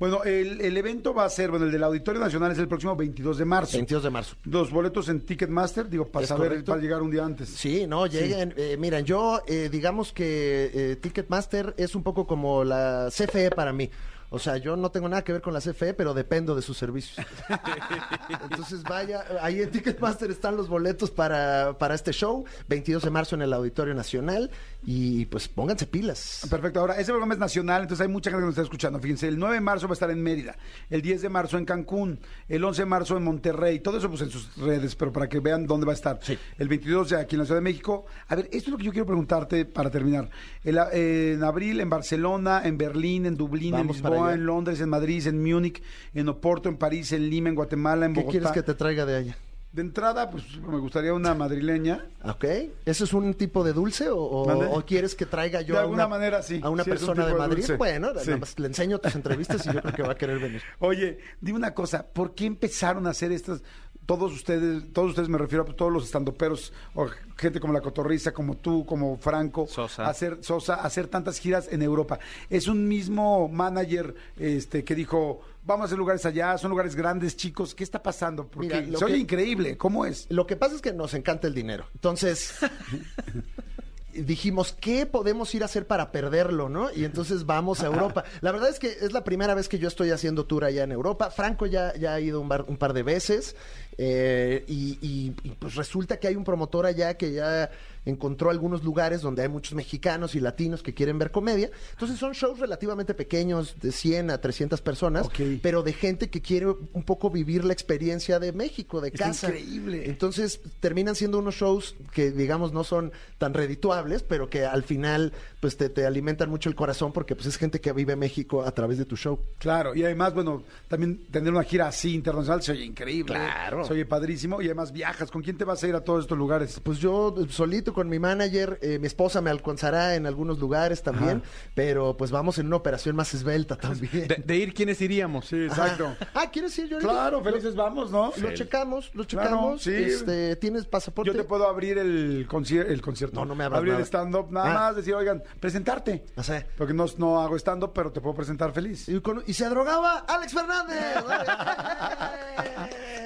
Bueno, el, el evento va a ser, bueno, el del Auditorio Nacional es el próximo 22 de marzo. 22 de marzo. Los boletos en Ticketmaster, digo, para saber, para llegar un día antes. Sí, no, lleguen. eh, miren, yo eh, digamos que eh, Ticketmaster es un poco como la CFE para mí. O sea, yo no tengo nada que ver con la CFE, pero dependo de sus servicios. Entonces vaya, ahí en Ticketmaster están los boletos para, para este show, 22 de marzo en el Auditorio Nacional, y pues pónganse pilas. Perfecto, ahora, ese programa es nacional, entonces hay mucha gente que nos está escuchando. Fíjense, el 9 de marzo va a estar en Mérida, el 10 de marzo en Cancún, el 11 de marzo en Monterrey, todo eso pues en sus redes, pero para que vean dónde va a estar. Sí. El 22 de aquí en la Ciudad de México. A ver, esto es lo que yo quiero preguntarte para terminar. El, eh, en abril en Barcelona, en Berlín, en Dublín, Vamos en para Lisboa, en Londres, en Madrid, en Múnich, en Oporto, en París, en Lima, en Guatemala, en ¿Qué Bogotá. quieres que te traiga de allá? De entrada, pues me gustaría una madrileña. ¿Ok? ¿Eso es un tipo de dulce o, o- ¿Mande? o quieres que traiga yo De a alguna una, manera, sí. a una Sí, persona de Madrid? dulce. Bueno, Sí. nada más le enseño tus entrevistas y yo creo que va a querer venir. Oye, dime una cosa, ¿por qué empezaron a hacer estas, todos ustedes, todos ustedes me refiero a todos los estandoperos, o gente como la Cotorriza, como tú, como Franco, Sosa. hacer Sosa, hacer tantas giras en Europa? Es un mismo manager este que dijo, vamos a hacer lugares allá, son lugares grandes, chicos, ¿qué está pasando? Porque Mira, lo se oye que- increíble, ¿cómo es? Lo que pasa es que nos encanta el dinero. Entonces, dijimos, ¿qué podemos ir a hacer para perderlo, no? Y entonces vamos a Europa. La verdad es que es la primera vez que yo estoy haciendo tour allá en Europa. Franco ya, ya ha ido un, bar- un par de veces. eh, y, y- y, pues resulta que hay un promotor allá que ya encontró algunos lugares donde hay muchos mexicanos y latinos que quieren ver comedia. Entonces son shows relativamente pequeños, de 100 a 300 personas, pero de gente que quiere un poco vivir la experiencia de México, de casa. increíble. Entonces terminan siendo unos shows que digamos no son tan redituables, pero que al final pues te, te alimentan mucho el corazón porque pues es gente que vive México a través de tu show. Claro, y además, bueno, también tener una gira así internacional se oye increíble. Claro. Se oye padrísimo y además viajas. ¿Con quién te vas a ir a todos estos lugares? Pues yo eh, con mi manager, eh, mi esposa me alcanzará en algunos lugares también, pero pues vamos en una operación más esbelta también. De, de ir, ¿quiénes iríamos? Sí, exacto. Ah, ¿quieres ir yo? Claro, felices vamos, ¿no? Lo checamos, lo Claro, checamos. sí. Este, ¿Tienes pasaporte? Yo te puedo abrir el, concier- el concierto. No, no me abras Abrir nada. el stand-up, nada Ah. más decir, oigan, presentarte. O sea, Porque no, no hago stand-up, pero te puedo presentar feliz. y, con- y se drogaba Alex Fernández.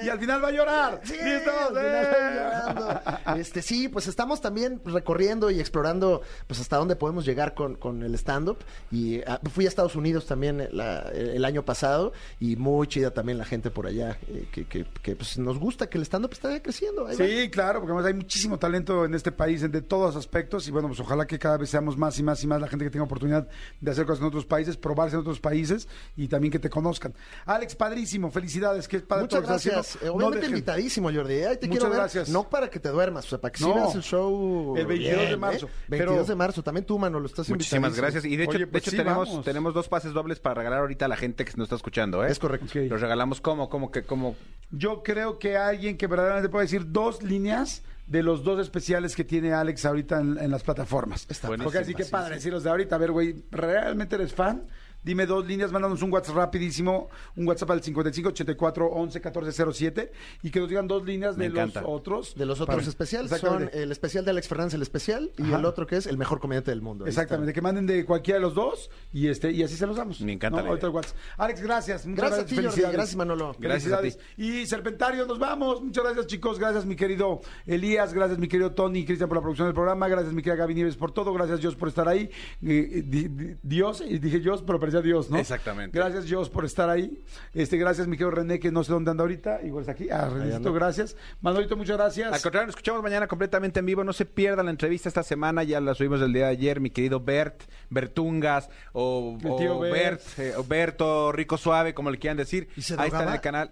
Y al final va a llorar. Sí, ¿Listos? al final ¡Eh! llorando. Este, sí, pues estamos también recorriendo y explorando pues hasta dónde podemos llegar con, con el stand-up. Y ah, fui a Estados Unidos también la- el año pasado y muy chida también la gente por allá, eh, que, que- que, pues, nos gusta que el stand-up está creciendo. ahí va. Sí, claro, porque además hay muchísimo talento en este país en de todos aspectos y bueno, pues ojalá que cada vez seamos más y más y más la gente que tenga oportunidad de hacer cosas en otros países, probarse en otros países y también que te conozcan. Alex, padrísimo, felicidades, que es padre Muchas todo gracias. Eh, Obviamente invitadísimo, Jordi. ¿eh? Te Muchas quiero ver. gracias. No para que te duermas, o sea, para que No. veas el show. El 22 de bien, marzo. ¿eh? Pero- 22 de marzo. También tú, mano, lo estás Muchísimas gracias. Y de hecho, Oye, de pues hecho sí, tenemos, vamos. tenemos dos pases dobles para regalar ahorita a la gente que nos está escuchando, ¿eh? Es correcto. Ok. Los regalamos como, como que, como... Yo creo que alguien que verdaderamente puede decir dos líneas de los dos especiales que tiene Alex ahorita en, en las plataformas. Está Porque así que sí, padre sí. decirlos de ahorita. A ver, güey, ¿realmente eres fan? Dime dos líneas, mándanos un WhatsApp rapidísimo, un WhatsApp al 55 84 11 14 07 y que nos digan dos líneas Me de encanta. los otros. De los otros Para- especiales son Exactamente. el especial de Alex Fernández, el especial, y Ajá. el otro que es el mejor comediante del mundo. Ahí Exactamente, que manden de cualquiera de los dos y este y así se los damos. Me encanta la idea. Alex, gracias. Muchas Gracias a gracias. ti. Gracias, Manolo. Gracias a ti. Y Serpentario, nos vamos. Muchas gracias, chicos. Gracias, mi querido Elías. Gracias, mi querido Tony y Cristian por la producción del programa. Gracias, mi querida Gaby Nieves por todo. Gracias, Dios, por estar ahí. Eh, di- Dios, y dije Dios, pero parecía Dios, ¿no? Exactamente. Gracias, Dios, por estar ahí. Este, gracias, mi querido René, que no sé dónde anda ahorita. Igual está aquí. Ah, Renécito, gracias. Manolito, muchas gracias. Al contrario, nos escuchamos mañana completamente en vivo. No se pierdan la entrevista esta semana. Ya la subimos el día de ayer. Mi querido Bert, Bertungas, o, El tío o Bert. Bert, eh, o Berto, Rico Suave, como le quieran decir. ¿Y se Ahí está en el canal.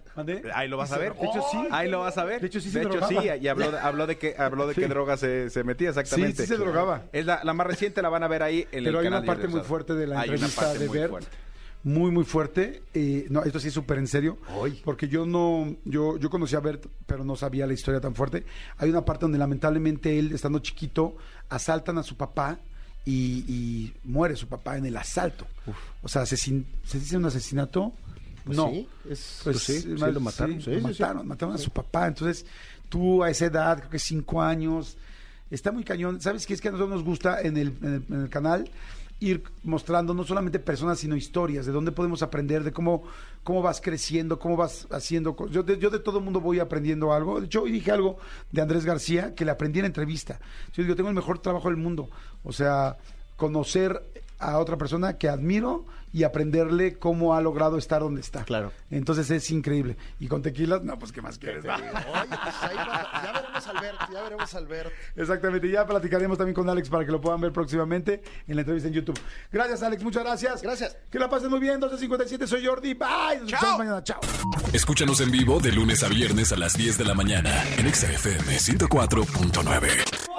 Ahí lo vas ¿Y a ver. De hecho, sí. Ahí lo vas a ver. De hecho, sí se De hecho, sí. Y habló, de- habló de que habló de qué droga se, se metía exactamente. Sí, sí se drogaba. Es la, la más reciente, la van a ver ahí en Pero el hay canal una parte muy fuerte de la Hay entrevista de Bert. Fuerte. Muy, muy fuerte. Eh, no, esto sí es súper en serio. Hoy. Porque yo no, yo, yo conocí a Bert, pero no sabía la historia tan fuerte. Hay una parte donde lamentablemente él, estando chiquito, asaltan a su papá y, y muere su papá en el asalto. O sea, asesin- ¿se dice un asesinato? Pues no. sí, es- Pues, pues sí, lo mataron. sí, Sí, lo mataron a su papá. Entonces, tú a esa edad, creo que cinco años, está muy cañón. ¿Sabes qué es que a nosotros nos gusta en el, en el- en el canal? Ir mostrando no solamente personas, sino historias, de dónde podemos aprender, de cómo, cómo vas creciendo, cómo vas haciendo. Yo de, yo de todo mundo voy aprendiendo algo. De hecho, hoy dije algo de Andrés García que le aprendí en entrevista. Yo digo, tengo el mejor trabajo del mundo. O sea, conocer a otra persona que admiro y aprenderle cómo ha logrado estar donde está. Claro. Entonces es increíble. Y con tequilas, no, pues qué más quieres. Oye, pues ahí va- ya veremos al Bert, ya veremos. Exactamente, ya platicaremos también con Alex para que lo puedan ver próximamente en la entrevista en YouTube. Gracias, Alex, muchas gracias. Gracias. Que la pasen muy bien, 12.57, soy Jordi. Bye. Nos escuchamos mañana. Chao. Escúchanos en vivo de lunes a viernes a las 10 de la mañana en Exa FM 104.9.